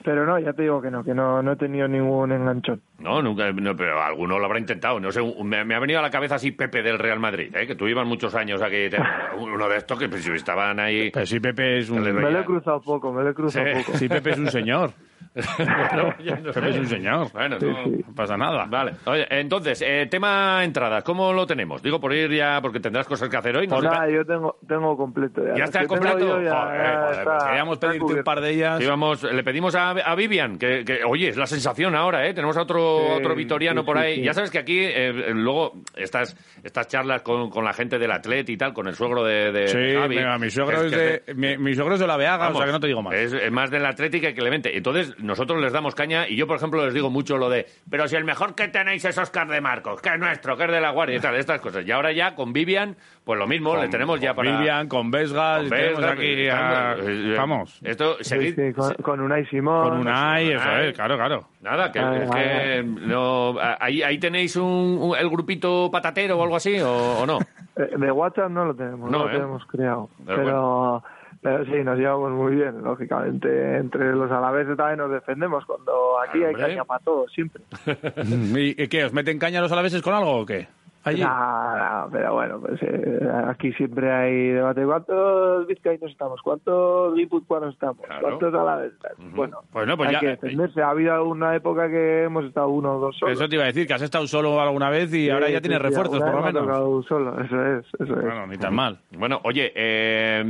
Pero no, ya te digo que no, que no, no he tenido ningún enganchón. No, nunca, no, pero alguno lo habrá intentado. No sé, un- me, me ha venido a la cabeza así Pepe del Real Madrid, ¿eh? que tú ibas muchos años aquí. te- uno de estos que pues, estaban ahí. Pero sí, Pepe es un. Me lo he cruzado poco, me lo he cruzado Sí. poco. Sí, Pepe es un señor. Bueno, ya no sé. Pepe es un señor. Bueno, Sí, no, sí. No pasa nada. Vale. Oye, entonces, eh, tema entradas, ¿cómo lo tenemos? Digo, por ir ya, porque tendrás cosas que hacer hoy. No Pues sé, nada, yo tengo, tengo completo ya. ¿Ya está completo? Joder, ya joder, está- pues Queríamos está pedirte un cubierto. par de ellas. Sí, vamos, le pedimos a, a Vivian, que, que, oye, es la sensación ahora, ¿eh? Tenemos a otro, Sí, otro vitoriano sí, por ahí. sí. Ya sabes que aquí, eh, luego, estas, estas charlas con, con la gente del Atlet y tal, con el suegro de, de Sí, Javi, venga, mi suegro es que de, mi, mi suegro es de la Beaga, o Vamos, sea que no te digo más. Es, es más del Atlético que Clemente. Entonces, nosotros les damos caña y yo, por ejemplo, les digo mucho lo de, pero si el mejor que tenéis es Oscar de Marcos, que es nuestro, que es de la Guardia y tal, estas cosas. Y ahora ya con Vivian, pues lo mismo, le tenemos ya para... Vivian, con Vesgas, con tenemos aquí a- eh, Vamos. Esto, Sí, seguid... sí, con, con Unai Simón. Con Unai, eso Unai. es, claro, claro. Nada, que, es que no, ahí, ahí tenéis un, un- el grupito patatero o algo así, o, o no. Eh, De WhatsApp no lo tenemos, No, no, lo ¿eh? tenemos creado. Pero Pero, pero sí, nos llevamos muy bien, lógicamente. Entre los alaveses también nos defendemos cuando aquí hay Hombre. caña para todos, siempre. ¿Y qué? ¿Os meten caña a los alaveses con algo o qué? Allí. Pero bueno, pues eh, aquí siempre hay debate. ¿Cuántos vizcaínos estamos? ¿Cuántos guipuzcoanos estamos? Claro. ¿Cuántos alaveses? Bueno, Bueno, pues hay ya- que defenderse. Ha habido alguna época que hemos estado uno o dos solos. Eso te iba a decir, que has estado solo alguna vez y ahora ya Sí, tienes sí, refuerzos, por lo vez me menos. tocado solo, eso es, eso es. Bueno, ni tan mal. Bueno, oye, eh,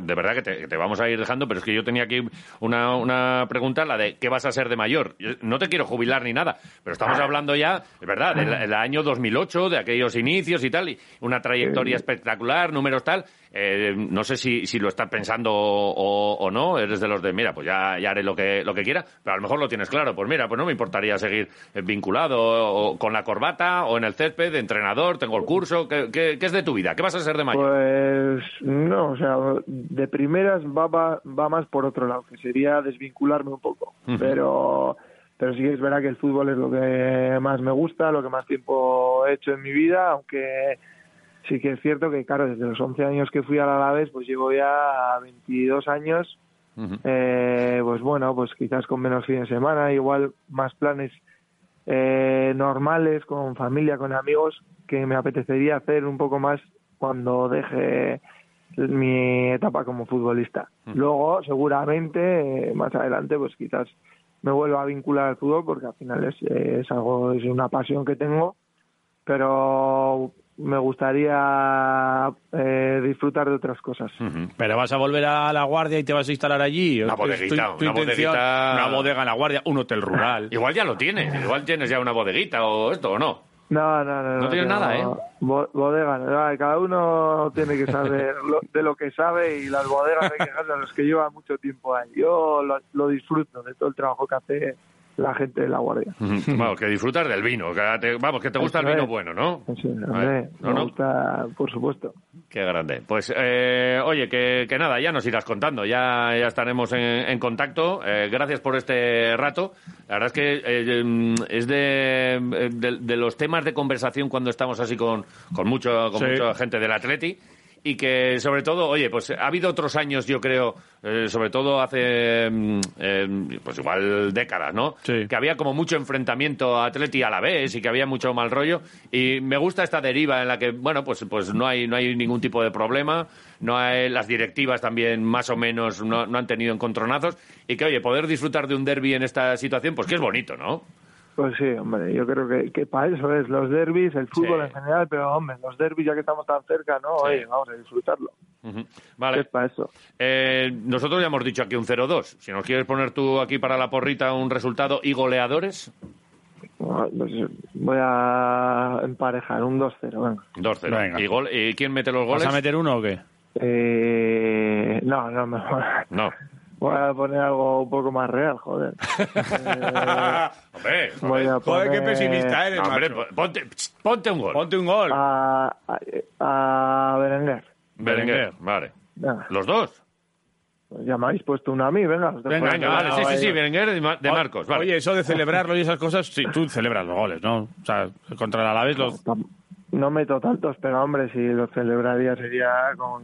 de verdad que te, que te vamos a ir dejando, pero es que yo tenía aquí una, una pregunta, la de ¿qué vas a ser de mayor? Yo No te quiero jubilar ni nada, pero estamos hablando ya, es verdad, del, del año 2008, de aquellos aquellos inicios y tal, y una trayectoria espectacular, números tal. Eh, no sé si, si lo estás pensando o, o no, eres de los de, mira, pues ya, ya haré lo que, lo que quiera, pero a lo mejor lo tienes claro. Pues mira, pues no me importaría seguir eh, vinculado o con la corbata o en el césped, de entrenador, tengo el curso. ¿Qué, qué- qué es de tu vida? ¿Qué vas a ser de mayor? Pues no, o sea, de primeras va, va, va más por otro lado, que sería desvincularme un poco. Pero pero sí que es verdad que el fútbol es lo que más me gusta, lo que más tiempo he hecho en mi vida, aunque sí que es cierto que, claro, desde los 11 años que fui al Alavés, pues llevo ya 22 años, eh, pues bueno, pues quizás con menos fines de semana, igual más planes eh, normales, con familia, con amigos, que me apetecería hacer un poco más cuando deje mi etapa como futbolista. Luego, seguramente, eh, más adelante, pues quizás me vuelva a vincular al fútbol porque al final es, es algo, es una pasión que tengo, pero me gustaría eh, disfrutar de otras cosas. Pero vas a volver a la guardia y te vas a instalar allí. Una ¿Es bodeguita, tu- tu una bodeguita. Una bodega en la guardia, un hotel rural. Igual ya lo tienes, igual tienes ya una bodeguita o esto o no. No, no, no. No tienes nada, ¿eh? Bo- bodega, no, vale, cada uno tiene que saber lo- de lo que sabe y las bodegas hay que dejarse a los que llevan mucho tiempo ahí. Yo lo, lo disfruto de todo el trabajo que hace la gente de la guardia. Vamos, que disfrutas del vino. que te- vamos, que te gusta el vino es. bueno, ¿no? Sí, hombre, no, me no. gusta, por supuesto. Qué grande. Pues, eh, oye, que, que nada, ya nos irás contando, ya, ya estaremos en, en contacto. Eh, gracias por este rato. La verdad es que eh, es de, de, de los temas de conversación cuando estamos así con, con, mucho, con Sí. mucha gente del Atleti. Y que, sobre todo, oye, pues ha habido otros años, yo creo, eh, sobre todo hace, mm, eh, pues igual décadas, ¿no? Que había como mucho enfrentamiento a Atleti a la vez y que había mucho mal rollo. Y me gusta esta deriva en la que, bueno, pues, pues no, hay, no hay ningún tipo de problema, no hay, las directivas también más o menos no, no han tenido encontronazos. Y que, oye, poder disfrutar de un derby en esta situación, pues que es bonito, ¿no? Pues sí, hombre, yo creo que, que para eso es los derbis, el fútbol en general, pero hombre, los derbis ya que estamos tan cerca, ¿no? Oye, vamos a disfrutarlo. Vale. Es para eso. Eh, nosotros ya hemos dicho aquí un 0-2. Si nos quieres poner tú aquí para la porrita un resultado y goleadores, pues voy a emparejar un 2-0, venga. 2-0. Venga. ¿Y, gol- ¿Y quién mete los goles? ¿Vas a meter uno o qué? Eh, no, no, mejor. No. Voy a poner algo un poco más real, joder. Hombre, a Joder, qué poner- pesimista eres, No, hombre, ponte, ponte un gol. Ponte un gol. A, a, a Berenguer. Berenguer, vale. Venga, ¿Los dos? pues ya me habéis puesto uno a mí, venga. Venga. Venga, vale, sí, sí, sí, Berenguer de Ma- de Marcos, vale. Oye, eso de celebrarlo y esas cosas, sí, tú celebras los goles, ¿no? O sea, contra el Alavés los... No meto tantos, pero hombre, si lo celebraría sería con,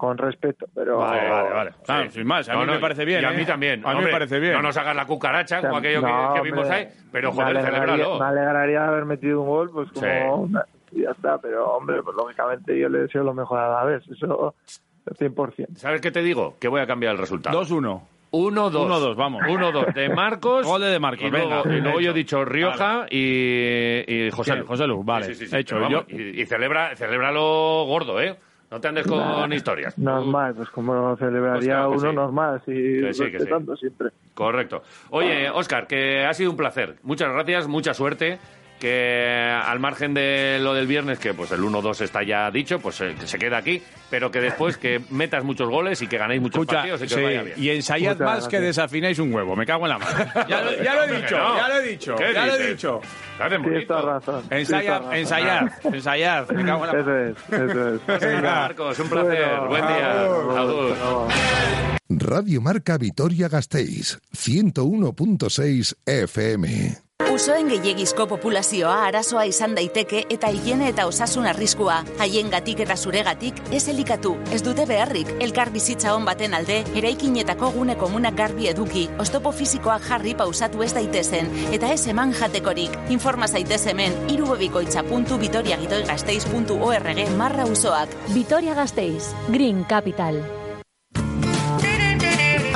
con respeto. Pero Vale, vale, vale. Claro, sin más, a mí me parece bien, Y a ¿eh? mí también. A mí me parece bien. No nos hagas la cucaracha como aquello que, No, que vimos hombre, ahí, pero me joder, alegraría- celébralo. Me alegraría haber metido un gol, pues como... y ya está, pero hombre, pues lógicamente yo le deseo lo mejor a la vez, eso 100%. ¿Sabes qué te digo? Que voy a cambiar el resultado. 2-1. 1-2. 1-2, vamos. 1-2 de Marcos. Gol de De Marcos, y luego, venga. y luego yo he dicho Rioja y, y José. Lu. José Lu, vale. Sí, sí, sí, Hecho. vamos, Yo- Y, y celebra, celébralo gordo, ¿eh? No te andes con Nah. historias. Normal, pues como lo celebraría uno sí. normal, si Que sí, que sí. siempre. Correcto. Oye, Óscar, que ha sido un placer. Muchas gracias, mucha suerte. Que al margen de lo del viernes, que pues el 1-2 está ya dicho, pues eh, que se queda aquí, pero que después que metas muchos goles y que ganéis muchos Escucha, partidos y que sí, os vaya bien. y ensayad Muchas más gracias. que desafináis un huevo. Me cago en la mano. Ya lo, ya lo he Hombre, dicho, no. ya lo he dicho, ¿Qué ya lo he dices? dicho. Tienes toda razón. tienes Ensayad, toda razón. ensayad, ensayad. Me cago en la mano. Eso es, eso es. Venga. Marcos, un placer. Bueno, Buen día. agur. Radio Marca Vitoria Gasteiz, 101.6 FM. Usoen gehiegizko populazioa arazoa izan daiteke eta higiene eta osasun arriskua. Haiengatik eta zuregatik ez elikatu, ez dute beharrik. Elkar bizitza hon baten alde, eraikinetako gune komunak garbi eduki, oztopo fisikoak jarri pausatu ez daitezen, eta ez eman jatekorik. Informa zaitez hemen, irubebikoitza.vitoriagitoigasteiz.org marra usoak. Vitoria Gasteiz, Green Capital.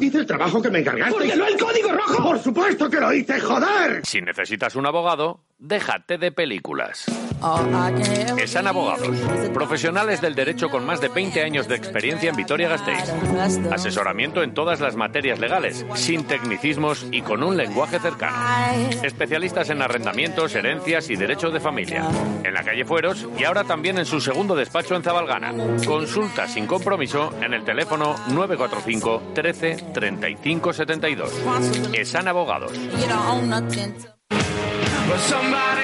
Hice el trabajo que me encargaste. ¡Ordenó el código rojo! ¡Por supuesto que lo hice, joder! Si necesitas un abogado, déjate de películas. Esan Abogados, profesionales del derecho con más de 20 años de experiencia en Vitoria-Gasteiz. Asesoramiento en todas las materias legales, sin tecnicismos y con un lenguaje cercano. Especialistas en arrendamientos, herencias y derecho de familia. En la calle Fueros y ahora también en su segundo despacho en Zabalgana. Consulta sin compromiso en el teléfono 945 13 35 72. Esan Abogados.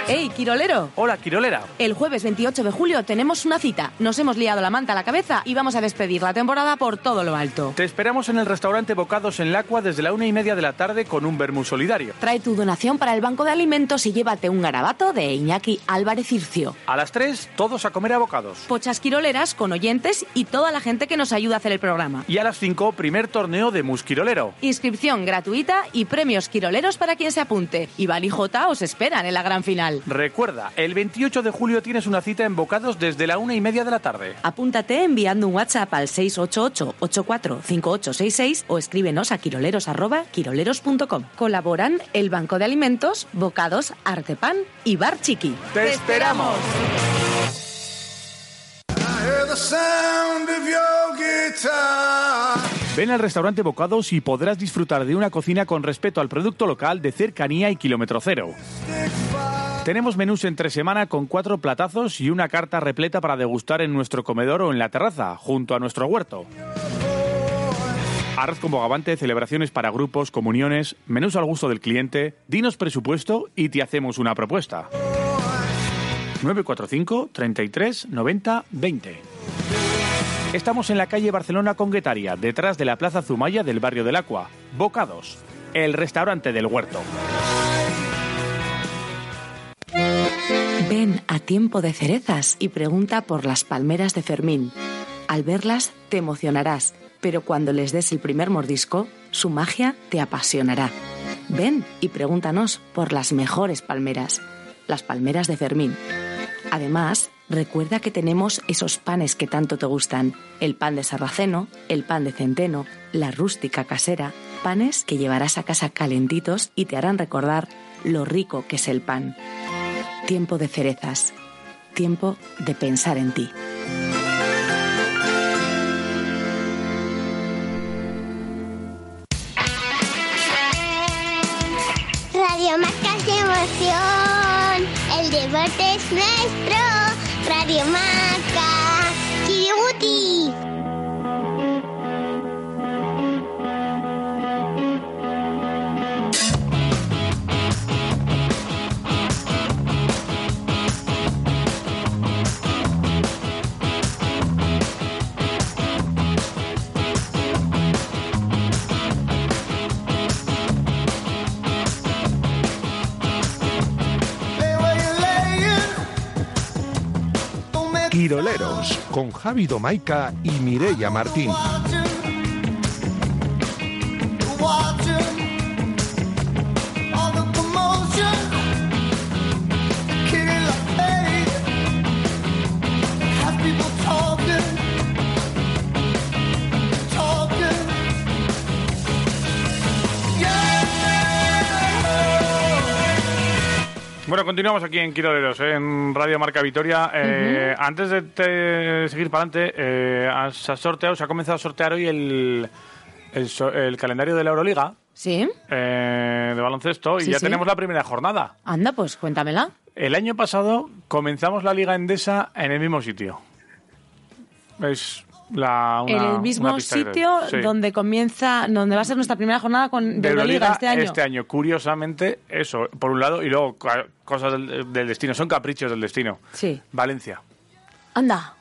¡Ey, Quirolero! Hola, Quirolera. El jueves 28 de julio tenemos una cita. Nos hemos liado la manta a la cabeza y vamos a despedir la temporada por todo lo alto. Te esperamos en el restaurante Bocados en Lacua desde la una y media de la tarde con un vermú solidario. Trae tu donación para el Banco de Alimentos y llévate un garabato de Iñaki Álvarez Ircio. A las 3, todos a comer a bocados. Pochas quiroleras con oyentes y toda la gente que nos ayuda a hacer el programa. Y a las 5, primer torneo de Musquirolero. Inscripción gratuita y premios quiroleros para quien se apunte. Y Bali J os esperan en la gran final. Recuerda, el 28 de julio tienes una cita en Bocados desde la una y media de la tarde. Apúntate enviando un WhatsApp al 688-845866 o escríbenos a quiroleros.quiroleros.com. Colaboran el Banco de Alimentos, Bocados, Artepan y Bar Chiqui. ¡Te esperamos! Ven al restaurante Bocados y podrás disfrutar de una cocina con respeto al producto local de cercanía y kilómetro cero. Tenemos menús entre semana con cuatro platazos y una carta repleta para degustar en nuestro comedor o en la terraza, junto a nuestro huerto. Arroz con bogavante, celebraciones para grupos, comuniones, menús al gusto del cliente, dinos presupuesto y te hacemos una propuesta. 945 33 90 20. Estamos en la calle Barcelona Conguetaria, detrás de la Plaza Zumaya del barrio del Acua. Bocados, el restaurante del huerto. Ven a tiempo de cerezas y pregunta por las palmeras de Fermín. Al verlas te emocionarás, pero cuando les des el primer mordisco, su magia te apasionará. Ven y pregúntanos por las mejores palmeras, las palmeras de Fermín. Además, recuerda que tenemos esos panes que tanto te gustan, el pan de sarraceno, el pan de centeno, la rústica casera, panes que llevarás a casa calentitos y te harán recordar lo rico que es el pan. Tiempo de cerezas, tiempo de pensar en ti. El deporte es nuestro. Radio Marca, Quiroleros, con Javi Domaica y Mireia Martín. Bueno, continuamos aquí en Quiroleros, ¿eh? en Radio Marca Vitoria. Eh, Antes de te- seguir para adelante, eh, se ha sorteado, se ha comenzado a sortear hoy el, el, calendario de la Euroliga ¿Sí? eh, de baloncesto y Sí, ya sí. tenemos la primera jornada. Anda, pues cuéntamela. El año pasado comenzamos la Liga Endesa en el mismo sitio. Es la, una- en el mismo sitio sí. donde comienza, donde va a ser nuestra primera jornada con, de Euroliga Euroliga este año. Curiosamente, eso, por un lado, y luego cosas del, del destino, son caprichos del destino. Sí. Valencia. Anda.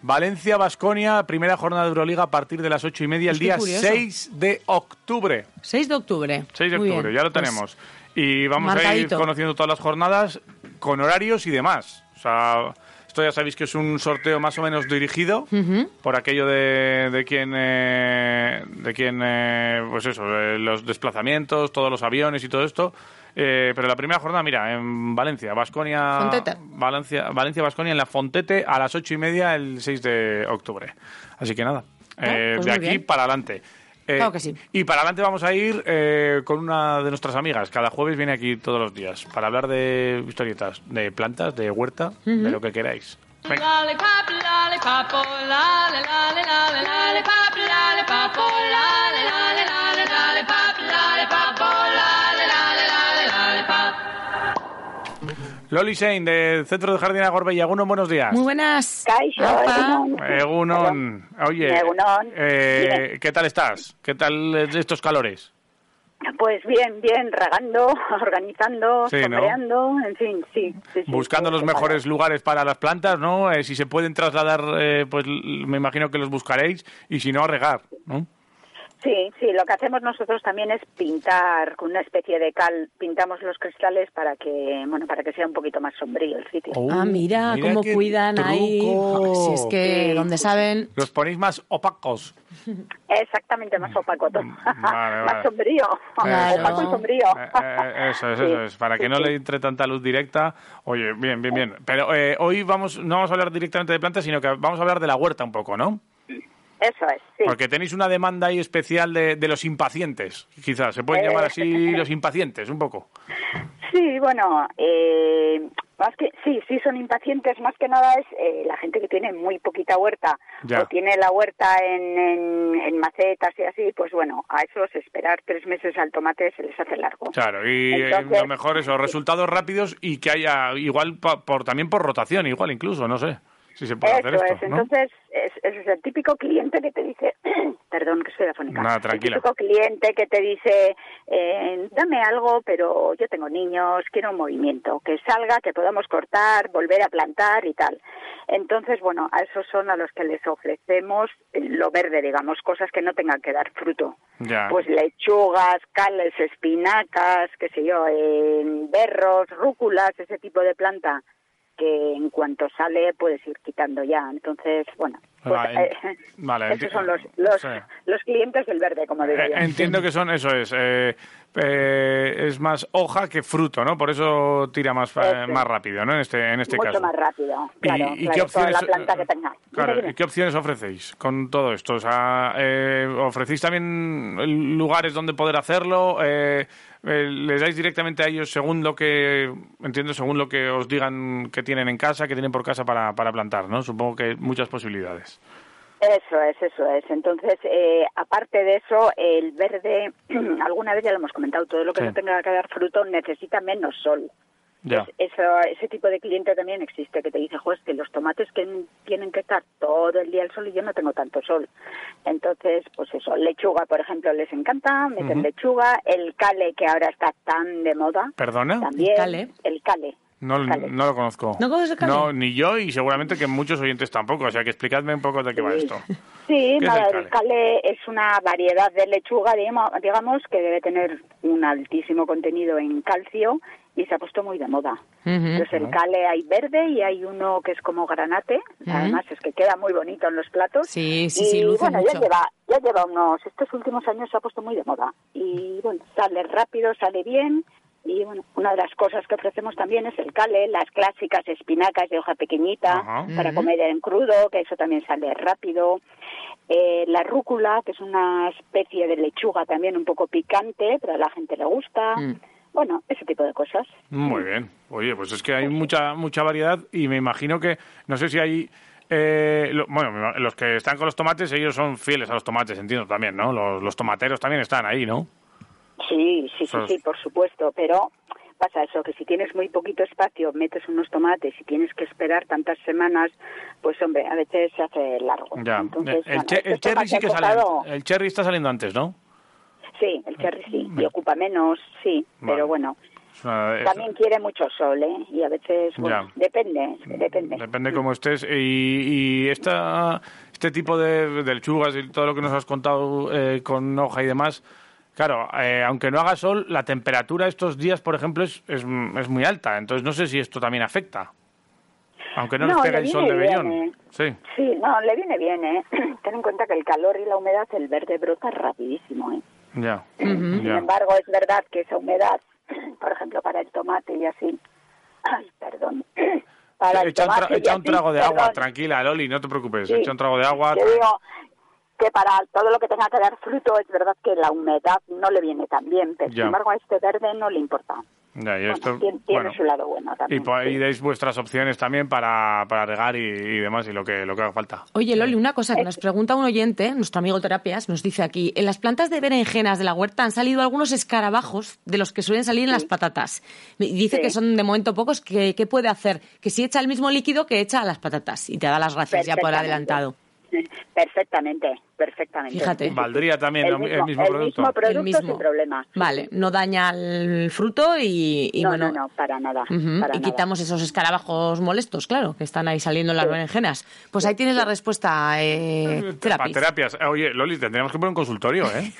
Valencia, Basconia, primera jornada de Euroliga a partir de las ocho y media el día curioso. 6 de octubre. 6 de octubre. 6 de Muy octubre, bien. ya lo Pues, tenemos. Y vamos a ir conociendo todas las jornadas con horarios y demás. O sea, esto ya sabéis que es un sorteo más o menos dirigido por aquello de, de quien, eh, de quien eh, pues eso, eh, los desplazamientos, todos los aviones y todo esto. Eh, pero la primera jornada, mira, en Valencia, Basconia. Valencia, Valencia, Basconia en la Fontete a las ocho y media el 6 de octubre. Así que nada, eh, pues de aquí bien. para adelante. Eh, Claro que sí. Y para adelante vamos a ir eh, con una de nuestras amigas. Cada jueves viene aquí todos los días para hablar de historietas, de plantas, de huerta, de lo que queráis. Venga. Loli Sein, del Centro de Jardín Gorbella. Egunon, buenos días. Muy buenas. Egunon. Egunon. Oye, Egunon. eh, ¿qué tal estás? ¿Qué tal estos calores? Pues bien, bien, regando, organizando, Sí, en fin, sí. sí, Buscando sí, los mejores lugares para las plantas, ¿no? Eh, si se pueden trasladar, eh, pues me imagino que los buscaréis y si no, a regar, ¿no? Sí, sí, lo que hacemos nosotros también es pintar con una especie de cal, pintamos los cristales para que, bueno, para que sea un poquito más sombrío el sitio. ah, mira, mira cómo cuidan ahí. Si es que donde saben. Los ponéis más opacos. Exactamente, más opaco todo. Vale, vale. más sombrío. Claro. Opaco y sombrío. Eh, eh, eso es, eso es, para que no le entre tanta luz directa. Oye, bien, bien, bien. Pero eh, hoy vamos, no vamos a hablar directamente de plantas, sino que vamos a hablar de la huerta un poco, ¿no? Eso es, sí. Porque tenéis una demanda ahí especial de, de los impacientes, quizás. Se pueden Eh, llamar así los impacientes, un poco. Sí, bueno, eh, más que sí, sí son impacientes. Más que nada es eh, la gente que tiene muy poquita huerta Ya. o tiene la huerta en, en, en macetas y así, pues bueno, a esos esperar tres meses al tomate se les hace largo. Claro, y Entonces- lo mejor eso, resultados rápidos y que haya igual por también por rotación, igual incluso, no sé si se puede hacer Eso esto, es, ¿no? entonces es, es el típico cliente que te dice, perdón que estoy afónica, Nada, tranquila. el típico cliente que te dice, eh, dame algo, pero yo tengo niños, quiero un movimiento, que salga, que podamos cortar, volver a plantar y tal. Entonces, bueno, a esos son a los que les ofrecemos eh, lo verde, digamos, cosas que no tengan que dar fruto. Ya. Pues lechugas, cales, espinacas, qué sé yo, eh, berros, rúculas, ese tipo de planta que en cuanto sale puedes ir quitando ya. Entonces, bueno, pues, eh, vale, esos son los, los, sí. los clientes del verde, como digo Eh, yo. entiendo que son, eso es, eh, eh, es más hoja que fruto, ¿no? Por eso tira más, eh, más rápido, ¿no? En este, en este Mucho caso. más rápido, claro, y claro, qué la opciones- planta que tenga. Dime, Claro. ¿y qué opciones ofrecéis con todo esto? O sea, eh, ¿ofrecéis también lugares donde poder hacerlo? Eh, ¿Les dais directamente a ellos según lo que, entiendo, según lo que os digan que tienen en casa, que tienen por casa para, para plantar, ¿no? Supongo que muchas posibilidades. Eso es, eso es. Entonces, eh, aparte de eso, el verde, alguna vez ya lo hemos comentado, todo lo que Sí. no tenga que dar fruto necesita menos sol. Ya. Eso, ese tipo de cliente también existe, que te dice, juez, que los tomates que tienen que estar todo el día al sol y yo no tengo tanto sol. Entonces, pues eso, lechuga, por ejemplo, les encanta, meten lechuga, el cale, que ahora está tan de moda, ¿Perdona? también, el cale. No, no lo conozco. ¿No conoces el cale? No, ni yo y seguramente que muchos oyentes tampoco. O sea, que explicadme un poco de qué va esto. Sí, ¿Qué es nada, el el cale es una variedad de lechuga, digamos, que debe tener un altísimo contenido en calcio y se ha puesto muy de moda. Entonces el cale hay verde y hay uno que es como granate, además es que queda muy bonito en los platos. Sí, sí, y sí, luce bueno, mucho. ya lleva, ya lleva unos, estos últimos años se ha puesto muy de moda y bueno, sale rápido, sale bien y bueno, una de las cosas que ofrecemos también es el cale, las clásicas espinacas de hoja pequeñita para comer en crudo, que eso también sale rápido. Eh, la rúcula, que es una especie de lechuga también un poco picante, pero a la gente le gusta. Bueno, ese tipo de cosas. Muy bien. Oye, pues es que hay mucha mucha variedad y me imagino que, no sé si hay... eh, lo- bueno, los que están con los tomates, ellos son fieles a los tomates, entiendo también, ¿no? Los, los tomateros también están ahí, ¿no? Sí, sí, sí, sí, por supuesto, pero pasa eso, que si tienes muy poquito espacio, metes unos tomates y tienes que esperar tantas semanas, pues hombre, a veces se hace largo. Ya. Entonces, el, bueno, che- el cherry sí que sale. El cherry está saliendo antes, ¿no? Sí, el cherry sí, y ocupa menos, sí, Vale. pero bueno. Una- También quiere mucho sol, ¿eh? Y a veces, bueno, depende, depende. Depende cómo estés. Y, y esta, este tipo de, de lechugas y todo lo que nos has contado eh, con hoja y demás, claro, eh, aunque no haga sol, la temperatura estos días, por ejemplo, es, es, es muy alta. Entonces no sé si esto también afecta. Aunque no, No, pega le el sol de vellón. bien, Sí. Sí, no, le viene bien, ¿eh? Ten en cuenta que el calor y la humedad, el verde brota rapidísimo, ¿eh? Ya. Sin ya. embargo, es verdad que esa humedad, por ejemplo, para el tomate y así, ay, perdón, para el Echa un, tra- tomate y echa un trago de agua, perdón, tranquila, Loli, no te preocupes. Sí. Echa un trago de agua. Yo digo que para todo lo que tenga que dar fruto, es verdad que la humedad no le viene tan bien, pero Ya. sin embargo a este verde no le importa. Ya, y esto, Tiene, tiene bueno. su lado bueno Y, también. po- y deis vuestras opciones también para, para regar y, y demás y lo que, lo que haga falta. Oye, Loli, una cosa que nos pregunta un oyente, nuestro amigo Terapias, nos dice aquí, en las plantas de berenjenas de la huerta han salido algunos escarabajos de los que suelen salir en las patatas. Y Dice Sí. que son de momento pocos, que ¿qué puede hacer? Que si echa el mismo líquido que echa a las patatas. Y te da las gracias ya por adelantado. Perfectamente, perfectamente. Fíjate. Valdría también el lo- mismo, el mismo el producto. mismo producto El mismo. sin problema. Vale, no daña el fruto y, y no, bueno... no, no, para nada. Para y nada. quitamos esos escarabajos molestos, claro, que están ahí saliendo en las berenjenas. Pues ahí tienes la respuesta, eh, Para Terapis. terapias. Eh, Oye, Loli, tendríamos que poner un consultorio, ¿eh?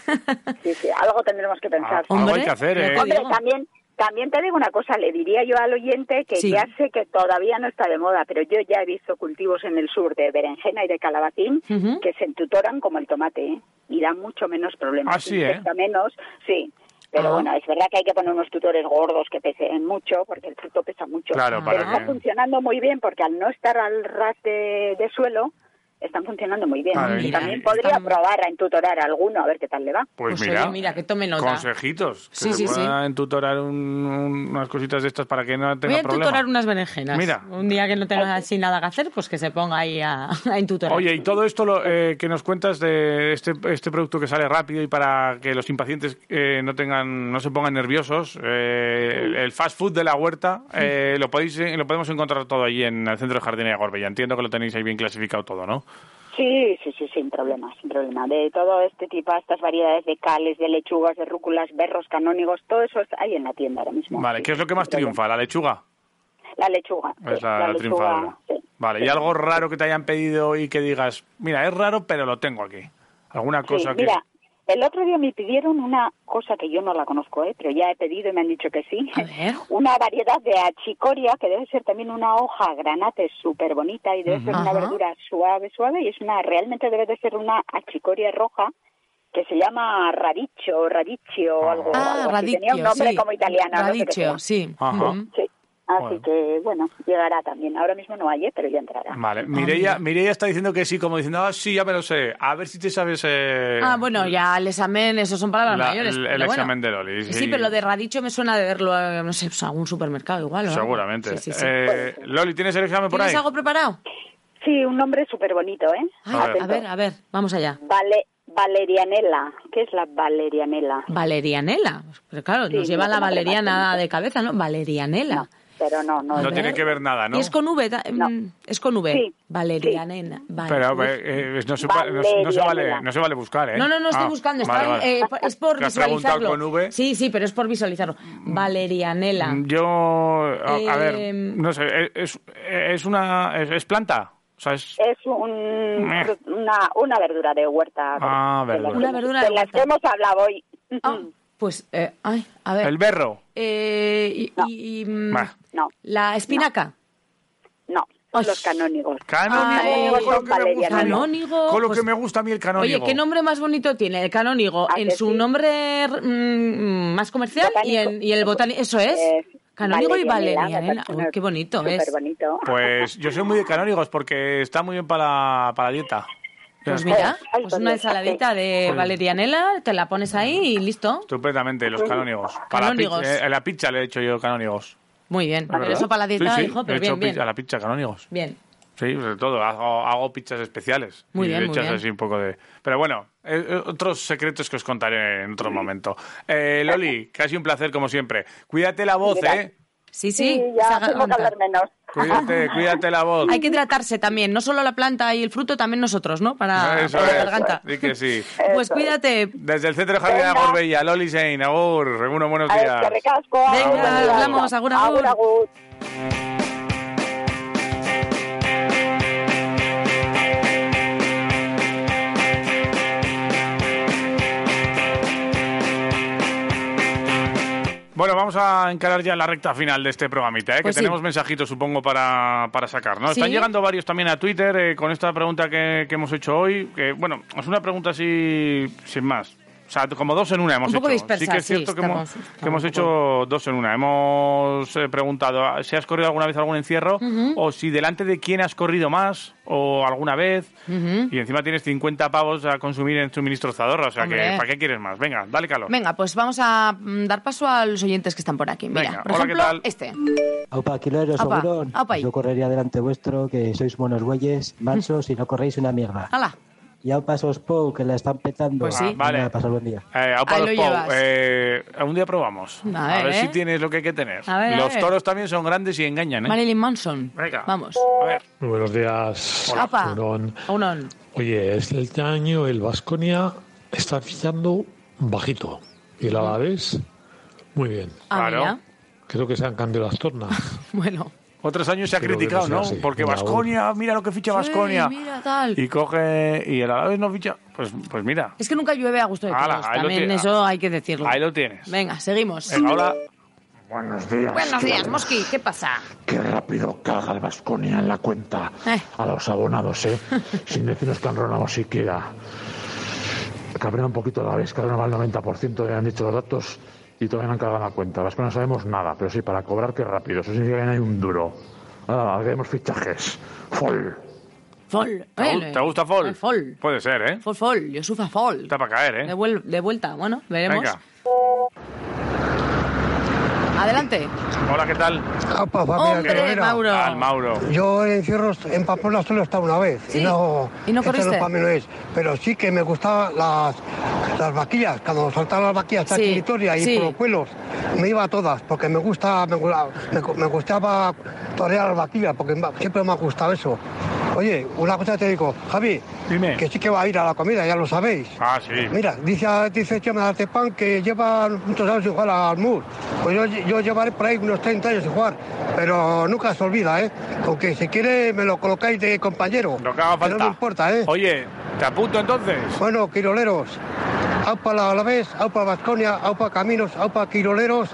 Sí, sí, algo tendremos que pensar. Ah, algo hay que hacer, ¿eh? Hombre, también, también te digo una cosa, le diría yo al oyente que Sí. ya sé que todavía no está de moda, pero yo ya he visto cultivos en el sur de berenjena y de calabacín que se entutoran como el tomate ¿eh? y dan mucho menos problemas. Ah, sí, ¿eh? Menos, sí. Pero Ah. bueno, es verdad que hay que poner unos tutores gordos que pesen mucho, porque el fruto pesa mucho. Claro, para Pero está que- funcionando muy bien, porque al no estar al ras de, de suelo, están funcionando muy bien. Y mira, también podría probar a entutorar a alguno, a ver qué tal le va. Pues, Pues mira, oye, mira, que tome nota. consejitos. Que Sí, se sí, sí. puedan tutorar un- un- unas cositas de estas para que no Voy tenga a problema. tutorar unas berenjenas. Mira. Un día que no tenga así nada que hacer, pues que se ponga ahí a, a entutorar. Oye, y todo esto lo, eh, que nos cuentas de este, este producto que sale rápido y para que los impacientes eh, no tengan, no se pongan nerviosos, eh, el fast food de la huerta, eh, lo podéis, lo podemos encontrar todo allí en el centro de jardinería Gorbella. Entiendo que lo tenéis ahí bien clasificado todo, ¿no? Sí, sí, sí, sin problema, sin problema. De todo este tipo, estas variedades de cales, de lechugas, de rúculas, berros, canónigos, todo eso está ahí en la tienda ahora mismo. Vale, ¿qué es lo que más triunfa? ¿La lechuga? La lechuga. Es sí, la, triunfadora. sí. Vale, ¿y algo raro que te hayan pedido y que digas, mira, es raro, pero lo tengo aquí? ¿Alguna cosa que...? mira, el otro día me pidieron una cosa que yo no la conozco, ¿eh? pero ya he pedido y me han dicho que sí. Una variedad de achicoria, que debe ser también una hoja granate súper bonita y debe ser una verdura suave, suave, y es una, realmente debe de ser una achicoria roja que se llama radicho, radicio o algo, Ah, algo así. Tenía un radicchio, nombre sí. como italiano. no sé sí. Ajá. Sí. Así Bueno. que, bueno, llegará también. Ahora mismo no hay, ¿eh? pero ya entrará. Vale, Mireia, Mireia está diciendo que sí, como diciendo, ah, sí, ya me lo sé. A ver si te sabes... eh, Ah, bueno, ya el examen, eso son palabras la- mayores. el, el bueno. examen de Loli. Sí, pero lo de radicho me suena de verlo, eh, no sé, pues algún supermercado igual. ¿o algo. Seguramente. Sí, sí, sí. Eh, Loli, ¿tienes el examen por ¿Tienes ahí? algo preparado? Sí, un nombre súper bonito, ¿eh? Ay, A ver. a ver, a ver, vamos allá. Vale, valerianela. ¿Qué es la valerianela? Valerianela. Pero claro, Sí, nos lleva no la tengo valeriana de cabeza, ¿no? Valerianela. Pero no, no. No tiene que ver nada, ¿no? Y es con V, ta- mm, es con V. Sí, Valerianela. Vale. Pero eh, eh, no, se, no, no se vale, no se vale buscar, ¿eh? No, no, no estoy Ah, buscando, vale, está, vale. eh, es por visualizarlo. con V. Sí, sí, pero es por visualizarlo. Valerianela. Yo, a, a ver, Eh, no sé, es, es una... Es, es planta? O sea, es... Es un, una, una verdura de huerta. Ah, de las verdura. Una verdura de de las que hemos hablado hoy. Ah, pues, eh, ay, a ver. El berro. Eh, y, y- y, mm. No, la espinaca. no, los canónigos. Canónigo, Ay, con lo son que me gusta. valerianos. Canónigo. Con lo pues- que me gusta a mí el canónigo. Oye, ¿qué nombre más bonito tiene el canónigo? ¿A En su sí? nombre mm, más comercial y, en, y el botánico. Eso es. Eh, canónigo y Uy, qué bonito Súper es. bonito. Pues yo soy muy de canónigos porque está muy bien para, para la dieta. Pues mira, pues pues una ensaladita de Sí. valerianela, te la pones ahí y listo. Estupendamente, los canónigos. Para Canónigos. La, pizza, eh, la pizza le he hecho yo canónigos. Muy bien. ¿Es Pero eso para la dieta, sí, sí, hijo, he pero hecho bien, bien. pizza- a la pizza canónigos. Bien. Sí, sobre todo, hago, hago pizzas especiales. Muy y bien, muy bien. así un poco de... Pero bueno, eh, eh, otros secretos que os contaré en otro momento. Eh, Loli, casi un placer como siempre. Cuídate la voz, Mira. ¿eh? Sí, sí. ya se tengo que aguanta. hablar menos. Cuídate, cuídate la voz. Hay que hidratarse también, no solo la planta y el fruto, también nosotros, ¿no? Para, Eso para la garganta. Que sí. Pues cuídate. Desde el Centro de Jardín de. Gorbella, Loli Sein, agur, unos buenos días. Venga, hablamos, agur, agur. Agur, Bueno, vamos a encarar ya la recta final de este programita, ¿eh? Pues que sí. tenemos mensajitos, supongo, para, para sacar. ¿no? Sí. Están llegando varios también a Twitter eh, con esta pregunta que, que hemos hecho hoy. Que, bueno, es una pregunta así, sin más. O sea, como dos en una hemos Un poco hecho. dispersa, sí que es sí, cierto que estamos- hemos, que hemos hecho dos en una. Hemos eh, preguntado si has corrido alguna vez algún encierro Ujú. o si delante de quién has corrido más o alguna vez. Ujú. Y encima tienes 50 pavos a consumir en suministro Zadorra. O sea, que Hombre. ¿para qué quieres más? Venga, dale calor. Venga, pues vamos a mm, dar paso a los oyentes que están por aquí. Mira, Venga, por hola, ¿qué ejemplo, tal? este. Aupa, ahí. Yo correría delante vuestro, que sois buenos güeyes, mansos y no corréis una mierda. ¡Hala! Y aupa esos Pou, que la están petando. Pues sí. Venga, Vale. pasar buen día. Eh, Pou, llevas. eh, un día probamos. A ver, si ¿eh? tienes lo que hay que tener. A ver, a los ver. toros también son grandes y engañan, ¿eh? Marilyn Manson. Vamos. A ver. Muy buenos días. Opa. Morón. Unón. Oye, este año el Vasconia está fichando bajito. Y el Alavés, muy bien. Ah, mira. Creo que se han cambiado las tornas. Bueno. Otros años se ha Creo criticado, no. Porque Vasconia, mira lo que ficha Vasconia. Sí. Y coge. Y el Alavés no ficha. Pues, pues mira. Es que nunca llueve a gusto de Ala, todos. ahí lo También eso hay que decirlo. Ahí lo tienes. Venga, seguimos. Venga, hola. Buenos días. Buenos días, Mosqui. ¿Qué pasa? Qué rápido caga el Vasconia en la cuenta Eh. a los abonados, ¿eh? Sin decirnos que han ronado siquiera. Cabrera un poquito a la vez, cabrera al 90%, ya han dicho los datos y todavía no han cagado en la cuenta. Vasconia no sabemos nada, pero sí, para cobrar, qué rápido. Eso significa que no hay un duro. Ah, haremos fichajes. Fol. Fol. ¿Te, gu- Eh, te gusta Fol? el Fol. Puede ser, ¿eh? Fol, fol. Yo sufro fol. Está para caer, De, ¿eh? vuel- de vuelta. Bueno, veremos. Venga. Adelante. Hola, ¿qué tal? Apa, familia Hombre, Querodera. Mauro. Al Mauro. Yo en encierros en Pamplona solo he estado una vez. Sí. Y no, ¿Y no corriste? para mí no es. Pero sí que me gustaban las, las vaquillas. Cuando saltaban las vaquillas Sí, aquí en Vitoria y sí. por los pueblos, me iba a todas. Porque me gusta, me, me, me gustaba torear las vaquillas. Porque siempre me ha gustado eso. Oye, una cosa te digo, Javi, Dime. que sí que va a ir a la comida, ya lo sabéis. Ah, sí. Mira, dice, dice Chema de Artepan que lleva muchos años sin jugar al MUR. Pues yo, yo llevaré por ahí unos 30 años sin jugar, pero nunca se olvida, ¿eh? Aunque si quiere me lo colocáis de compañero. Lo que haga Que No falta. me importa, ¿eh? Oye, ¿te apunto entonces? Bueno, quiroleros, aupa la Alavés, aupa Vasconia, aupa Caminos, aupa quiroleros.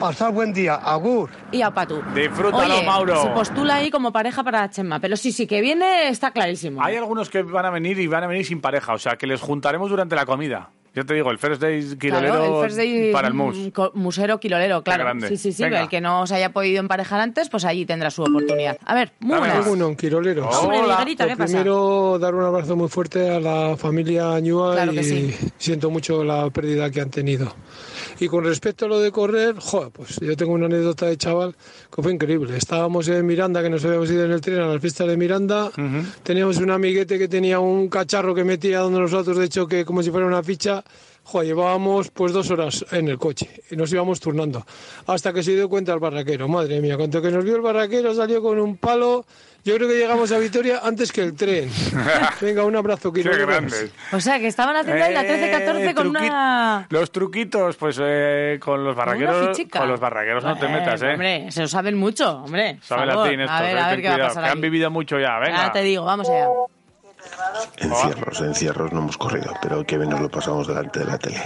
Pasar buen día, agur. Y a Patu. Disfrútalo, Oye, Mauro. Se postula ahí como pareja para Chema. Pero sí, sí, que viene está clarísimo. Hay algunos que van a venir y van a venir sin pareja, o sea, que les juntaremos durante la comida. Yo te digo, el first day quilolero Claro, el first day para el mus. mm, co- musero quilolero, claro. Sí, sí, sí. El que no se haya podido emparejar antes, pues allí tendrá su oportunidad. A ver, muy buenas. Bueno, Quiroleros. Hombre, Miguelito, ¿qué pasa? primero, dar un abrazo muy fuerte a la familia Añúa Claro y que sí. siento mucho la pérdida que han tenido. Y con respecto a lo de correr, joder, pues yo tengo una anécdota de chaval que fue increíble. Estábamos en Miranda, que nos habíamos ido en el tren a las fiestas de Miranda. Teníamos un amiguete que tenía un cacharro que metía donde nosotros de choque como si fuera una ficha. Joder, llevábamos pues dos horas en el coche y nos íbamos turnando. Hasta que se dio cuenta el barraquero. Madre mía, cuanto que nos vio el barraquero salió con un palo. Yo creo que llegamos a Vitoria antes que el tren. Venga, un abrazo, Qué grandes. O sea, que estaban haciendo ahí la 13-14 con truqui- una... Los truquitos, pues eh, con los barraqueros. Con los barraqueros no te Eh, metas, ¿eh? Hombre, se lo saben mucho, hombre. Sabe Por favor. latín estos, A ver, eh, a ver qué va a pasar que han vivido mucho ya, venga. Ya te digo, vamos allá. Encierros, encierros no hemos corrido, pero que bien nos lo pasamos delante de la tele.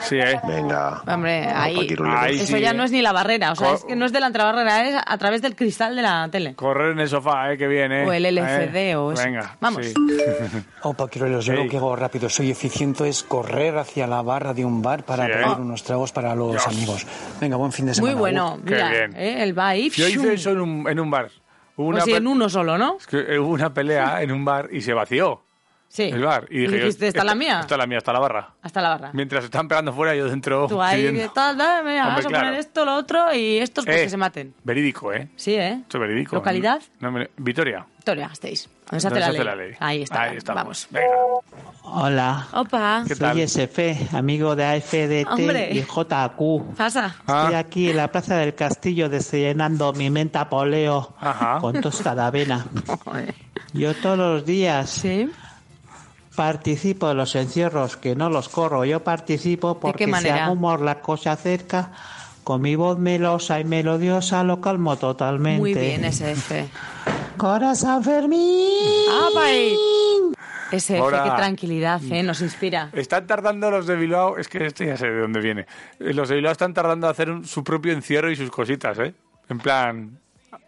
Sí, ¿eh? Venga. Hombre, ahí... Eso ya no es ni la barrera, o sea, es que no es delante de la barrera, es a través del cristal de la tele. Correr en el sofá, ¿eh? Que viene. O el LCD o eso. Venga, Vamos. sí. Opa, Quiroleros, yo lo que hago rápido, soy eficiente, es correr hacia la barra de un bar para Sí, ¿eh? pedir unos tragos para los Dios. amigos. Venga, buen fin de Muy semana. bueno, Agur. mira, bien. eh, él va ahí... Yo hice eso en un, en un bar. Hubo O una si pe- en uno solo, ¿no? Es que hubo una pelea en un bar y se vació. Sí. El bar. Y dije, dijiste, ¿esta es la mía? Esta es la mía, está la barra. Hasta la barra. Mientras están pegando fuera, yo dentro Tú ahí, pidiendo. de tal, tal, mira, Hombre, vamos a claro. poner esto, lo otro y estos pues Eh, que se maten. Verídico, ¿eh? Sí, ¿eh? Esto es verídico. ¿Localidad? No me- Vitoria. Victoria, estéis. ¿Dónde se hace, ¿Dónde la, se ley? hace la ley? Ahí está. Ahí estamos. Vamos. Hola. Opa. Soy SF, amigo de AFDT Hombre. y JQ. Pasa. Ah. Estoy aquí en la Plaza del Castillo desenando mi menta poleo con tostada avena. Yo todos los días participo de los encierros, que no los corro. Yo participo porque si hago humor la cosa cerca, con mi voz melosa y melodiosa lo calmo totalmente. Muy bien, SF. Corazón Fermín. SF, Ahora. qué tranquilidad, ¿eh? Nos inspira. Están tardando los de Bilbao, es que este ya sé de dónde viene. Los de Bilbao están tardando a hacer un- su propio encierro y sus cositas, ¿eh? En plan,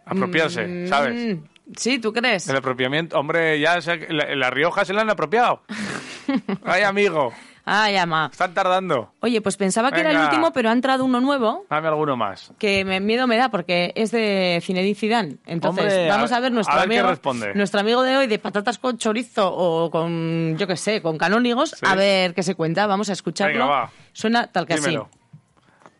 apropiarse, Mm, ¿sabes? Sí, ¿tú crees? El apropiamiento, hombre, ya se- la, la Rioja se la han apropiado. Ay, amigo, Ah, llama. están tardando. Oye, pues pensaba que era el último, pero ha entrado uno nuevo Dame alguno más. que me, miedo me da porque es de Zinedine Zidane. Entonces, Hombre, vamos a- a ver nuestro a ver qué amigo, responde. nuestro amigo de hoy de patatas con chorizo o con, yo qué sé, con canónigos, Sí. a ver qué se cuenta. Vamos a escucharlo. Venga, va. Suena tal que así. Dímelo.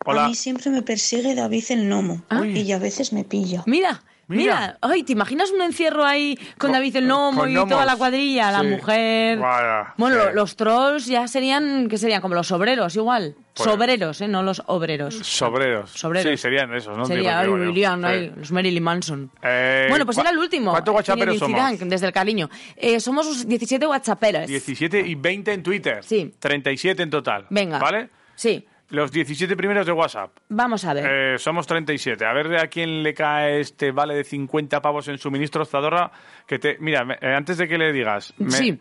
A Hola. mí siempre me persigue David el gnomo y a veces me pilla. Mira, mira, Ay, ¿te imaginas un encierro ahí con David el Nomo con y toda la cuadrilla, la Sí. mujer? Vaya, Bueno, sí. lo- los trolls ya serían, ¿qué serían? Como los obreros, igual. Pues- Sobreros, ¿eh? No los obreros. Sobreros. Sobreros. Sí, serían esos, ¿no? Sería, ay, irían Sí. los Marilyn Manson. Eh, bueno, pues ¿cu- era el último. ¿Cuántos Zinedine somos? Desde el cariño. Eh, somos unos 17 whatsapperos. 17 y 20 en Twitter. Sí. 37 en total. Venga. ¿Vale? Sí, Los 17 primeros de WhatsApp. vamos a ver. Eh, somos 37. A ver a quién le cae este vale de 50 pavos en suministros Zadorra. Que te, mira, me- eh, antes de que le digas. me- Sí.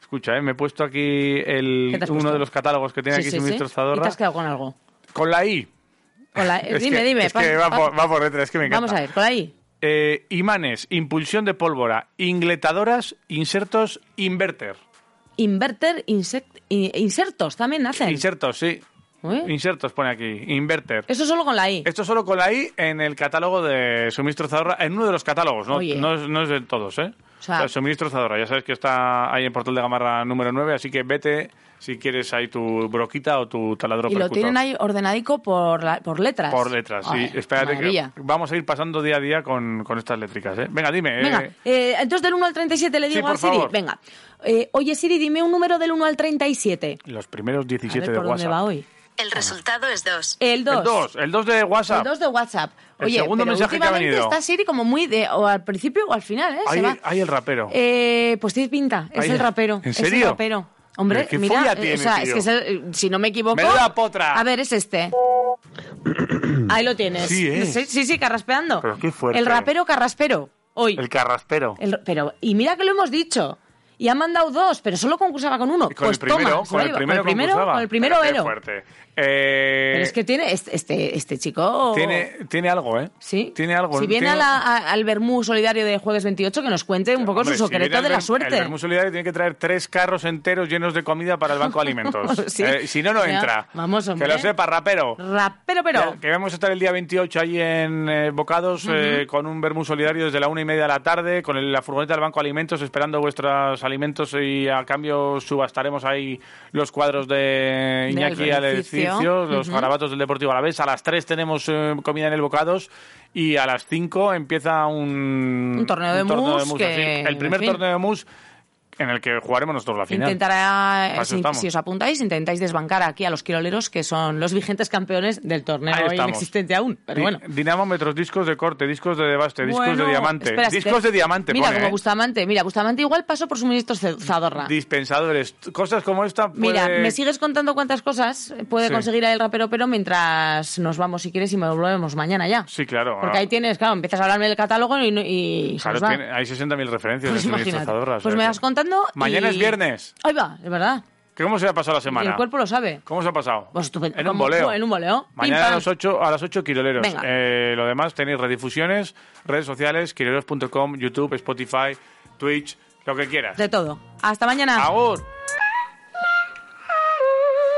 Escucha, eh, me he puesto aquí el, ¿Qué te has uno puesto? de los catálogos que tiene Sí, aquí sí, suministros ¿Y Zadorra. te has quedado con algo? Con la I. Con la- Es dime, que- dime. Es que va por, va por letra, es que me encanta. Vamos a ver, con ahí. Eh, imanes, impulsión de pólvora, ingletadoras, insertos, inverter. Inverter, insect- i- insertos también hacen. Insertos, sí. Insertos pone aquí. Inverter. Eso solo con la I. Esto solo con la I en el catálogo de Suministro Zadorra, en uno de los catálogos, no, no, es, no es de todos, ¿eh? O sea- O sea, Suministro Zadorra, ya sabes que está ahí en Portal de Gamarra número 9, así que vete si quieres ahí tu broquita o tu taladro Y lo percutor. tienen ahí ordenadico por, la- por letras. Por letras, sí. Ay, Espérate maravilla. que vamos a ir pasando día a día con, con estas létricas, ¿eh? Venga, dime. Venga, eh, eh, entonces del 1 al 37 le Sí, digo por a Siri. favor. Venga. Eh, oye, Siri, dime un número del 1 al 37. los primeros 17 a ver de por dónde WhatsApp. va hoy. El resultado es 2. El 2. El 2, el 2 de WhatsApp. El 2 de WhatsApp. El Oye, segundo pero mensaje que ha últimamente venido. está Siri como muy de... O al principio o al final, ¿eh? Se Ahí, va. ahí el rapero. Eh, pues tiene pinta. Es Ahí- el rapero. ¿En Es el serio? rapero. Hombre, qué mira, eh, tiene, o sea, es que es el- si no me equivoco... Menuda potra. A ver, es este. Ahí lo tienes. Sí, es. Sí, sí, sí, carraspeando. Pero qué fuerte. El rapero carraspero. Hoy. El carraspero. El- pero, y mira que lo hemos dicho. Y han mandado dos, pero solo concursaba con uno. Con pues el primero, toma, se con el primero con el primero, concursaba. con el primero Pero qué Ero. Eh, Pero es que tiene este, este, este chico. tiene, tiene algo, ¿eh? Sí. Tiene algo. Si viene Tiene- a la- a- al Bermú Solidario de Jueves 28, que nos cuente un poco Hombre, su secreto de la suerte. El Vermú Solidario tiene que traer tres carros enteros llenos de comida para el Banco de Alimentos. Sí. Eh, si no, no entra. Vamos, hombre. Que lo sepa, rapero. Rapero, pero. Que, que vamos a estar el día 28 allí en eh, Bocados con un Vermú Solidario desde la una y media de la tarde, con el- la furgoneta del Banco de Alimentos, esperando vuestros alimentos y a cambio subastaremos ahí los cuadros de Iñaki Del edificio, los Ujú. garabatos del Deportivo a la vez. A las 3 tenemos eh, comida en el Bocados y a las 5 empieza un, Un torneo de mus que, así. El primer en fin. torneo de mus en el que jugaremos nosotros la final. Intentará, si, os apuntáis, intentáis desbancar aquí a los quiroleros, que son los vigentes campeones del torneo inexistente aún. Pero Di- bueno. Dinamómetros, discos de corte, discos de debaste, discos Bueno, de diamante. espera, discos te- de diamante, Mira, pone, como ¿eh? Bustamante. Mira, Bustamante igual pasó por suministros Z- Zadorra. Dispensadores, cosas como esta. Mira, me sigues contando cuántas cosas puede Sí. conseguir el rapero, pero mientras nos vamos, si quieres, y me volvemos mañana ya. Sí, claro. Porque ah, ahí tienes, claro, empiezas a hablarme del catálogo y, y claro, tiene- hay 60.000 referencias Pues en suministros. Zadorra, Pues me vas contando. Mañana y- es viernes. Ahí va, es verdad. ¿Qué- ¿Cómo se ha pasado la Y semana? el cuerpo lo sabe. ¿Cómo se ha pasado? Pues estupendo. En un voleo. En un voleo. Mañana a las 8, a las 8 Quiroleros. Venga. Eh, lo demás tenéis redifusiones, redes sociales, quiroleros.com, YouTube, Spotify, Twitch, lo que quieras. De todo. Hasta mañana. Agur.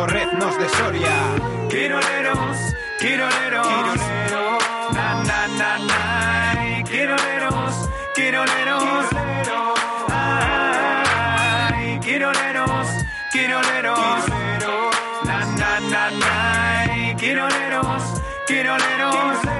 torreznos de Soria. Quiroleros, quiroleros, quiroleros, na na na na, quiroleros, quiroleros, ay, quiroleros, quiroleros, na na na na, quiroleros, quiroleros,